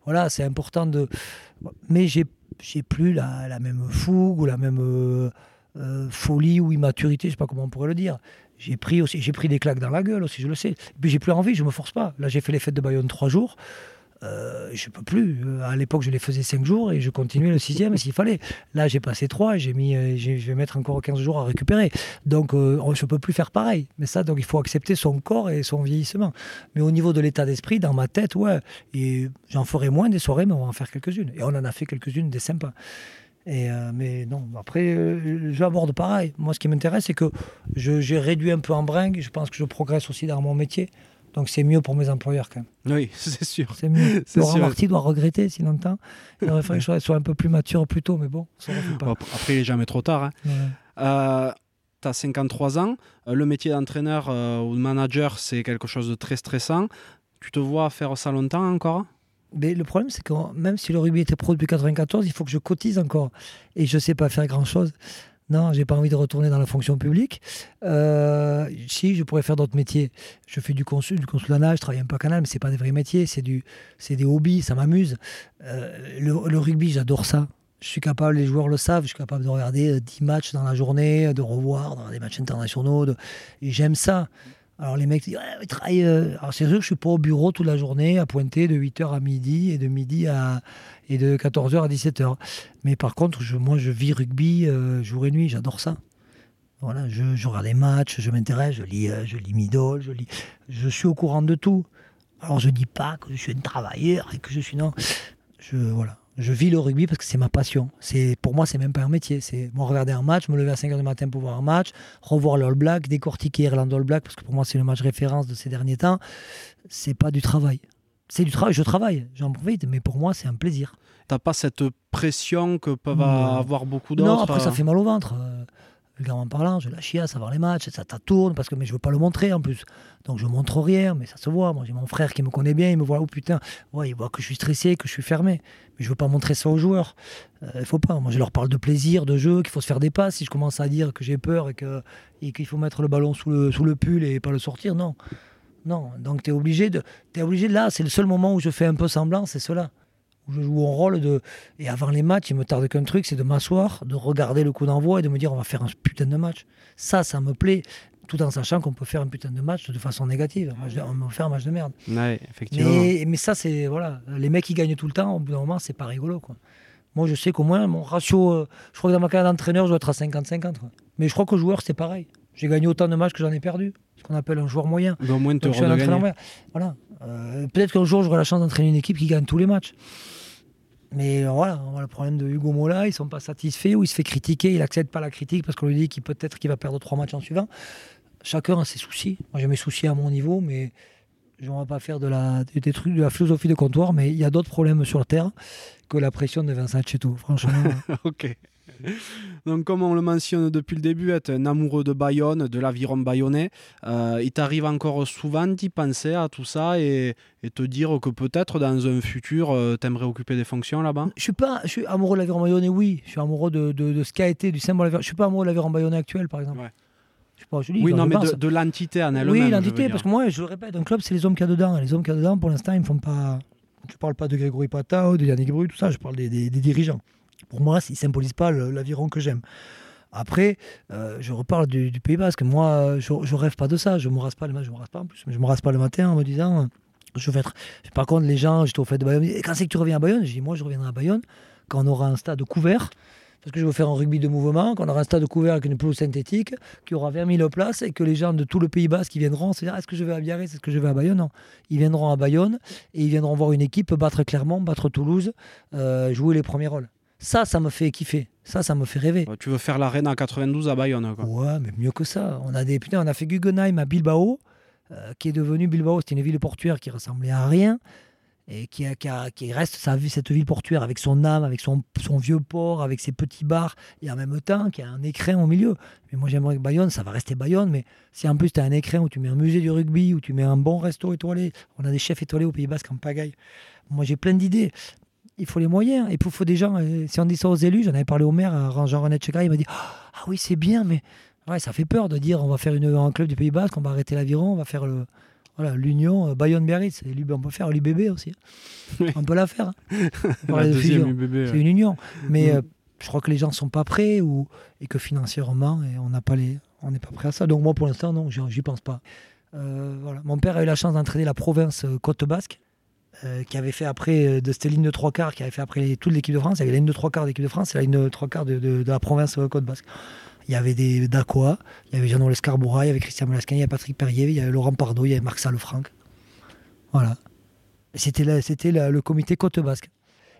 Voilà, c'est important de. Mais j'ai, plus la, la, même fougue ou la même euh, folie ou immaturité, je sais pas comment on pourrait le dire. J'ai pris aussi, j'ai pris des claques dans la gueule aussi, je le sais. puis j'ai plus envie, je me force pas. Là, j'ai fait les fêtes de Bayonne trois jours. Euh, je peux plus. Euh, à l'époque, je les faisais cinq jours et je continuais le sixième s'il fallait. Là, j'ai passé trois et j'ai mis, je vais mettre encore 15 jours à récupérer. Donc, je peux plus faire pareil. Mais ça, donc, il faut accepter son corps et son vieillissement. Mais au niveau de l'état d'esprit, dans ma tête, ouais, et j'en ferai moins des soirées, mais on va en faire quelques-unes. Et on en a fait quelques-unes des sympas. Et euh, mais non, après, euh, j'aborde pareil. Moi, ce qui m'intéresse, c'est que j'ai réduit un peu en bringue. Je pense que je progresse aussi dans mon métier. Donc, c'est mieux pour mes employeurs quand même. Oui, c'est sûr. C'est mieux. Laurent Marty doit regretter si longtemps. Il aurait fallu que je sois un peu plus mature plus tôt, mais bon, ça pas. après, il n'est jamais trop tard. Hein. Euh, tu as 53 ans. Le métier d'entraîneur ou de manager, c'est quelque chose de très stressant. Tu te vois faire ça longtemps encore? Mais le problème, c'est que même si le rugby était pro depuis 94, il faut que je cotise encore. Et je ne sais pas faire grand-chose. Non, j'ai pas envie de retourner dans la fonction publique. Euh, si, je pourrais faire d'autres métiers. Je fais du consul, du consulat, je travaille un peu à Canal, mais c'est pas des vrais métiers, c'est du, c'est des hobbies, ça m'amuse. Euh, le, rugby, j'adore ça. Je suis capable, les joueurs le savent, je suis capable de regarder 10 euh, matchs dans la journée, de revoir des matchs internationaux. Et j'aime ça. Alors les mecs disent, ouais, travaillent. Euh, alors c'est sûr que je suis pas au bureau toute la journée à pointer de 8h à midi et de midi à et de 14h à 17h. Mais par contre, moi je vis rugby euh, jour et nuit, j'adore ça. Voilà, je, regarde les matchs, je m'intéresse, je lis, euh, je lis je lis, je suis au courant de tout. Alors je dis pas que je suis un travailleur et que je suis non, je voilà, je vis le rugby parce que c'est ma passion. C'est pour moi, c'est même pas un métier. C'est moi regarder un match, me lever à 5h du matin pour voir un match, revoir l'All Black, décortiquer Irlande All Black parce que pour moi c'est le match référence de ces derniers temps. C'est pas du travail. C'est du travail, je travaille, j'en profite, mais pour moi c'est un plaisir. T'as pas cette pression que peuvent avoir beaucoup d'autres Non, après ça euh fait mal au ventre vulgairement parlant, je la chiasse avant les matchs, ça, tourne parce que mais je veux pas le montrer en plus. Donc je montre rien, mais ça se voit. Moi j'ai mon frère qui me connaît bien, il me voit, oh putain, ouais, il que je suis stressé, que je suis fermé. Mais je veux pas montrer ça aux joueurs. Il euh, faut pas. Moi je leur parle de plaisir, de jeu, qu'il faut se faire des passes. Si je commence à dire que j'ai peur et que et qu'il faut mettre le ballon sous le, sous pull et pas le sortir, non. Non, donc tu es obligé de. Es obligé de là, c'est le seul moment où je fais un peu semblant, c'est cela où je joue un rôle de. Et avant les matchs, il me tarde qu'un truc, c'est de m'asseoir, de regarder le coup d'envoi et de me dire on va faire un putain de match. Ça, ça me plaît, tout en sachant qu'on peut faire un putain de match de façon négative. On va faire un match de merde. Ouais, effectivement. Mais, mais ça, c'est. Voilà. Les mecs qui gagnent tout le temps, au bout d'un moment, c'est pas rigolo. Quoi. Moi, je sais qu'au moins, mon ratio. Euh, je crois que dans ma carrière d'entraîneur, je dois être à 50-50. Mais je crois qu'au joueur, c'est pareil. J'ai gagné autant de matchs que j'en ai perdu. Ce qu'on appelle un joueur moyen. au moins, te Voilà. Euh, peut-être qu'un jour, j'aurai la chance d'entraîner une équipe qui gagne tous les matchs. Mais voilà, le problème de Hugo Mola, ils sont pas satisfaits ou il se fait critiquer, il n'accepte pas la critique parce qu'on lui dit qu'il peut-être qu'il va perdre trois matchs en suivant. Chacun a ses soucis. Moi j'ai mes soucis à mon niveau, mais Je ne vais pas faire de la, des trucs de la philosophie de comptoir, mais il y a d'autres problèmes sur terre que la pression de Vincent Chetto, franchement. ok. Donc, comme on le mentionne depuis le début, être un amoureux de Bayonne, de l'aviron bayonnais, euh, il t'arrive encore souvent d'y penser à tout ça et, te dire que peut-être dans un futur, euh, tu aimerais occuper des fonctions là-bas? Je suis pas, je suis amoureux de l'aviron bayonnais, oui. Je suis amoureux de, de, ce qui a été du symbole. Je suis pas amoureux de l'aviron bayonnais actuel, par exemple. oui, non, mais de, l'entité en elle-même. Oui, l'entité, parce que moi, je le répète, un club, c'est les hommes qu'il y a dedans. les hommes qu'il y a dedans, pour l'instant, ils ne font pas. Je ne parle pas de Grégory Patao, de Yannick Bru, tout ça, je parle des, des dirigeants. Pour moi, ils ne symbolisent pas l'aviron que j'aime. Après, euh, je reparle du, Pays Basque. Moi, je, ne rêve pas de ça. Je me rase pas le matin. Je me rase pas en plus, mais je me rase pas le matin en me disant, je vais être. Par contre, les gens, j'étais au fait de Bayonne. Et quand c'est que tu reviens à Bayonne Je dis, moi, je reviendrai à Bayonne quand on aura un stade couvert. Parce que je veux faire un rugby de mouvement, quand on aura un stade couvert avec une pelouse synthétique, qui aura 20 000 places et que les gens de tout le Pays Basque qui viendront se dire est-ce que je vais à Biarritz, est-ce que je vais à Bayonne? Non. Ils viendront à Bayonne et ils viendront voir une équipe battre Clermont, battre Toulouse, euh, jouer les premiers rôles. Ça, ça me fait kiffer. Ça, ça me fait rêver. Tu veux faire l'arène à 92 à Bayonne quoi. Ouais, mais mieux que ça. On a des putain, on a fait Guggenheim à Bilbao, euh, qui est devenu Bilbao. C'était une ville portuaire qui ressemblait à rien et qui, a, qui, reste sa, cette ville portuaire avec son âme, avec son, son, vieux port, avec ses petits bars, et en même temps qui a un écrin au milieu. Mais moi j'aimerais que Bayonne, ça va rester Bayonne, mais si en plus tu as un écrin où tu mets un musée du rugby, où tu mets un bon resto étoilé, on a des chefs étoilés au Pays Basque en pagaille. Moi j'ai plein d'idées il faut les moyens. Et puis, il faut des gens. Euh, si on dit ça aux élus, j'en avais parlé au maire, Jean-René Tcheka, il m'a dit Ah oui, c'est bien, mais ouais, ça fait peur de dire on va faire une, un club du Pays Basque, on va arrêter l'aviron, on va faire le. Voilà, l'union euh, Bayonne-Biarritz. On peut faire l'UBB aussi. On peut la faire. Hein. C'est une union. Mais mm. euh, je crois que les gens ne sont pas prêts ou, et que financièrement, et on n'a pas les, on n'est pas prêt à ça. Donc moi, pour l'instant, non, j'y pense pas. voilà. Mon père a eu la chance d'entraîner la province Côte Basque. Euh, qui avait fait après euh, de cette de trois quarts, qui avait fait après toute l'équipe de France. Il y avait la ligne de trois quarts d'équipe de France et la ligne de trois quarts de, la province euh, Côte Basque. Il y avait des Dacoa, il y avait Jean-Noël Escarboura, il y avait Christian Molasquin, il y avait Patrick Perrier, il y avait Laurent Pardo, il y avait Marc Salefranc. Voilà. C'était c'était le comité Côte Basque.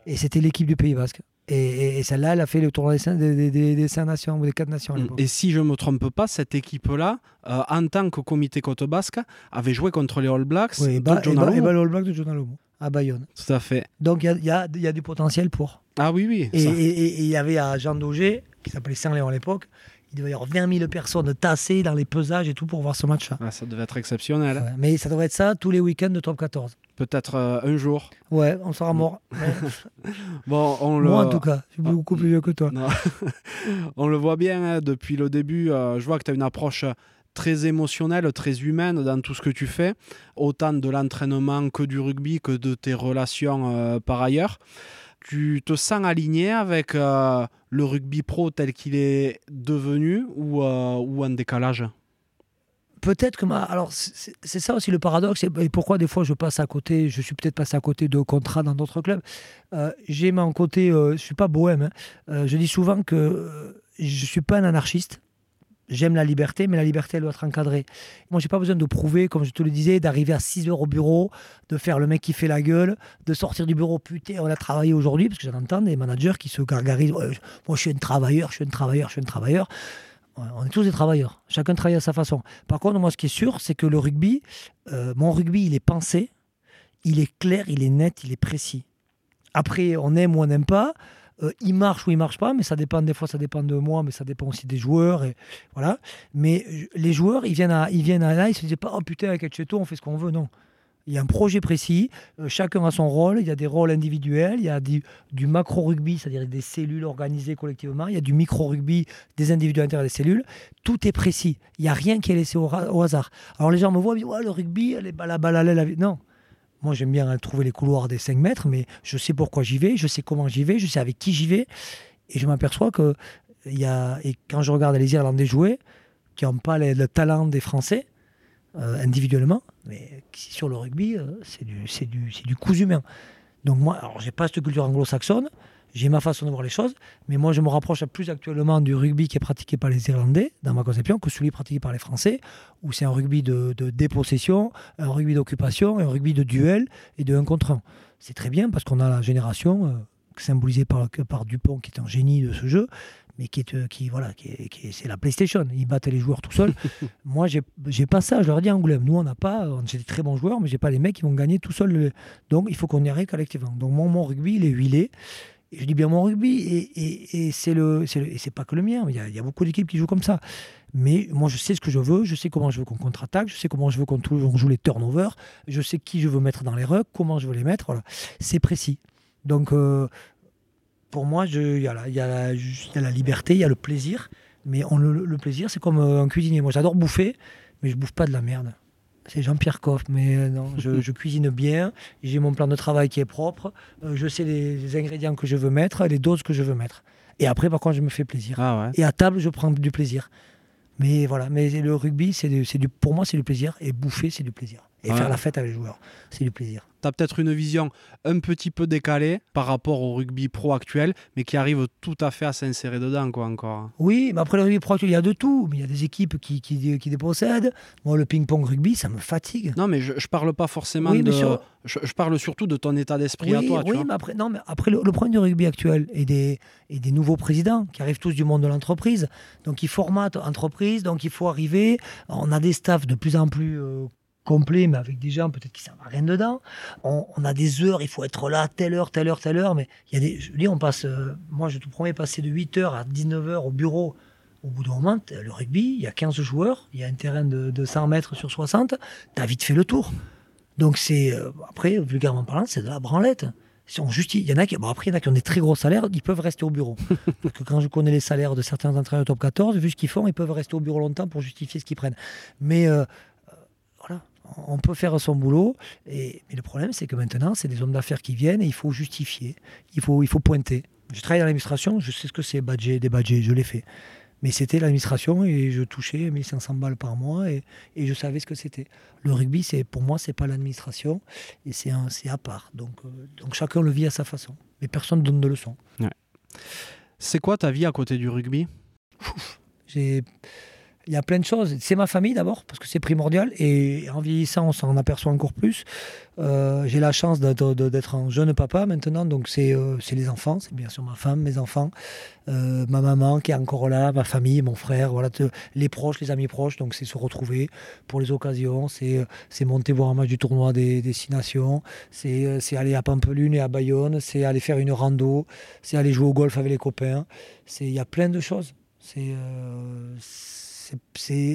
Et c'était l'équipe du Pays Basque. Et, celle-là, elle a fait le tournoi des, des, cinq nations ou des quatre nations. et si je ne me trompe pas, cette équipe-là, en tant que comité Côte Basque, avait joué contre les All Blacks oui, et, bah, et, bah, les All Blacks de John Alomo à Bayonne. Tout à fait. Donc il y a, y, y a, du potentiel pour. Ah oui, oui. Et il y avait à Jean Daugé, qui s'appelait Saint-Léon à l'époque, il devait y avoir 20 000 personnes tassées dans les pesages et tout pour voir ce match-là. Ah, ça devait être exceptionnel. mais ça devrait être ça tous les week-ends de top 14. Peut-être euh, un jour. Ouais, on sera mort. bon, on le... Moi, en tout cas, je suis beaucoup plus vieux que toi. on le voit bien hein, depuis le début. Euh, je vois que tu as une approche très émotionnelle, très humaine dans tout ce que tu fais, autant de l'entraînement que du rugby, que de tes relations euh, par ailleurs. Tu te sens aligné avec le rugby pro tel qu'il est devenu ou, ou en décalage? Peut-être que ma... alors c'est ça aussi le paradoxe et pourquoi des fois je passe à côté je suis peut-être passé à côté de contrats dans d'autres clubs j'ai mon côté je suis pas bohème hein. je dis souvent que je suis pas un anarchiste J'aime la liberté, mais la liberté, elle doit être encadrée. Moi, j'ai pas besoin de prouver, comme je te le disais, d'arriver à 6 heures au bureau, de faire le mec qui fait la gueule, de sortir du bureau, putain, on a travaillé aujourd'hui, parce que j'en entends des managers qui se gargarisent. moi, je suis un travailleur, je suis un travailleur, je suis un travailleur. On est tous des travailleurs. Chacun travaille à sa façon. Par contre, moi, ce qui est sûr, c'est que le rugby, euh, mon rugby, il est pensé, il est clair, il est net, il est précis. Après, on aime ou on n'aime pas. Euh, il marche ou il marche pas, mais ça dépend des fois, ça dépend de moi, mais ça dépend aussi des joueurs et voilà. Mais les joueurs, ils viennent à, ils viennent à là, ils se disent pas oh putain avec Etcheto, on fait ce qu'on veut, non. Il y a un projet précis, euh, chacun a son rôle, il y a des rôles individuels, il y a du, macro-rugby, c'est-à-dire des cellules organisées collectivement, il y a du micro-rugby, des individus à l'intérieur des cellules. Tout est précis, il n'y a rien qui est laissé au, hasard. Alors les gens me voient, ils disent le rugby, la balle à l'aile. Non, moi, j'aime bien trouver les couloirs des 5 mètres, mais je sais pourquoi j'y vais, je sais comment j'y vais, je sais avec qui j'y vais. Et je m'aperçois que y a, et quand je regarde les Irlandais jouer, qui n'ont pas le talent des Français, euh, individuellement, mais sur le rugby, euh, c'est du, du, du coup humain. Donc moi, alors j'ai pas cette culture anglo-saxonne, j'ai ma façon de voir les choses, mais moi je me rapproche plus actuellement du rugby qui est pratiqué par les Irlandais, dans ma conception, que celui pratiqué par les Français, où c'est un rugby de, dépossession, un rugby d'occupation, un rugby de duel et de 1 contre 1. C'est très bien parce qu'on a la génération, euh, symbolisé par, par Dupont, qui est un génie de ce jeu, mais qui est, qui, voilà, qui, c'est la PlayStation. Ils battent les joueurs tout seuls. Moi, j'ai, j'ai pas ça. Je leur ai dit Angoulême, nous, on n'a pas, j'ai des très bons joueurs, mais j'ai pas les mecs qui vont gagner tout seuls. Donc, il faut qu'on y arrive collectivement. Donc, mon, mon rugby, il est huilé. je dis bien mon rugby, et, et, c'est le, c'est c'est pas que le mien. Il y, a, il y a beaucoup d'équipes qui jouent comme ça. Mais moi, je sais ce que je veux, je sais comment je veux qu'on contre-attaque, je sais comment je veux qu'on joue les turnovers, je sais qui je veux mettre dans les rucks, comment je veux les mettre. Voilà. C'est précis. Donc, euh, pour moi, il y, a la liberté, il y a le plaisir. Mais on, le, plaisir, c'est comme euh, un cuisinier. Moi, j'adore bouffer, mais je bouffe pas de la merde. C'est Jean-Pierre Coff, mais euh, non, je, cuisine bien, j'ai mon plan de travail qui est propre, je sais les, ingrédients que je veux mettre, les doses que je veux mettre. Et après, par contre, je me fais plaisir. Ah Et à table, je prends du plaisir. Mais voilà, mais le rugby, c'est du, pour moi, c'est du plaisir. Et bouffer, c'est du plaisir. Et faire la fête avec les joueurs, c'est du plaisir tu as peut-être une vision un petit peu décalée par rapport au rugby pro actuel, mais qui arrive tout à fait à s'insérer dedans, quoi, encore. Oui, mais après le rugby pro actuel, il y a de tout. Il y a des équipes qui, qui, qui dépossèdent. Moi, le ping-pong rugby, ça me fatigue. Non, mais je, ne parle pas forcément de. Je, parle surtout de ton état d'esprit à toi. Oui, mais après, non, mais après le, problème du rugby actuel et des, et des nouveaux présidents qui arrivent tous du monde de l'entreprise. Donc, ils formatent entreprise, donc il faut arriver. On a des staffs de plus en plus. Euh, complet, mais avec des gens peut-être qui savent rien dedans. On, a des heures, il faut être là, telle heure, telle heure, telle heure. Mais il y a des, je dis, on passe, euh, moi je te promets, passer de 8h à 19h au bureau. Au bout d'un moment, le rugby, il y a 15 joueurs, il y a un terrain de, 100 mètres sur 60, tu as vite fait le tour. Donc c'est, euh, après, vulgairement parlant, c'est de la branlette. Si on justifie, il y en a qui, bon après, il y en a qui ont des très gros salaires, ils peuvent rester au bureau. Parce que quand je connais les salaires de certains entraîneurs top 14, vu ce qu'ils font, ils peuvent rester au bureau longtemps pour justifier ce qu'ils prennent. Mais euh, on peut faire son boulot. Et, mais le problème, c'est que maintenant, c'est des hommes d'affaires qui viennent et il faut justifier, il faut, il faut pointer. Je travaille dans l'administration, je sais ce que c'est badger, débadger, je l'ai fait. Mais c'était l'administration et je touchais 1500 balles par mois et, je savais ce que c'était. Le rugby, c'est pour moi, c'est pas l'administration et c'est à part. Donc, euh, donc chacun le vit à sa façon. Mais personne ne donne de leçons. C'est quoi ta vie à côté du rugby? J'ai il y a plein de choses. C'est ma famille d'abord, parce que c'est primordial. Et en vieillissant, on s'en aperçoit encore plus. Euh, j'ai la chance d'être un jeune papa maintenant. Donc, euh, c'est les enfants. C'est bien sûr ma femme, mes enfants, euh, ma maman qui est encore là, ma famille, mon frère, voilà, les proches, les amis proches. Donc, c'est se retrouver pour les occasions. C'est monter voir un match du tournoi des, des Six Nations. C'est aller à Pampelune et à Bayonne. C'est aller faire une rando. C'est aller jouer au golf avec les copains. Il y a plein de choses. C'est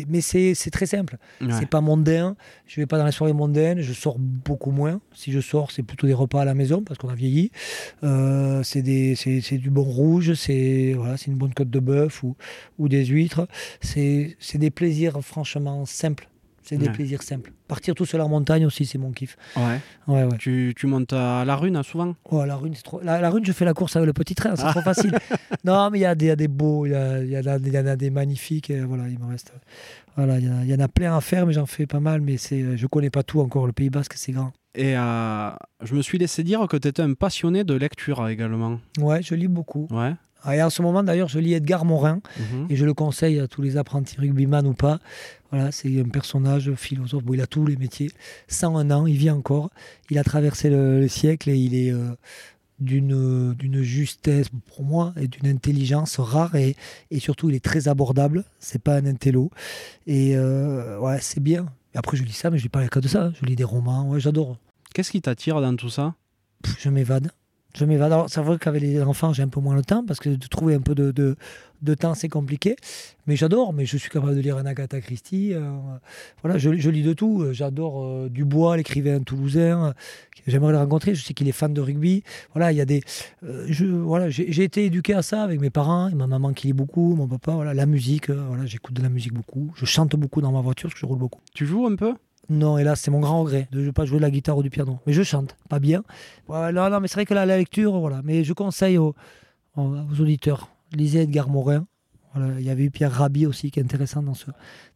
mais c'est très simple. C'est pas mondain. Je vais pas dans les soirées mondaines. Je sors beaucoup moins. Si je sors, c'est plutôt des repas à la maison parce qu'on a vieilli. Euh, c'est du bon rouge. C'est voilà, une bonne côte de bœuf ou, ou des huîtres. C'est des plaisirs franchement simples. C'est des plaisirs simples. Partir tout seul en montagne aussi, c'est mon kiff. Ouais. ouais, ouais. Tu, tu, montes à la rune hein, souvent? Ouais, la rune, c'est trop. La, rune, je fais la course avec le petit train, c'est trop facile. non, mais il y, a des, y a des beaux, il y, a, y, en a des magnifiques. Et voilà, il me reste. Voilà, il y, en a plein à faire, mais j'en fais pas mal. Mais c'est, je connais pas tout encore. Le Pays Basque, c'est grand. Et euh, je me suis laissé dire que tu étais un passionné de lecture également. Ouais, je lis beaucoup. Ouais. Ah, et en ce moment, d'ailleurs, je lis Edgar Morin mhm. et je le conseille à tous les apprentis rugbyman ou pas. Voilà, c'est un personnage philosophe. il a tous les métiers. 101 ans, il vit encore. Il a traversé le, siècle et il est euh, d'une d'une justesse pour moi et d'une intelligence rare et, et, surtout il est très abordable. C'est pas un intello et euh, ouais, c'est bien. après, je lis ça, mais je lis pas que de ça. Je lis des romans. Ouais, j'adore. Qu'est-ce qui t'attire dans tout ça? Je m'évade je m'évade. c'est vrai qu'avec les enfants, j'ai un peu moins le temps parce que de trouver un peu de, de, temps, c'est compliqué. Mais j'adore, mais je suis capable de lire un Agatha Christie. Euh, voilà, je, lis de tout. J'adore euh, Dubois, l'écrivain toulousain. J'aimerais le rencontrer. Je sais qu'il est fan de rugby. Voilà, il y a des. Euh, voilà, j'ai été éduqué à ça avec mes parents ma maman qui lit beaucoup, mon papa. Voilà, la musique. voilà, j'écoute de la musique beaucoup. Je chante beaucoup dans ma voiture parce que je roule beaucoup. Tu joues un peu? Non, et là, c'est mon grand regret de ne pas jouer de la guitare ou du piano. Mais je chante, pas bien. non, non, mais c'est vrai que la, lecture, voilà. Mais je conseille aux, auditeurs, lisez Edgar Morin. il y avait eu Pierre Rabhi aussi, qui est intéressant dans, ce,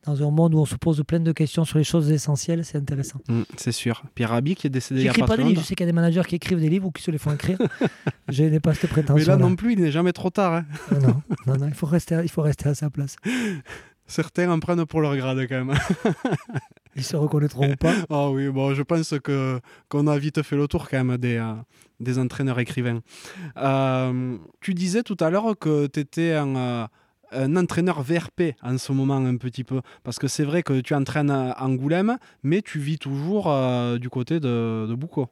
dans un monde où on se pose plein de questions sur les choses essentielles, c'est intéressant. Mm, c'est sûr. Pierre Rabhi qui est décédé il y a pas, pas de livres. Je sais qu'il y a des managers qui écrivent des livres ou qui se les font écrire. je n'ai pas cette prétention. Mais là, non plus, il n'est jamais trop tard. Hein. non, non, non, il faut rester, il faut rester à sa place. Certains en prennent pour leur grade quand même. Ils se reconnaîtront pas. Ah oui, bon, je pense que qu'on a vite fait le tour quand même des, euh, des entraîneurs écrivains. Euh, tu disais tout à l'heure que tu étais un, euh, un, entraîneur VRP en ce moment un petit peu, parce que c'est vrai que tu entraînes à Angoulême, mais tu vis toujours du côté de, de Boucau.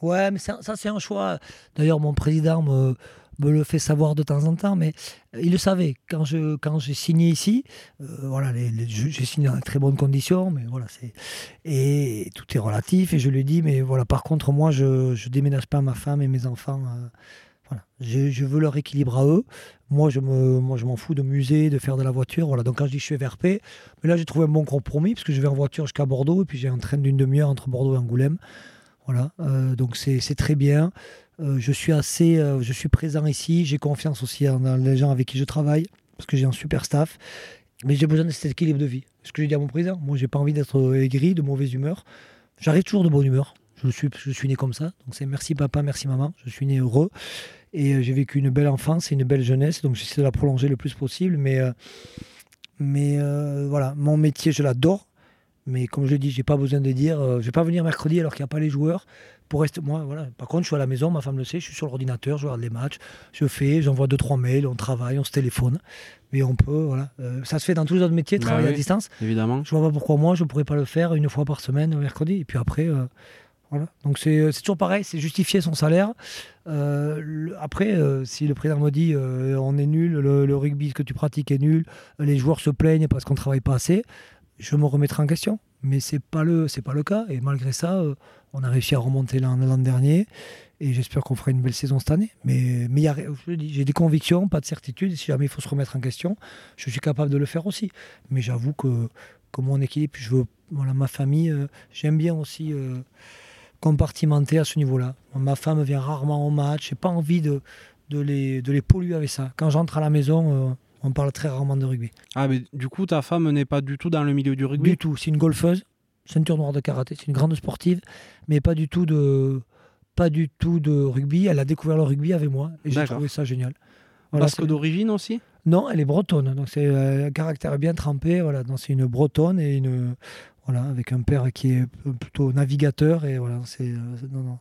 Ouais, mais ça, ça c'est un choix. D'ailleurs, mon président me me le fait savoir de temps en temps, mais euh, il le savait. Quand je quand j'ai signé ici, euh, voilà, j'ai signé dans de très bonnes conditions, mais voilà, c'est et tout est relatif. Et je lui dis, mais voilà, par contre, moi, je je déménage pas ma femme et mes enfants. Euh, voilà, je, veux leur équilibre à eux. Moi, je me, moi, je m'en fous de musée, de faire de la voiture. Voilà. Donc, quand je dis je suis VRP, mais là, j'ai trouvé un bon compromis parce que je vais en voiture jusqu'à Bordeaux et puis j'ai un train d'une demi-heure entre Bordeaux et Angoulême. Voilà. donc, c'est très bien. Euh, je suis assez, euh, présent ici. J'ai confiance aussi dans les gens avec qui je travaille parce que j'ai un super staff. Mais j'ai besoin de cet équilibre de vie. Ce que j'ai dit à mon président, moi, j'ai pas envie d'être aigri, de mauvaise humeur. J'arrive toujours de bonne humeur. Je suis, je né comme ça. Donc c'est merci papa, merci maman. Je suis né heureux et euh, j'ai vécu une belle enfance et une belle jeunesse. Donc j'essaie de la prolonger le plus possible. Mais, mais voilà, mon métier, je l'adore. Mais comme je l'ai dit, j'ai pas besoin de dire, je vais pas venir mercredi alors qu'il n'y a pas les joueurs pour rester. Moi, voilà. Par contre, je suis à la maison, ma femme le sait, je suis sur l'ordinateur, je regarde les matchs, je fais, j'envoie deux trois mails, on travaille, on se téléphone. Mais on peut, voilà. Euh, ça se fait dans tous les autres métiers, bah travailler à distance. Évidemment. Je vois pas pourquoi moi, je pourrais pas le faire une fois par semaine, mercredi. Et puis après, euh, voilà. Donc euh, c'est toujours pareil, c'est justifier son salaire. après, si le président me dit on est nul, le, le, rugby que tu pratiques est nul, les joueurs se plaignent parce qu'on travaille pas assez, je me remettrai en question. Mais c'est pas pas le cas. Et malgré ça on a réussi à remonter l'an dernier et j'espère qu'on fera une belle saison cette année. Mais, mais j'ai des convictions, pas de certitude. Si jamais il faut se remettre en question, je suis capable de le faire aussi. Mais j'avoue que, comme mon équipe, je veux, voilà, ma famille, euh, j'aime bien aussi euh, compartimenter à ce niveau-là. Ma femme vient rarement au match, j'ai pas envie de, de, les, de les polluer avec ça. Quand j'entre à la maison, euh, on parle très rarement de rugby. Ah, mais du coup, ta femme n'est pas du tout dans le milieu du rugby? Du tout, c'est une golfeuse ceinture noire de karaté. C'est une grande sportive, mais pas du tout de pas du tout de rugby. Elle a découvert le rugby avec moi et j'ai trouvé ça génial. Voilà, Basque d'origine aussi? Non, elle est bretonne. Donc c'est euh, un caractère bien trempé. Voilà, donc c'est une bretonne et une voilà avec un père qui est plutôt navigateur et voilà c'est euh, non non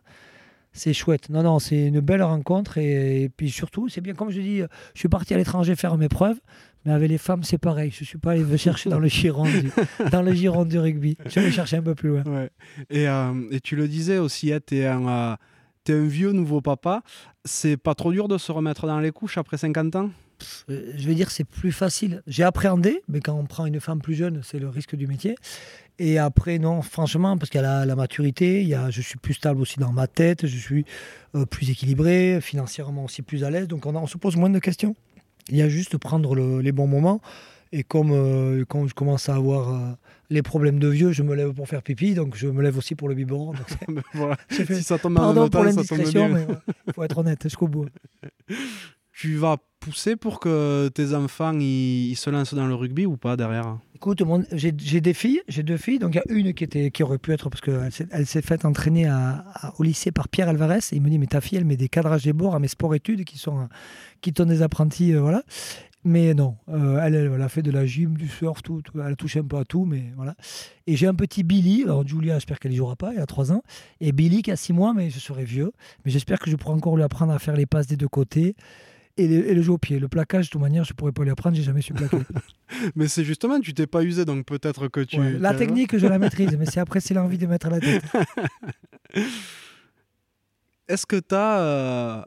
c'est chouette. Non, non, c'est une belle rencontre. Et, puis surtout, c'est bien, comme je dis, je suis parti à l'étranger faire mes preuves. Mais avec les femmes, c'est pareil. Je ne suis pas allé chercher dans le giron du, dans le giron du rugby. Je vais chercher un peu plus loin. Et, euh, et, tu le disais aussi, hein, tu es, un, es un vieux nouveau papa. C'est pas trop dur de se remettre dans les couches après 50 ans? Euh, je vais dire c'est plus facile. J'ai appréhendé, mais quand on prend une femme plus jeune, c'est le risque du métier. Et après, non, franchement, parce qu'elle a la maturité, il y a, je suis plus stable aussi dans ma tête, je suis euh, plus équilibré, financièrement aussi plus à l'aise, donc on, on, se pose moins de questions. Il y a juste prendre les bons moments. Et comme euh, quand je commence à avoir euh, les problèmes de vieux, je me lève pour faire pipi, donc je me lève aussi pour le biberon. voilà. si ça tombe Pardon pour l'indiscrétion, mais il faut être honnête jusqu'au bout. Tu vas pousser pour que tes enfants ils, se lancent dans le rugby ou pas derrière? Écoute, j'ai des filles, j'ai deux filles, donc il y a une qui, était, qui aurait pu être, parce qu'elle elle s'est faite entraîner au lycée par Pierre Alvarez, et il me dit, mais ta fille, elle met des cadrages des bords à mes sports-études qui sont qui sont des apprentis, euh, voilà. Mais non, euh, elle, elle, a fait de la gym, du surf, tout, elle a touché un peu à tout, mais voilà. Et j'ai un petit Billy, alors Julia, j'espère qu'elle n'y jouera pas, il a 3 ans, et Billy qui a 6 mois, mais je serai vieux, mais j'espère que je pourrai encore lui apprendre à faire les passes des deux côtés et le, jeu au pied. Le plaquage, de toute manière, je pourrais pas lui apprendre, j'ai jamais su plaquer. mais c'est justement, tu t'es pas usé, donc peut-être que tu. la technique, je la maîtrise, mais c'est après, c'est l'envie de mettre la tête. Est-ce que tu as euh,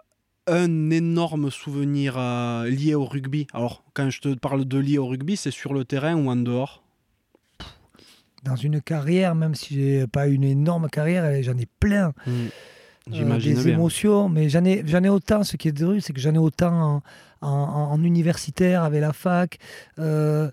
un énorme souvenir euh, lié au rugby? Alors, quand je te parle de lié au rugby, c'est sur le terrain ou en dehors? Dans une carrière, même si j'ai pas une énorme carrière, j'en ai plein. Hmm. Euh, des émotions, mais j'en ai, j'en ai autant. Ce qui est drôle, c'est que j'en ai autant en, universitaire, avec la fac. Euh,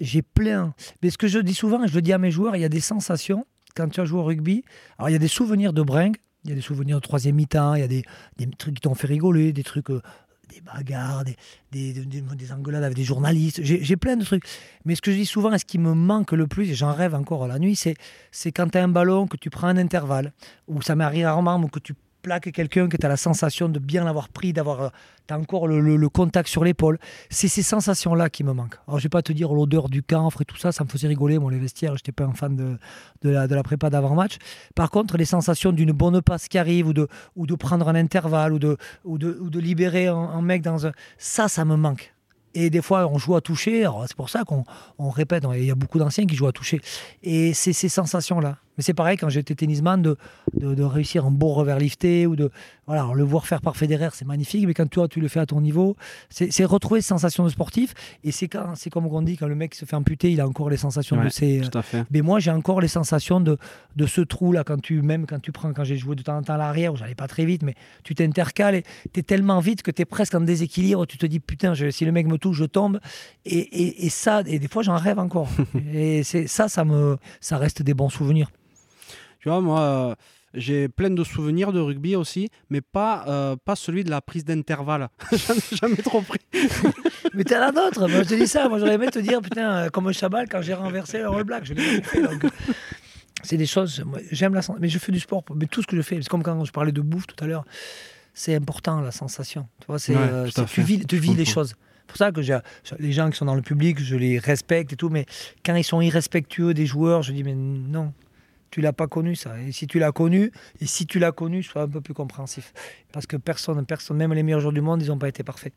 j'ai plein. Mais ce que je dis souvent, et je le dis à mes joueurs, il y a des sensations quand tu as joué au rugby. Alors, il y a des souvenirs de bringue, il y a des souvenirs de troisième mi-temps, il y a des, des trucs qui t'ont fait rigoler, des trucs euh, des bagarres, des, des, des, engueulades avec des journalistes. J'ai plein de trucs. Mais ce que je dis souvent, et ce qui me manque le plus, et j'en rêve encore la nuit, c'est quand tu as un ballon, que tu prends un intervalle, ou ça m'arrive rarement, que tu plaques quelqu'un, que tu as la sensation de bien l'avoir pris, d'avoir euh, encore le, contact sur l'épaule. C'est ces sensations-là qui me manquent. Alors, je vais pas te dire l'odeur du camphre et tout ça, ça me faisait rigoler, moi, les vestiaires. J'étais pas un fan de, de, la, de la prépa d'avant-match. Par contre, les sensations d'une bonne passe qui arrive, ou de, ou de prendre un intervalle, ou de, ou de, ou de libérer un, mec dans un. Ça, ça me manque. Et des fois, on joue à toucher. C'est pour ça qu'on on répète. Il y a beaucoup d'anciens qui jouent à toucher. Et c'est ces sensations-là. Mais c'est pareil quand j'étais tennisman de, de, de réussir un beau revers lifté ou de voilà le voir faire par Federer, c'est magnifique. Mais quand toi tu le fais à ton niveau, c'est retrouver ces sensations de sportif. Et c'est quand c'est comme on dit quand le mec se fait amputer, il a encore les sensations Ouais, de ses. Tout à fait. Mais moi, j'ai encore les sensations de, de ce trou là quand tu même quand tu prends quand j'ai joué de temps en temps à l'arrière où j'allais pas très vite, mais tu t'intercales et tu es tellement vite que tu es presque en déséquilibre. Tu te dis putain, je- si le mec me touche, je tombe. Et, et, et ça, et des fois, j'en rêve encore. et c'est ça, ça me, ça reste des bons souvenirs. Tu vois, moi, euh, j'ai plein de souvenirs de rugby aussi, mais pas, euh, pas celui de la prise d'intervalle. J'en ai jamais trop pris. Mais t'en as d'autres. Moi, je te dis ça. Moi, j'aurais aimé te dire, putain, euh, comme un chabal quand j'ai renversé le All Black. Je l'ai jamais fait. donc, c'est des choses. J'aime la sensation. Mais je fais du sport. Mais tout ce que je fais, c'est comme quand je parlais de bouffe tout à l'heure. C'est important, la sensation. Tu vois, c'est, Ouais, euh, tu vis, tu vis les choses. C'est pour ça que j'ai, les gens qui sont dans le public, je les respecte et tout. Mais quand ils sont irrespectueux des joueurs, je dis, mais non. Tu l'as pas connu ça. Et si tu l'as connu, et si tu l'as connu, sois un peu plus compréhensif. Parce que personne, personne, même les meilleurs joueurs du monde, ils n'ont pas été parfaits.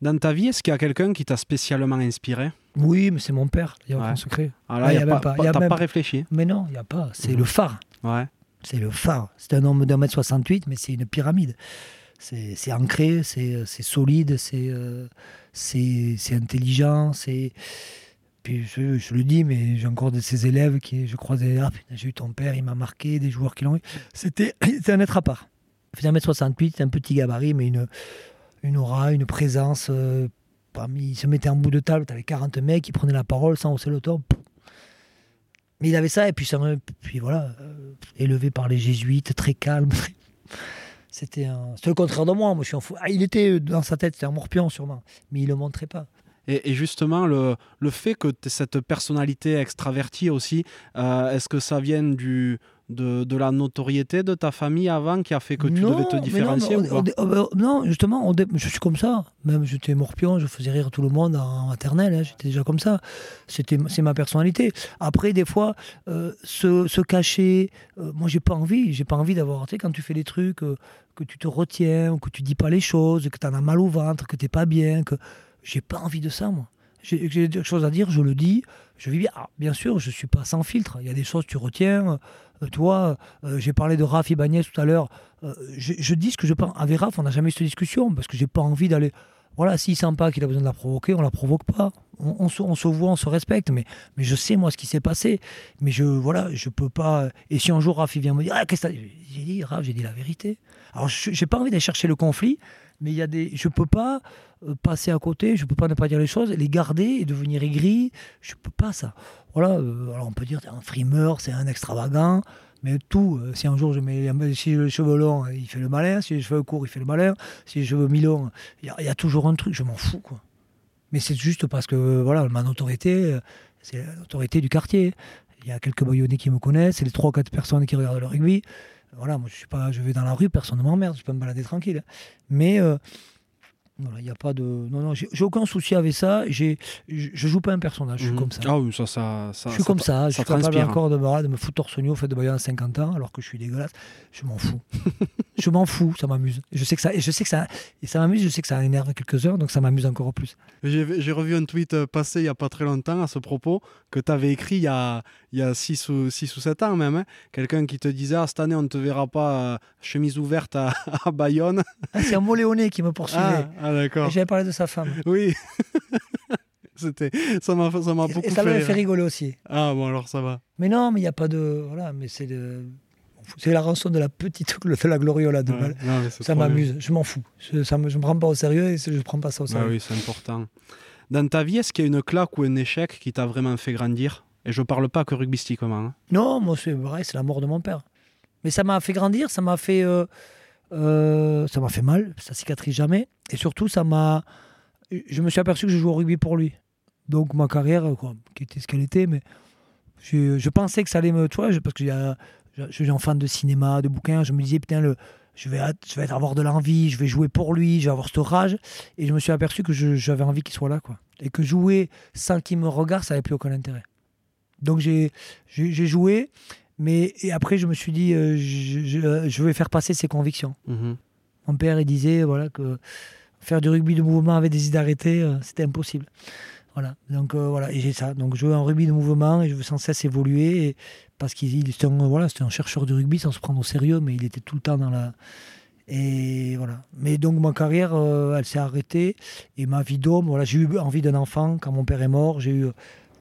Dans ta vie, est-ce qu'il y a quelqu'un qui t'a spécialement inspiré? Oui, mais c'est mon père, il n'y a Ouais. aucun secret. Ah là, a pas, même réfléchi. Mais non, il n'y a pas. C'est le phare. Ouais. C'est le phare. C'est un homme d'un mètre 68, mais c'est une pyramide. C'est ancré, c'est c'est solide, c'est euh, intelligent, c'est. Puis je, le dis, mais j'ai encore de ces élèves qui, je croisais, ah j'ai eu ton père, il m'a marqué, des joueurs qui l'ont eu. C'était un être à part. Il faisait 1m68, un petit gabarit, mais une, aura, une présence. euh, il se mettait en bout de table, tu avais 40 mecs qui prenaient la parole sans hausser le ton. Mais il avait ça, et puis, puis voilà, euh, élevé par les jésuites, très calme. C'était le contraire de moi. Moi, je suis un fou. Ah, il était euh, dans sa tête, c'était un morpion sûrement, mais il le montrait pas. Et, et justement, le, le fait que tu cette personnalité extravertie aussi, euh, est-ce que ça vient du, de, de la notoriété de ta famille avant qui a fait que tu Non, devais te différencier non, oh, ben, non, justement, au dé- je suis comme ça. Même j'étais morpion, je faisais rire tout le monde en maternelle. hein, J'étais déjà comme ça. C'est ma personnalité. Après, des fois, euh, se, se cacher. euh, moi, j'ai pas envie. J'ai pas envie d'avoir. Tu sais, quand tu fais des trucs, euh, que tu te retiens, ou que tu dis pas les choses, que tu en as mal au ventre, que t'es pas bien, que j'ai pas envie de ça, moi. J'ai des choses à dire, je le dis, je vis bien. Ah, bien sûr, je suis pas sans filtre. Il y a des choses que tu retiens. Euh, toi, euh, j'ai parlé de Raph Ibanez tout à l'heure. Euh, je, dis ce que je pense. Avec Raph, on n'a jamais eu cette discussion parce que j'ai pas envie d'aller. Voilà, s'il sent pas qu'il a besoin de la provoquer, on la provoque pas. On, se, voit, on se respecte, mais, mais je sais moi ce qui s'est passé. Mais je voilà, je peux pas. Et si un jour Raph il vient me dire, ah, qu'est-ce que J'ai dit, Raph, j'ai dit la vérité. Alors, j'ai pas envie d'aller chercher le conflit, mais il y a des, je peux pas euh, passer à côté, je peux pas ne pas dire les choses, les garder et devenir aigri. Je peux pas ça. Voilà. euh, alors on peut dire, c'est un frimeur, c'est un extravagant. Mais tout, euh, si un jour je mets si j'ai les cheveux longs, il fait le malin. Si j'ai les cheveux courts, il fait le malin. Si j'ai les cheveux mi-longs, il y, a- toujours un truc, je m'en fous. Mais c'est juste parce que voilà, ma notoriété, c'est la notoriété du quartier. Il y a quelques baïonnés qui me connaissent, c'est les 3-4 personnes qui regardent le rugby. Voilà, moi je suis pas, je vais dans la rue, personne ne m'emmerde, je peux me balader tranquille. Mais euh, voilà, il n'y a pas de. Non, non, j'ai aucun souci avec ça. J'ai, je, joue pas un personnage, je suis Mhm. comme ça. Ah oui, ça, ça, ça je suis ça comme ça, je suis capable encore de me, de me foutre torse nu au fait de Bayonne à 50 ans alors que je suis dégueulasse. Je m'en fous. je m'en fous, ça m'amuse. Je sais que ça, et je sais que ça, et ça m'amuse, je sais que ça énerve quelques heures, donc ça m'amuse encore plus. J'ai revu un tweet euh, passé il n'y a pas très longtemps à ce propos que tu avais écrit il y a 6 ou, six ou 7 ans même. hein. Quelqu'un qui te disait ah, Cette année, on ne te verra pas euh, chemise ouverte à, à Bayonne. Ah, c'est un Moléoné qui me poursuivait. Ah, ah, d'accord. J'avais parlé de sa femme. Oui. C'était ça m'a ça m'a beaucoup et ça fait fait rigoler aussi. Ah bon alors ça va. Mais non, mais il n'y a pas de. Voilà, mais c'est de. C'est la rançon de la petite de la gloriola de Ouais, non, Ça m'amuse, je m'en fous. Je ne me, prends pas au sérieux et je ne prends pas ça au Ah sérieux. oui, c'est important. Dans ta vie, est-ce qu'il y a une claque ou un échec qui t'a vraiment fait grandir? Et je parle pas que rugbystiquement. hein. Non, moi c'est vrai, c'est la mort de mon père. Mais ça m'a fait grandir, ça m'a fait, euh, euh, ça m'a fait mal, ça cicatrise jamais. Et surtout, ça m'a, je me suis aperçu que je jouais au rugby pour lui. Donc ma carrière, quoi, qui était ce qu'elle était, mais je, je pensais que ça allait me, tu vois, parce que je suis un fan de cinéma, de bouquins, je me disais putain le je vais, je vais avoir de l'envie, je vais jouer pour lui, je vais avoir cette rage. Et je me suis aperçu que j'avais envie qu'il soit là. Quoi. Et que jouer sans qu'il me regarde, ça n'avait plus aucun intérêt. Donc j'ai joué, mais et après je me suis dit, euh, je, je, vais faire passer ses convictions. Mhm. Mon père, il disait voilà, que faire du rugby de mouvement avec des idées arrêtées, euh, c'était impossible. Voilà, donc euh, voilà, et j'ai ça. Donc jouer en rugby de mouvement et je veux sans cesse évoluer parce qu'il était un, voilà, un chercheur de rugby sans se prendre au sérieux, mais il était tout le temps dans la. Et voilà. Mais donc ma carrière, elle s'est arrêtée et ma vie d'homme, voilà, j'ai eu envie d'un enfant quand mon père est mort. J'ai eu,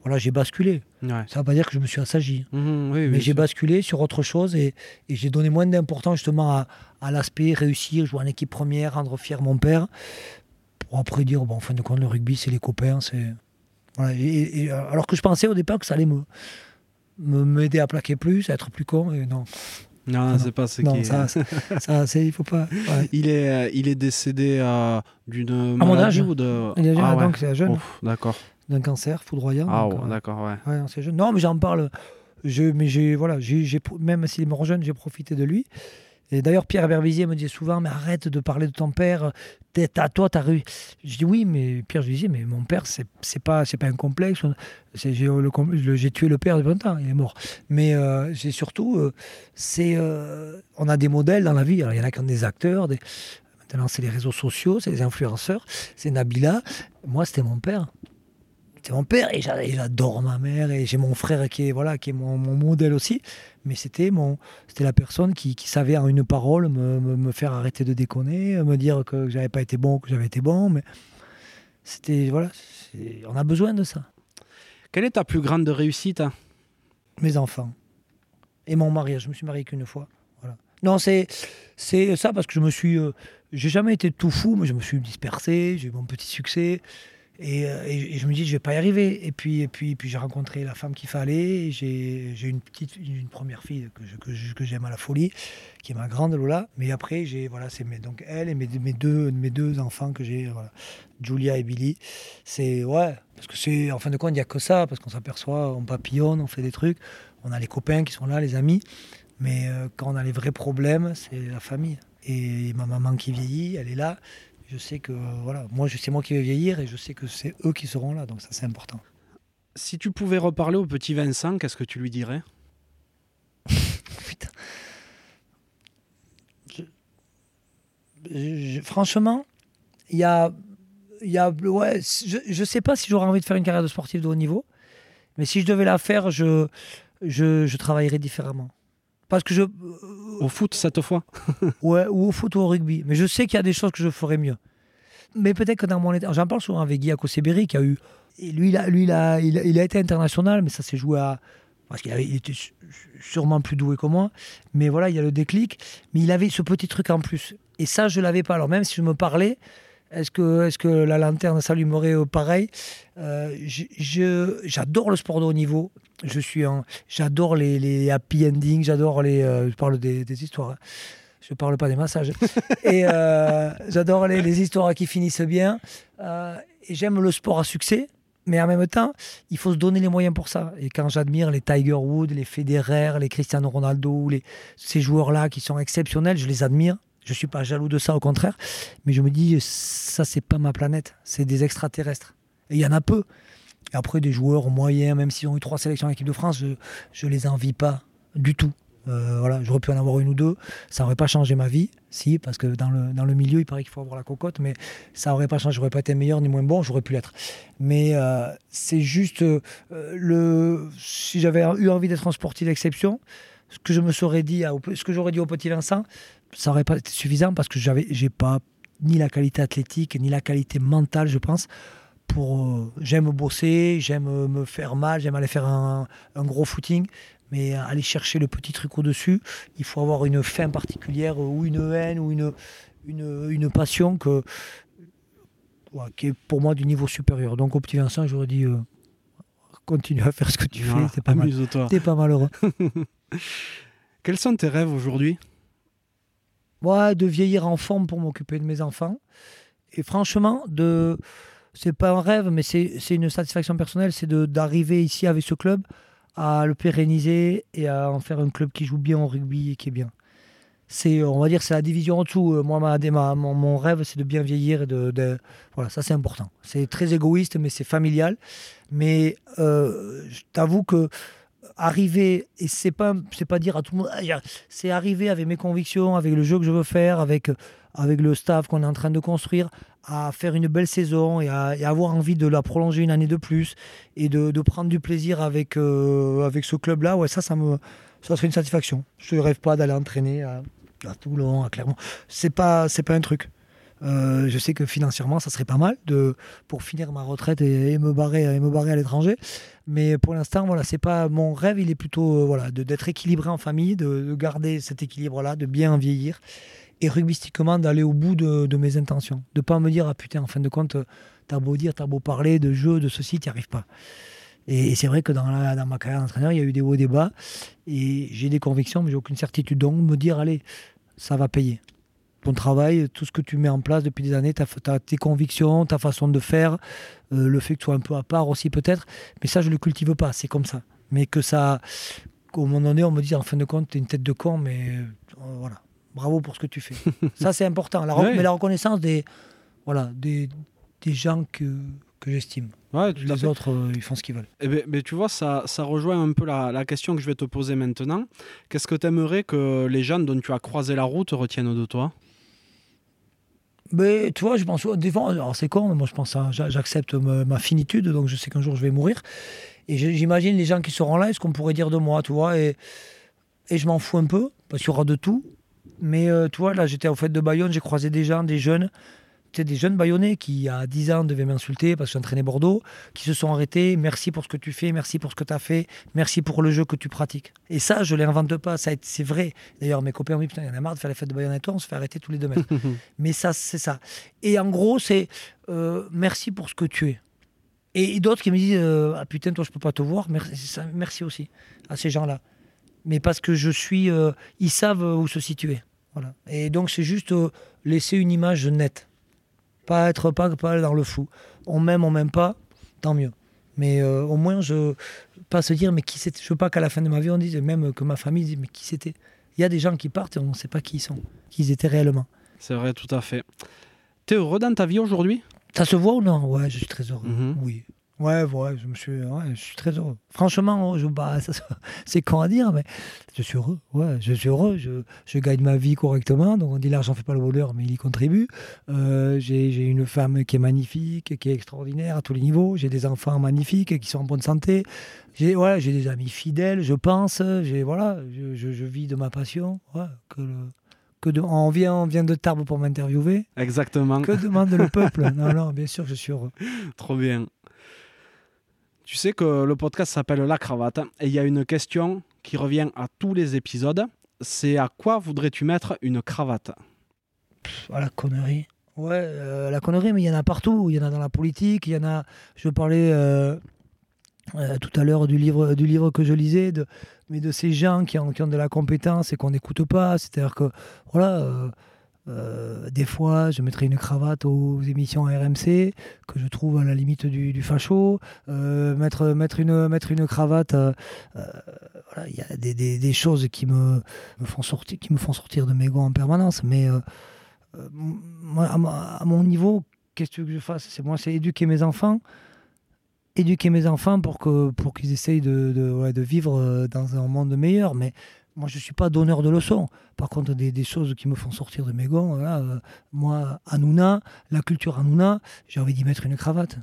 voilà, j'ai basculé. Ça ne veut pas dire que je me suis assagi, mmh, mais j'ai basculé sur autre chose et, et j'ai donné moins d'importance justement à, à l'aspect réussir, jouer en équipe première, rendre fier mon père. Pour après dire, bon, en fin de compte, le rugby, c'est les copains. c'est et, alors que je pensais au départ que ça allait me m'aider à plaquer plus, à être plus con, et non. Non, c'est pas ce non, qui ça, ça, c'est, il faut pas. Il est, euh, il est décédé euh, d'une maladie mon âge. ou de. Il est ah, donc c'est jeune. d'accord. D'un cancer foudroyant. Ah, ouais, d'accord, ouais. ouais c'est jeune. Non, mais j'en parle. Je, mais j'ai, voilà, j'ai, même s'il est mort jeune, j'ai profité de lui. Et d'ailleurs, Pierre Berbizier me disait souvent, mais arrête de parler de ton père, à toi, t'as réussi. Je dis oui, mais Pierre, je lui disais, mais mon père, c'est, c'est pas, c'est pas un complexe. C'est, j'ai, j'ai tué le père depuis longtemps, il est mort. Mais euh, j'ai surtout, euh, c'est, euh, on a des modèles dans la vie. Alors, il y en a qui ont des acteurs, des, maintenant c'est les réseaux sociaux, c'est les influenceurs, c'est Nabila. Moi, c'était mon père c'est mon père et j'adore ma mère et j'ai mon frère qui est voilà qui est mon, modèle aussi. Mais c'était mon c'était la personne qui, savait en une parole me, faire arrêter de déconner me dire que j'avais pas été bon que j'avais été bon. Mais c'était voilà on a besoin de ça. Quelle est ta plus grande réussite mes enfants et mon mariage je me suis marié qu'une fois voilà. Non c'est c'est ça parce que je me suis euh, j'ai jamais été tout fou mais je me suis dispersé j'ai eu mon petit succès euh, et, je me dis, je vais pas y arriver. Et puis, et puis, puis j'ai rencontré la femme qu'il fallait. J'ai une une première fille que, j'aime à la folie, qui est ma grande Lola. Mais après, voilà, c'est elle et mes, mes, deux, mes deux enfants que j'ai, voilà, Julia et Billy. C'est ouais, parce que c'est en fin de compte, il n'y a que ça, parce qu'on s'aperçoit, on papillonne, on fait des trucs, on a les copains qui sont là, les amis. Mais euh, quand on a les vrais problèmes, c'est la famille. Et ma maman qui vieillit, elle est là je sais que voilà, moi c'est moi qui vais vieillir et je sais que c'est eux qui seront là, donc ça c'est important. Si tu pouvais reparler au petit Vincent, qu'est-ce que tu lui dirais? Putain. franchement, il y a, y a ouais, je, je sais pas si j'aurais envie de faire une carrière de sportif de haut niveau, mais si je devais la faire, je, je, je travaillerais différemment. Parce que je. Au foot, cette fois Ouais, ou au foot ou au rugby. Mais je sais qu'il y a des choses que je ferais mieux. Mais peut-être que dans mon état. J'en parle souvent avec Guy Akoseberi qui a eu. Et lui, il a, lui il, a, il, a, été international, mais ça s'est joué à. Parce qu'il était sûrement plus doué que moi. Mais voilà, il y a le déclic. Mais il avait ce petit truc en plus. Et ça, je l'avais pas. Alors même si je me parlais, est-ce que, est que la lanterne s'allumerait pareil euh, J'adore le sport de haut niveau. Je suis j'adore les, les, happy endings, j'adore les. Euh, je parle des, histoires. Hein. Je parle pas des massages. et euh, j'adore les, les, histoires qui finissent bien. et j'aime le sport à succès. Mais en même temps, il faut se donner les moyens pour ça. Et quand j'admire les Tiger Woods, les Federer, les Cristiano Ronaldo, les, ces joueurs-là qui sont exceptionnels, je les admire. Je suis pas jaloux de ça, au contraire. Mais je me dis, ça, c'est pas ma planète. C'est des extraterrestres. Et il y en a peu. Après, des joueurs moyens, même s'ils ont eu trois sélections en équipe de France, je ne les envie pas du tout. Euh, voilà, j'aurais pu en avoir une ou deux. Ça n'aurait pas changé ma vie, si, parce que dans le, milieu, il paraît qu'il faut avoir la cocotte, mais ça n'aurait pas changé. J'aurais pas été meilleur ni moins bon, j'aurais pu l'être. Mais euh, c'est juste euh. Si j'avais eu envie d'être un sportif d'exception, ce que je me serais dit, ce que j'aurais dit au petit Vincent, ça n'aurait pas été suffisant parce que j'avais, j'ai pas ni la qualité athlétique ni la qualité mentale, je pense. Pour, euh, j'aime bosser, j'aime me faire mal, j'aime aller faire un, gros footing, mais aller chercher le petit truc au-dessus, il faut avoir une fin particulière ou une haine ou une, une, une passion que, qui est pour moi du niveau supérieur. Donc au petit Vincent, j'aurais dit euh, continue à faire ce que tu fais, c'est pas, mal. T'es pas malheureux. Quels sont tes rêves aujourd'hui? De vieillir en forme pour m'occuper de mes enfants. Et franchement, de c'est pas un rêve, mais c'est une satisfaction personnelle, c'est d'arriver ici avec ce club à le pérenniser et à en faire un club qui joue bien au rugby et qui est bien. c'est, on va dire, c'est la division en dessous. Moi, ma, ma- mon, mon rêve, c'est de bien vieillir et de, de- voilà, ça c'est important. C'est très égoïste, mais c'est familial. Mais euh, je t'avoue que arriver et c'est pas c'est pas dire à tout le monde Ah, c'est arriver avec mes convictions avec le jeu que je veux faire avec avec le staff qu'on est en train de construire à faire une belle saison et, à, avoir envie de la prolonger une année de plus et de, prendre du plaisir avec euh, avec ce club là ouais ça ça me ça serait une satisfaction. Je ne rêve pas d'aller entraîner à, à Toulon à Clermont. C'est pas c'est pas un truc Euh, je sais que financièrement ça serait pas mal de pour finir ma retraite et, me barrer me barrer à l'étranger mais pour l'instant, voilà, c'est pas mon rêve. Il est plutôt euh, d'être équilibré en famille, de, de garder cet équilibre-là, de bien vieillir et rugbystiquement d'aller au bout de, mes intentions. De pas me dire ah putain, en fin de compte, t'as beau dire, t'as beau parler de jeu, de ceci, t'y arrives pas. Et, c'est vrai que dans ma carrière d'entraîneur, il y a eu des hauts et des bas et j'ai des convictions, mais j'ai aucune certitude. Donc me dire allez, ça va payer. Ton travail, tout ce que tu mets en place depuis des années, ta, ta- tes convictions, ta façon de faire, euh, le fait que tu sois un peu à part aussi peut-être, mais ça je le cultive pas, c'est comme ça. Mais que ça, qu'au moment donné on me dise en fin de compte t'es une tête de con, mais euh, voilà, bravo pour ce que tu fais. ça c'est important, la, Ouais. mais la reconnaissance des, voilà, des, des gens que, que j'estime. Ouais, tout à Les fait. autres euh, ils font ce qu'ils veulent. Eh ben, ben, tu vois, ça, ça rejoint un peu la, la question que je vais te poser maintenant. Qu'est-ce que tu aimerais que les gens dont tu as croisé la route retiennent de toi? Mais tu vois, je pense, alors c'est con, mais moi je pense, j'a- j'accepte ma, finitude, donc je sais qu'un jour je vais mourir. Et j'imagine les gens qui seront là, et ce qu'on pourrait dire de moi, tu vois, et, et je m'en fous un peu, parce qu'il y aura de tout. Mais euh, tu vois, là j'étais au fait de Bayonne, j'ai croisé des gens, des jeunes, sais, des jeunes bayonnais qui, à 10 ans, devaient m'insulter parce que j'entraînais Bordeaux, qui se sont arrêtés. Merci pour ce que tu fais, merci pour ce que tu as fait, merci pour le jeu que tu pratiques. Et ça, je ne l'invente pas, ça c'est vrai. D'ailleurs, mes copains ont dit Putain, il y en a marre de faire les fêtes de Bayonne et toi, on se fait arrêter tous les deux mètres. Mais ça, c'est ça. Et en gros, c'est euh, merci pour ce que tu es. Et, et d'autres qui me disent euh, Ah putain, toi, je peux pas te voir. Merci, aussi à ces gens-là. Mais parce que je suis. euh, ils savent où se situer. Voilà. Et donc, c'est juste laisser une image nette. Pas être pas, pas dans le flou. On m'aime, on m'aime pas, tant mieux. Mais euh, au moins, je pas se dire, mais qui c'était Je veux pas qu'à la fin de ma vie, on dise, même que ma famille dise, mais qui c'était Il y a des gens qui partent et on ne sait pas qui ils sont, qui ils étaient réellement. C'est vrai, tout à fait. T'es heureux dans ta vie aujourd'hui? Ça se voit ou non? Ouais, je suis très heureux. Mhm. Oui. Ouais, ouais, je me suis, ouais, je suis très heureux. Franchement, je, bah, c'est con à dire, mais je suis heureux. Ouais, je suis heureux. Je, je gagne ma vie correctement. Donc on dit l'argent fait pas le bonheur, mais il y contribue. Euh, j'ai, j'ai une femme qui est magnifique, qui est extraordinaire à tous les niveaux. J'ai des enfants magnifiques qui sont en bonne santé. J'ai, ouais, des amis fidèles, je pense. J'ai, voilà, je, je- je vis de ma passion. Ouais, que le, que de, on vient, on vient de Tarbes pour m'interviewer. Exactement. Que demande le peuple? Non, non, bien sûr, je suis heureux. Trop bien. Tu sais que le podcast s'appelle La Cravate et il y a une question qui revient à tous les épisodes. C'est à quoi voudrais-tu mettre une cravate? Ah, la connerie. Ouais, euh, la connerie, mais il y en a partout. Il y en a dans la politique, il y en a. Je parlais euh, euh, tout à l'heure du livre, du livre que je lisais, mais de ces gens qui ont, qui ont de la compétence et qu'on n'écoute pas. C'est-à-dire que, voilà, euh, des fois, je mettrais une cravate aux émissions RMC, que je trouve à la limite du, facho. Euh, mettre, mettre, une, mettre une cravate. euh, voilà, il y a des, des- choses qui me, me font sortir, qui me font sortir de mes gonds en permanence, mais. à, mon niveau, qu'est-ce que je fasse? C'est moi, c'est éduquer mes enfants, éduquer mes enfants pour que pour qu'ils essayent de, de, vivre dans un monde meilleur. Mais moi, je suis pas donneur de leçons. Par contre, des, des choses qui me font sortir de mes gonds, voilà, euh, moi, Hanouna, la culture Hanouna, j'ai envie d'y mettre une cravate.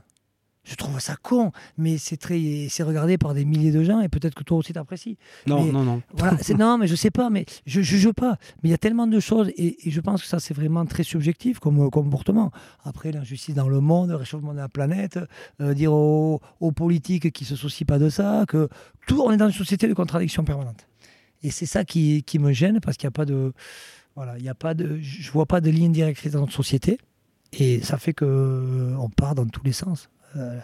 Je trouve ça con, mais c'est très, c'est regardé par des milliers de gens et peut-être que toi aussi t'apprécies. Non, Mais- non, non. Voilà, c'est non, mais je sais pas, mais je juge pas. Mais il y a tellement de choses et, et je pense que ça c'est vraiment très subjectif comme euh, comportement. Après l'injustice dans le monde, le réchauffement de la planète, euh, dire aux, aux politiques qui se soucient pas de ça, que tout, on est dans une société de contradictions permanentes. Et c'est ça qui, me gêne parce qu'il n'y a pas de, voilà, il y a pas de, je vois pas de ligne directrice dans notre société et ça fait que euh, on part dans tous les sens. Euh,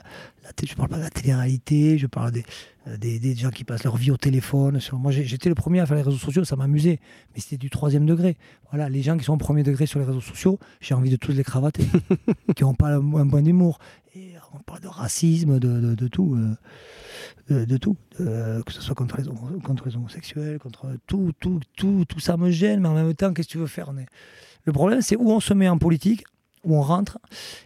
la je parle pas de la télé-réalité, je parle des, euh, des, des, gens qui passent leur vie au téléphone. Moi, j'étais le premier à faire les réseaux sociaux, ça m'amusait, mais c'était du troisième degré. Voilà, les gens qui sont au premier degré sur les réseaux sociaux, j'ai envie de tous les cravater, qui n'ont pas un, bon humour. Et on parle de racisme, de, de, tout, euh, de, tout, que ce soit contre les, contre les homosexuels, contre tout, tout, tout, tout ça me gêne, mais en même temps, qu'est-ce que tu veux faire Le problème, c'est où on se met en politique où on rentre.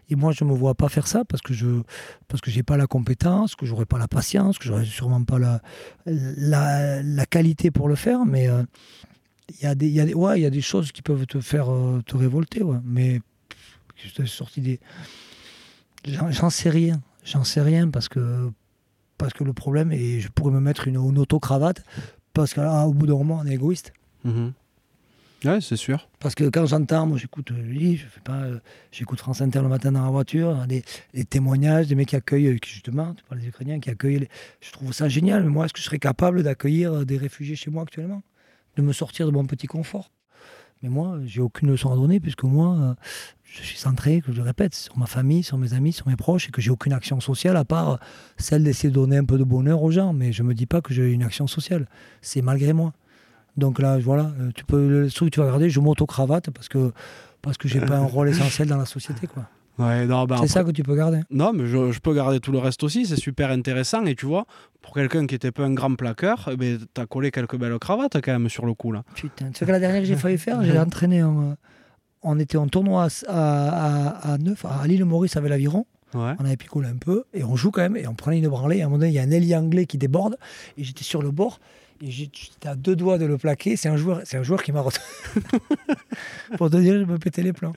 Et moi, je ne me vois pas faire ça parce que je parce que j'ai pas la compétence, que j'aurais pas la patience, que j'aurais sûrement pas la, la, qualité pour le faire. Mais il y a des choses qui peuvent te faire euh, te révolter. Mais je sorti des j'en sais rien, j'en sais rien parce que parce que le problème et je pourrais me mettre une, auto cravate parce qu'au bout d'un moment on est égoïste. Mm-hmm. Ouais, c'est sûr. Parce que quand j'entends, moi j'écoute lui, je fais pas, euh, j'écoute France Inter le matin dans la voiture, les, témoignages des mecs qui accueillent, euh, justement, tu parles des Ukrainiens qui accueillent, je trouve ça génial. Mais moi, est-ce que je serais capable d'accueillir euh, des réfugiés chez moi actuellement? De me sortir de mon petit confort? Mais moi, j'ai aucune leçon à donner, puisque moi, je suis centré, que je le répète, sur ma famille, sur mes amis, sur mes proches, et que j'ai aucune action sociale à part celle d'essayer de donner un peu de bonheur aux gens. Mais je me dis pas que j'ai une action sociale. C'est malgré moi. Donc là, voilà, euh, tu peux, le truc que tu vas regarder, je m'auto-cravate parce que, parce que j'ai pas un rôle essentiel dans la société. Quoi. Ouais, bah, c'est ça que tu peux garder. Non, mais je, peux garder tout le reste aussi, c'est super intéressant. Et tu vois, pour quelqu'un qui était pas un grand plaqueur, eh ben, tu as collé quelques belles cravates quand même sur le coup. Là. Putain, tu que la dernière que j'ai failli faire, j'ai entraîné, en, on était en tournoi à, à, Neuf, à l'île Maurice avec l'Aviron. Ouais. On avait picolé un peu et on joue quand même et on prenait une branlée. Et à un moment donné, il y a un ailier anglais qui déborde et j'étais sur le bord et j'étais à deux doigts de le plaquer. C'est un joueur, c'est un joueur qui m'a Pour te dire, je me pétais les plans.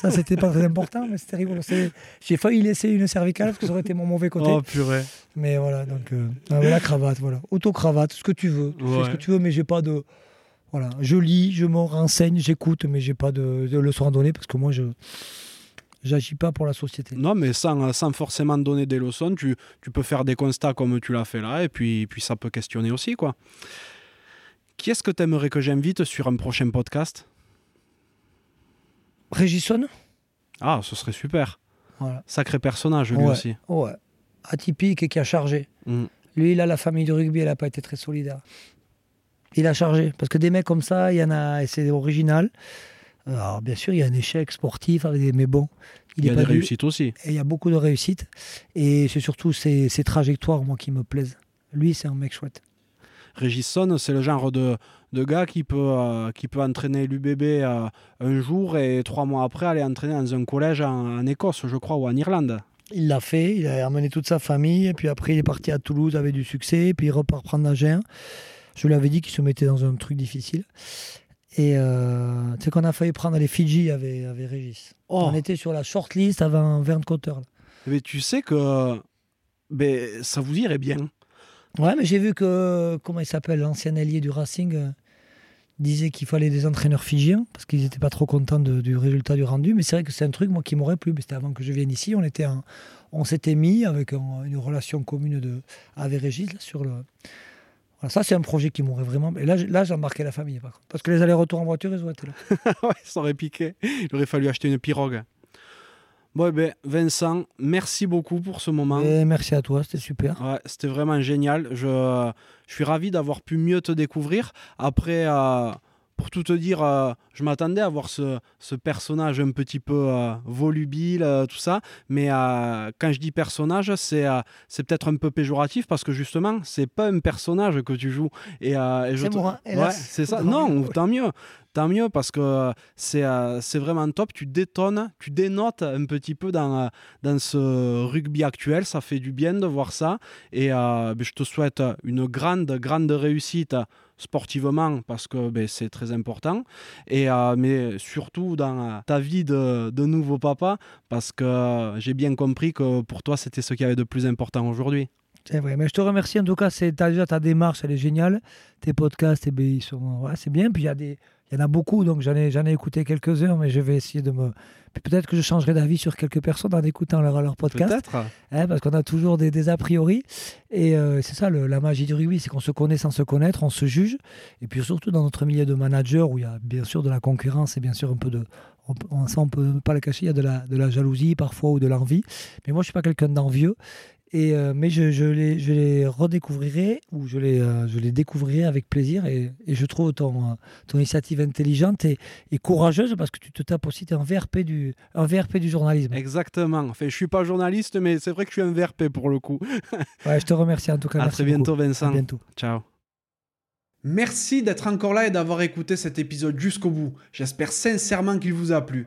Ça, c'était pas très important, mais c'était rigolo. J'ai failli laisser une cervicale parce que ça aurait été mon mauvais côté. Oh purée. Mais voilà, donc euh, la cravate, voilà. Auto-cravate, ce que tu veux. Tu fais ce que tu veux, mais j'ai pas de. Voilà. Je lis, je me renseigne, j'écoute, mais j'ai pas de, de leçons à donner parce que moi, je j'agis pas pour la société. Non, mais sans, sans forcément donner des leçons, tu, tu peux faire des constats comme tu l'as fait là, et puis, puis ça peut questionner aussi, quoi. Qui est-ce que tu aimerais que j'invite sur un prochain podcast? Régisson Ah, ce serait super. Sacré personnage, lui aussi. Ouais. Atypique et qui a chargé. Mm. Lui, il a la famille du rugby, elle n'a pas été très solidaire. Il a chargé. Parce que des mecs comme ça, il y en a, et c'est original. Alors, bien sûr, il y a un échec sportif, mais bon. Il, y a des réussites aussi. Et il y a beaucoup de réussites. Et c'est surtout ces, trajectoires, moi, qui me plaisent. Lui, c'est un mec chouette. Régis Son, c'est le genre de, de gars qui peut, euh, qui peut entraîner l'UBB euh, un jour et trois mois après aller entraîner dans un collège en, Écosse, je crois, ou en Irlande. Il l'a fait, il a amené toute sa famille, et puis après il est parti à Toulouse avec du succès, puis il repart prendre la Je lui avais dit qu'il se mettait dans un truc difficile. Et euh, tu sais qu'on a failli prendre les Fidji avec, avec Régis. Oh. On était sur la shortlist avant Verne Cotter. Mais tu sais que ben, ça vous irait bien. Ouais, mais j'ai vu que, comment il s'appelle, l'ancien allié du Racing, euh, disait qu'il fallait des entraîneurs fidjiens parce qu'ils n'étaient pas trop contents du résultat du rendu. Mais c'est vrai que c'est un truc moi qui m'aurait plu. C'était avant que je vienne ici. On, était on s'était mis avec une relation commune de, avec Régis sur le ça, c'est un projet qui m'aurait vraiment. Et là, là j'ai embarqué la famille, par contre. Parce que les allers-retours en voiture, ils ont été là. ouais, ça aurait piqué. Il aurait fallu acheter une pirogue. Bon, eh ben, Vincent, merci beaucoup pour ce moment. Et merci à toi, c'était super. Ouais, c'était vraiment génial. Je, je suis ravi d'avoir pu mieux te découvrir. Après, euh, pour tout te dire, euh, je m'attendais à voir ce, personnage un petit peu euh, volubile, euh, tout ça. Mais quand je dis personnage, c'est c'est peut-être un peu péjoratif parce que justement, c'est pas un personnage que tu joues. Et, c'est moi, ouais, c'est ça. Non, tant mieux. Tant mieux parce que c'est c'est vraiment top. Tu détonnes, tu dénotes un petit peu dans, dans ce rugby actuel. Ça fait du bien de voir ça. Et ben, je te souhaite une grande, grande réussite sportivement parce que ben, c'est très important, et, euh, mais surtout dans euh, ta vie de, de nouveau papa parce que euh, j'ai bien compris que pour toi c'était ce qui y avait de plus important aujourd'hui. C'est vrai, mais je te remercie en tout cas, c'est déjà ta démarche, elle est géniale. Tes podcasts, eh ben, ils sont, c'est bien. Puis il y a des, il y en a beaucoup, donc j'en ai, j'en ai écouté quelques-uns, mais je vais essayer de me. Peut-être que je changerai d'avis sur quelques personnes en écoutant leur, leur podcast. Peut-être. Hein, parce qu'on a toujours des, des a priori. Et euh, c'est ça le- la magie du rugby, c'est qu'on se connaît sans se connaître, on se juge. Et puis surtout dans notre milieu de manager, où il y a bien sûr de la concurrence et bien sûr un peu de. On, ça, on peut pas le cacher, il y a de la, de la jalousie parfois ou de l'envie. Mais moi, je suis pas quelqu'un d'envieux. Et, euh, mais je, je, les, je les redécouvrirai ou je les, euh, je les découvrirai avec plaisir. Et, et je trouve ton, euh, ton initiative intelligente et, et courageuse parce que tu te tapes aussi, tu es un VRP du, un VRP du journalisme. Exactement. Enfin, je suis pas journaliste, mais c'est vrai que je suis un VRP pour le coup. Ouais, je te remercie en tout cas. à merci très bientôt, beaucoup. À Vincent. bientôt. Ciao. Merci d'être encore là et d'avoir écouté cet épisode jusqu'au bout. J'espère sincèrement qu'il vous a plu.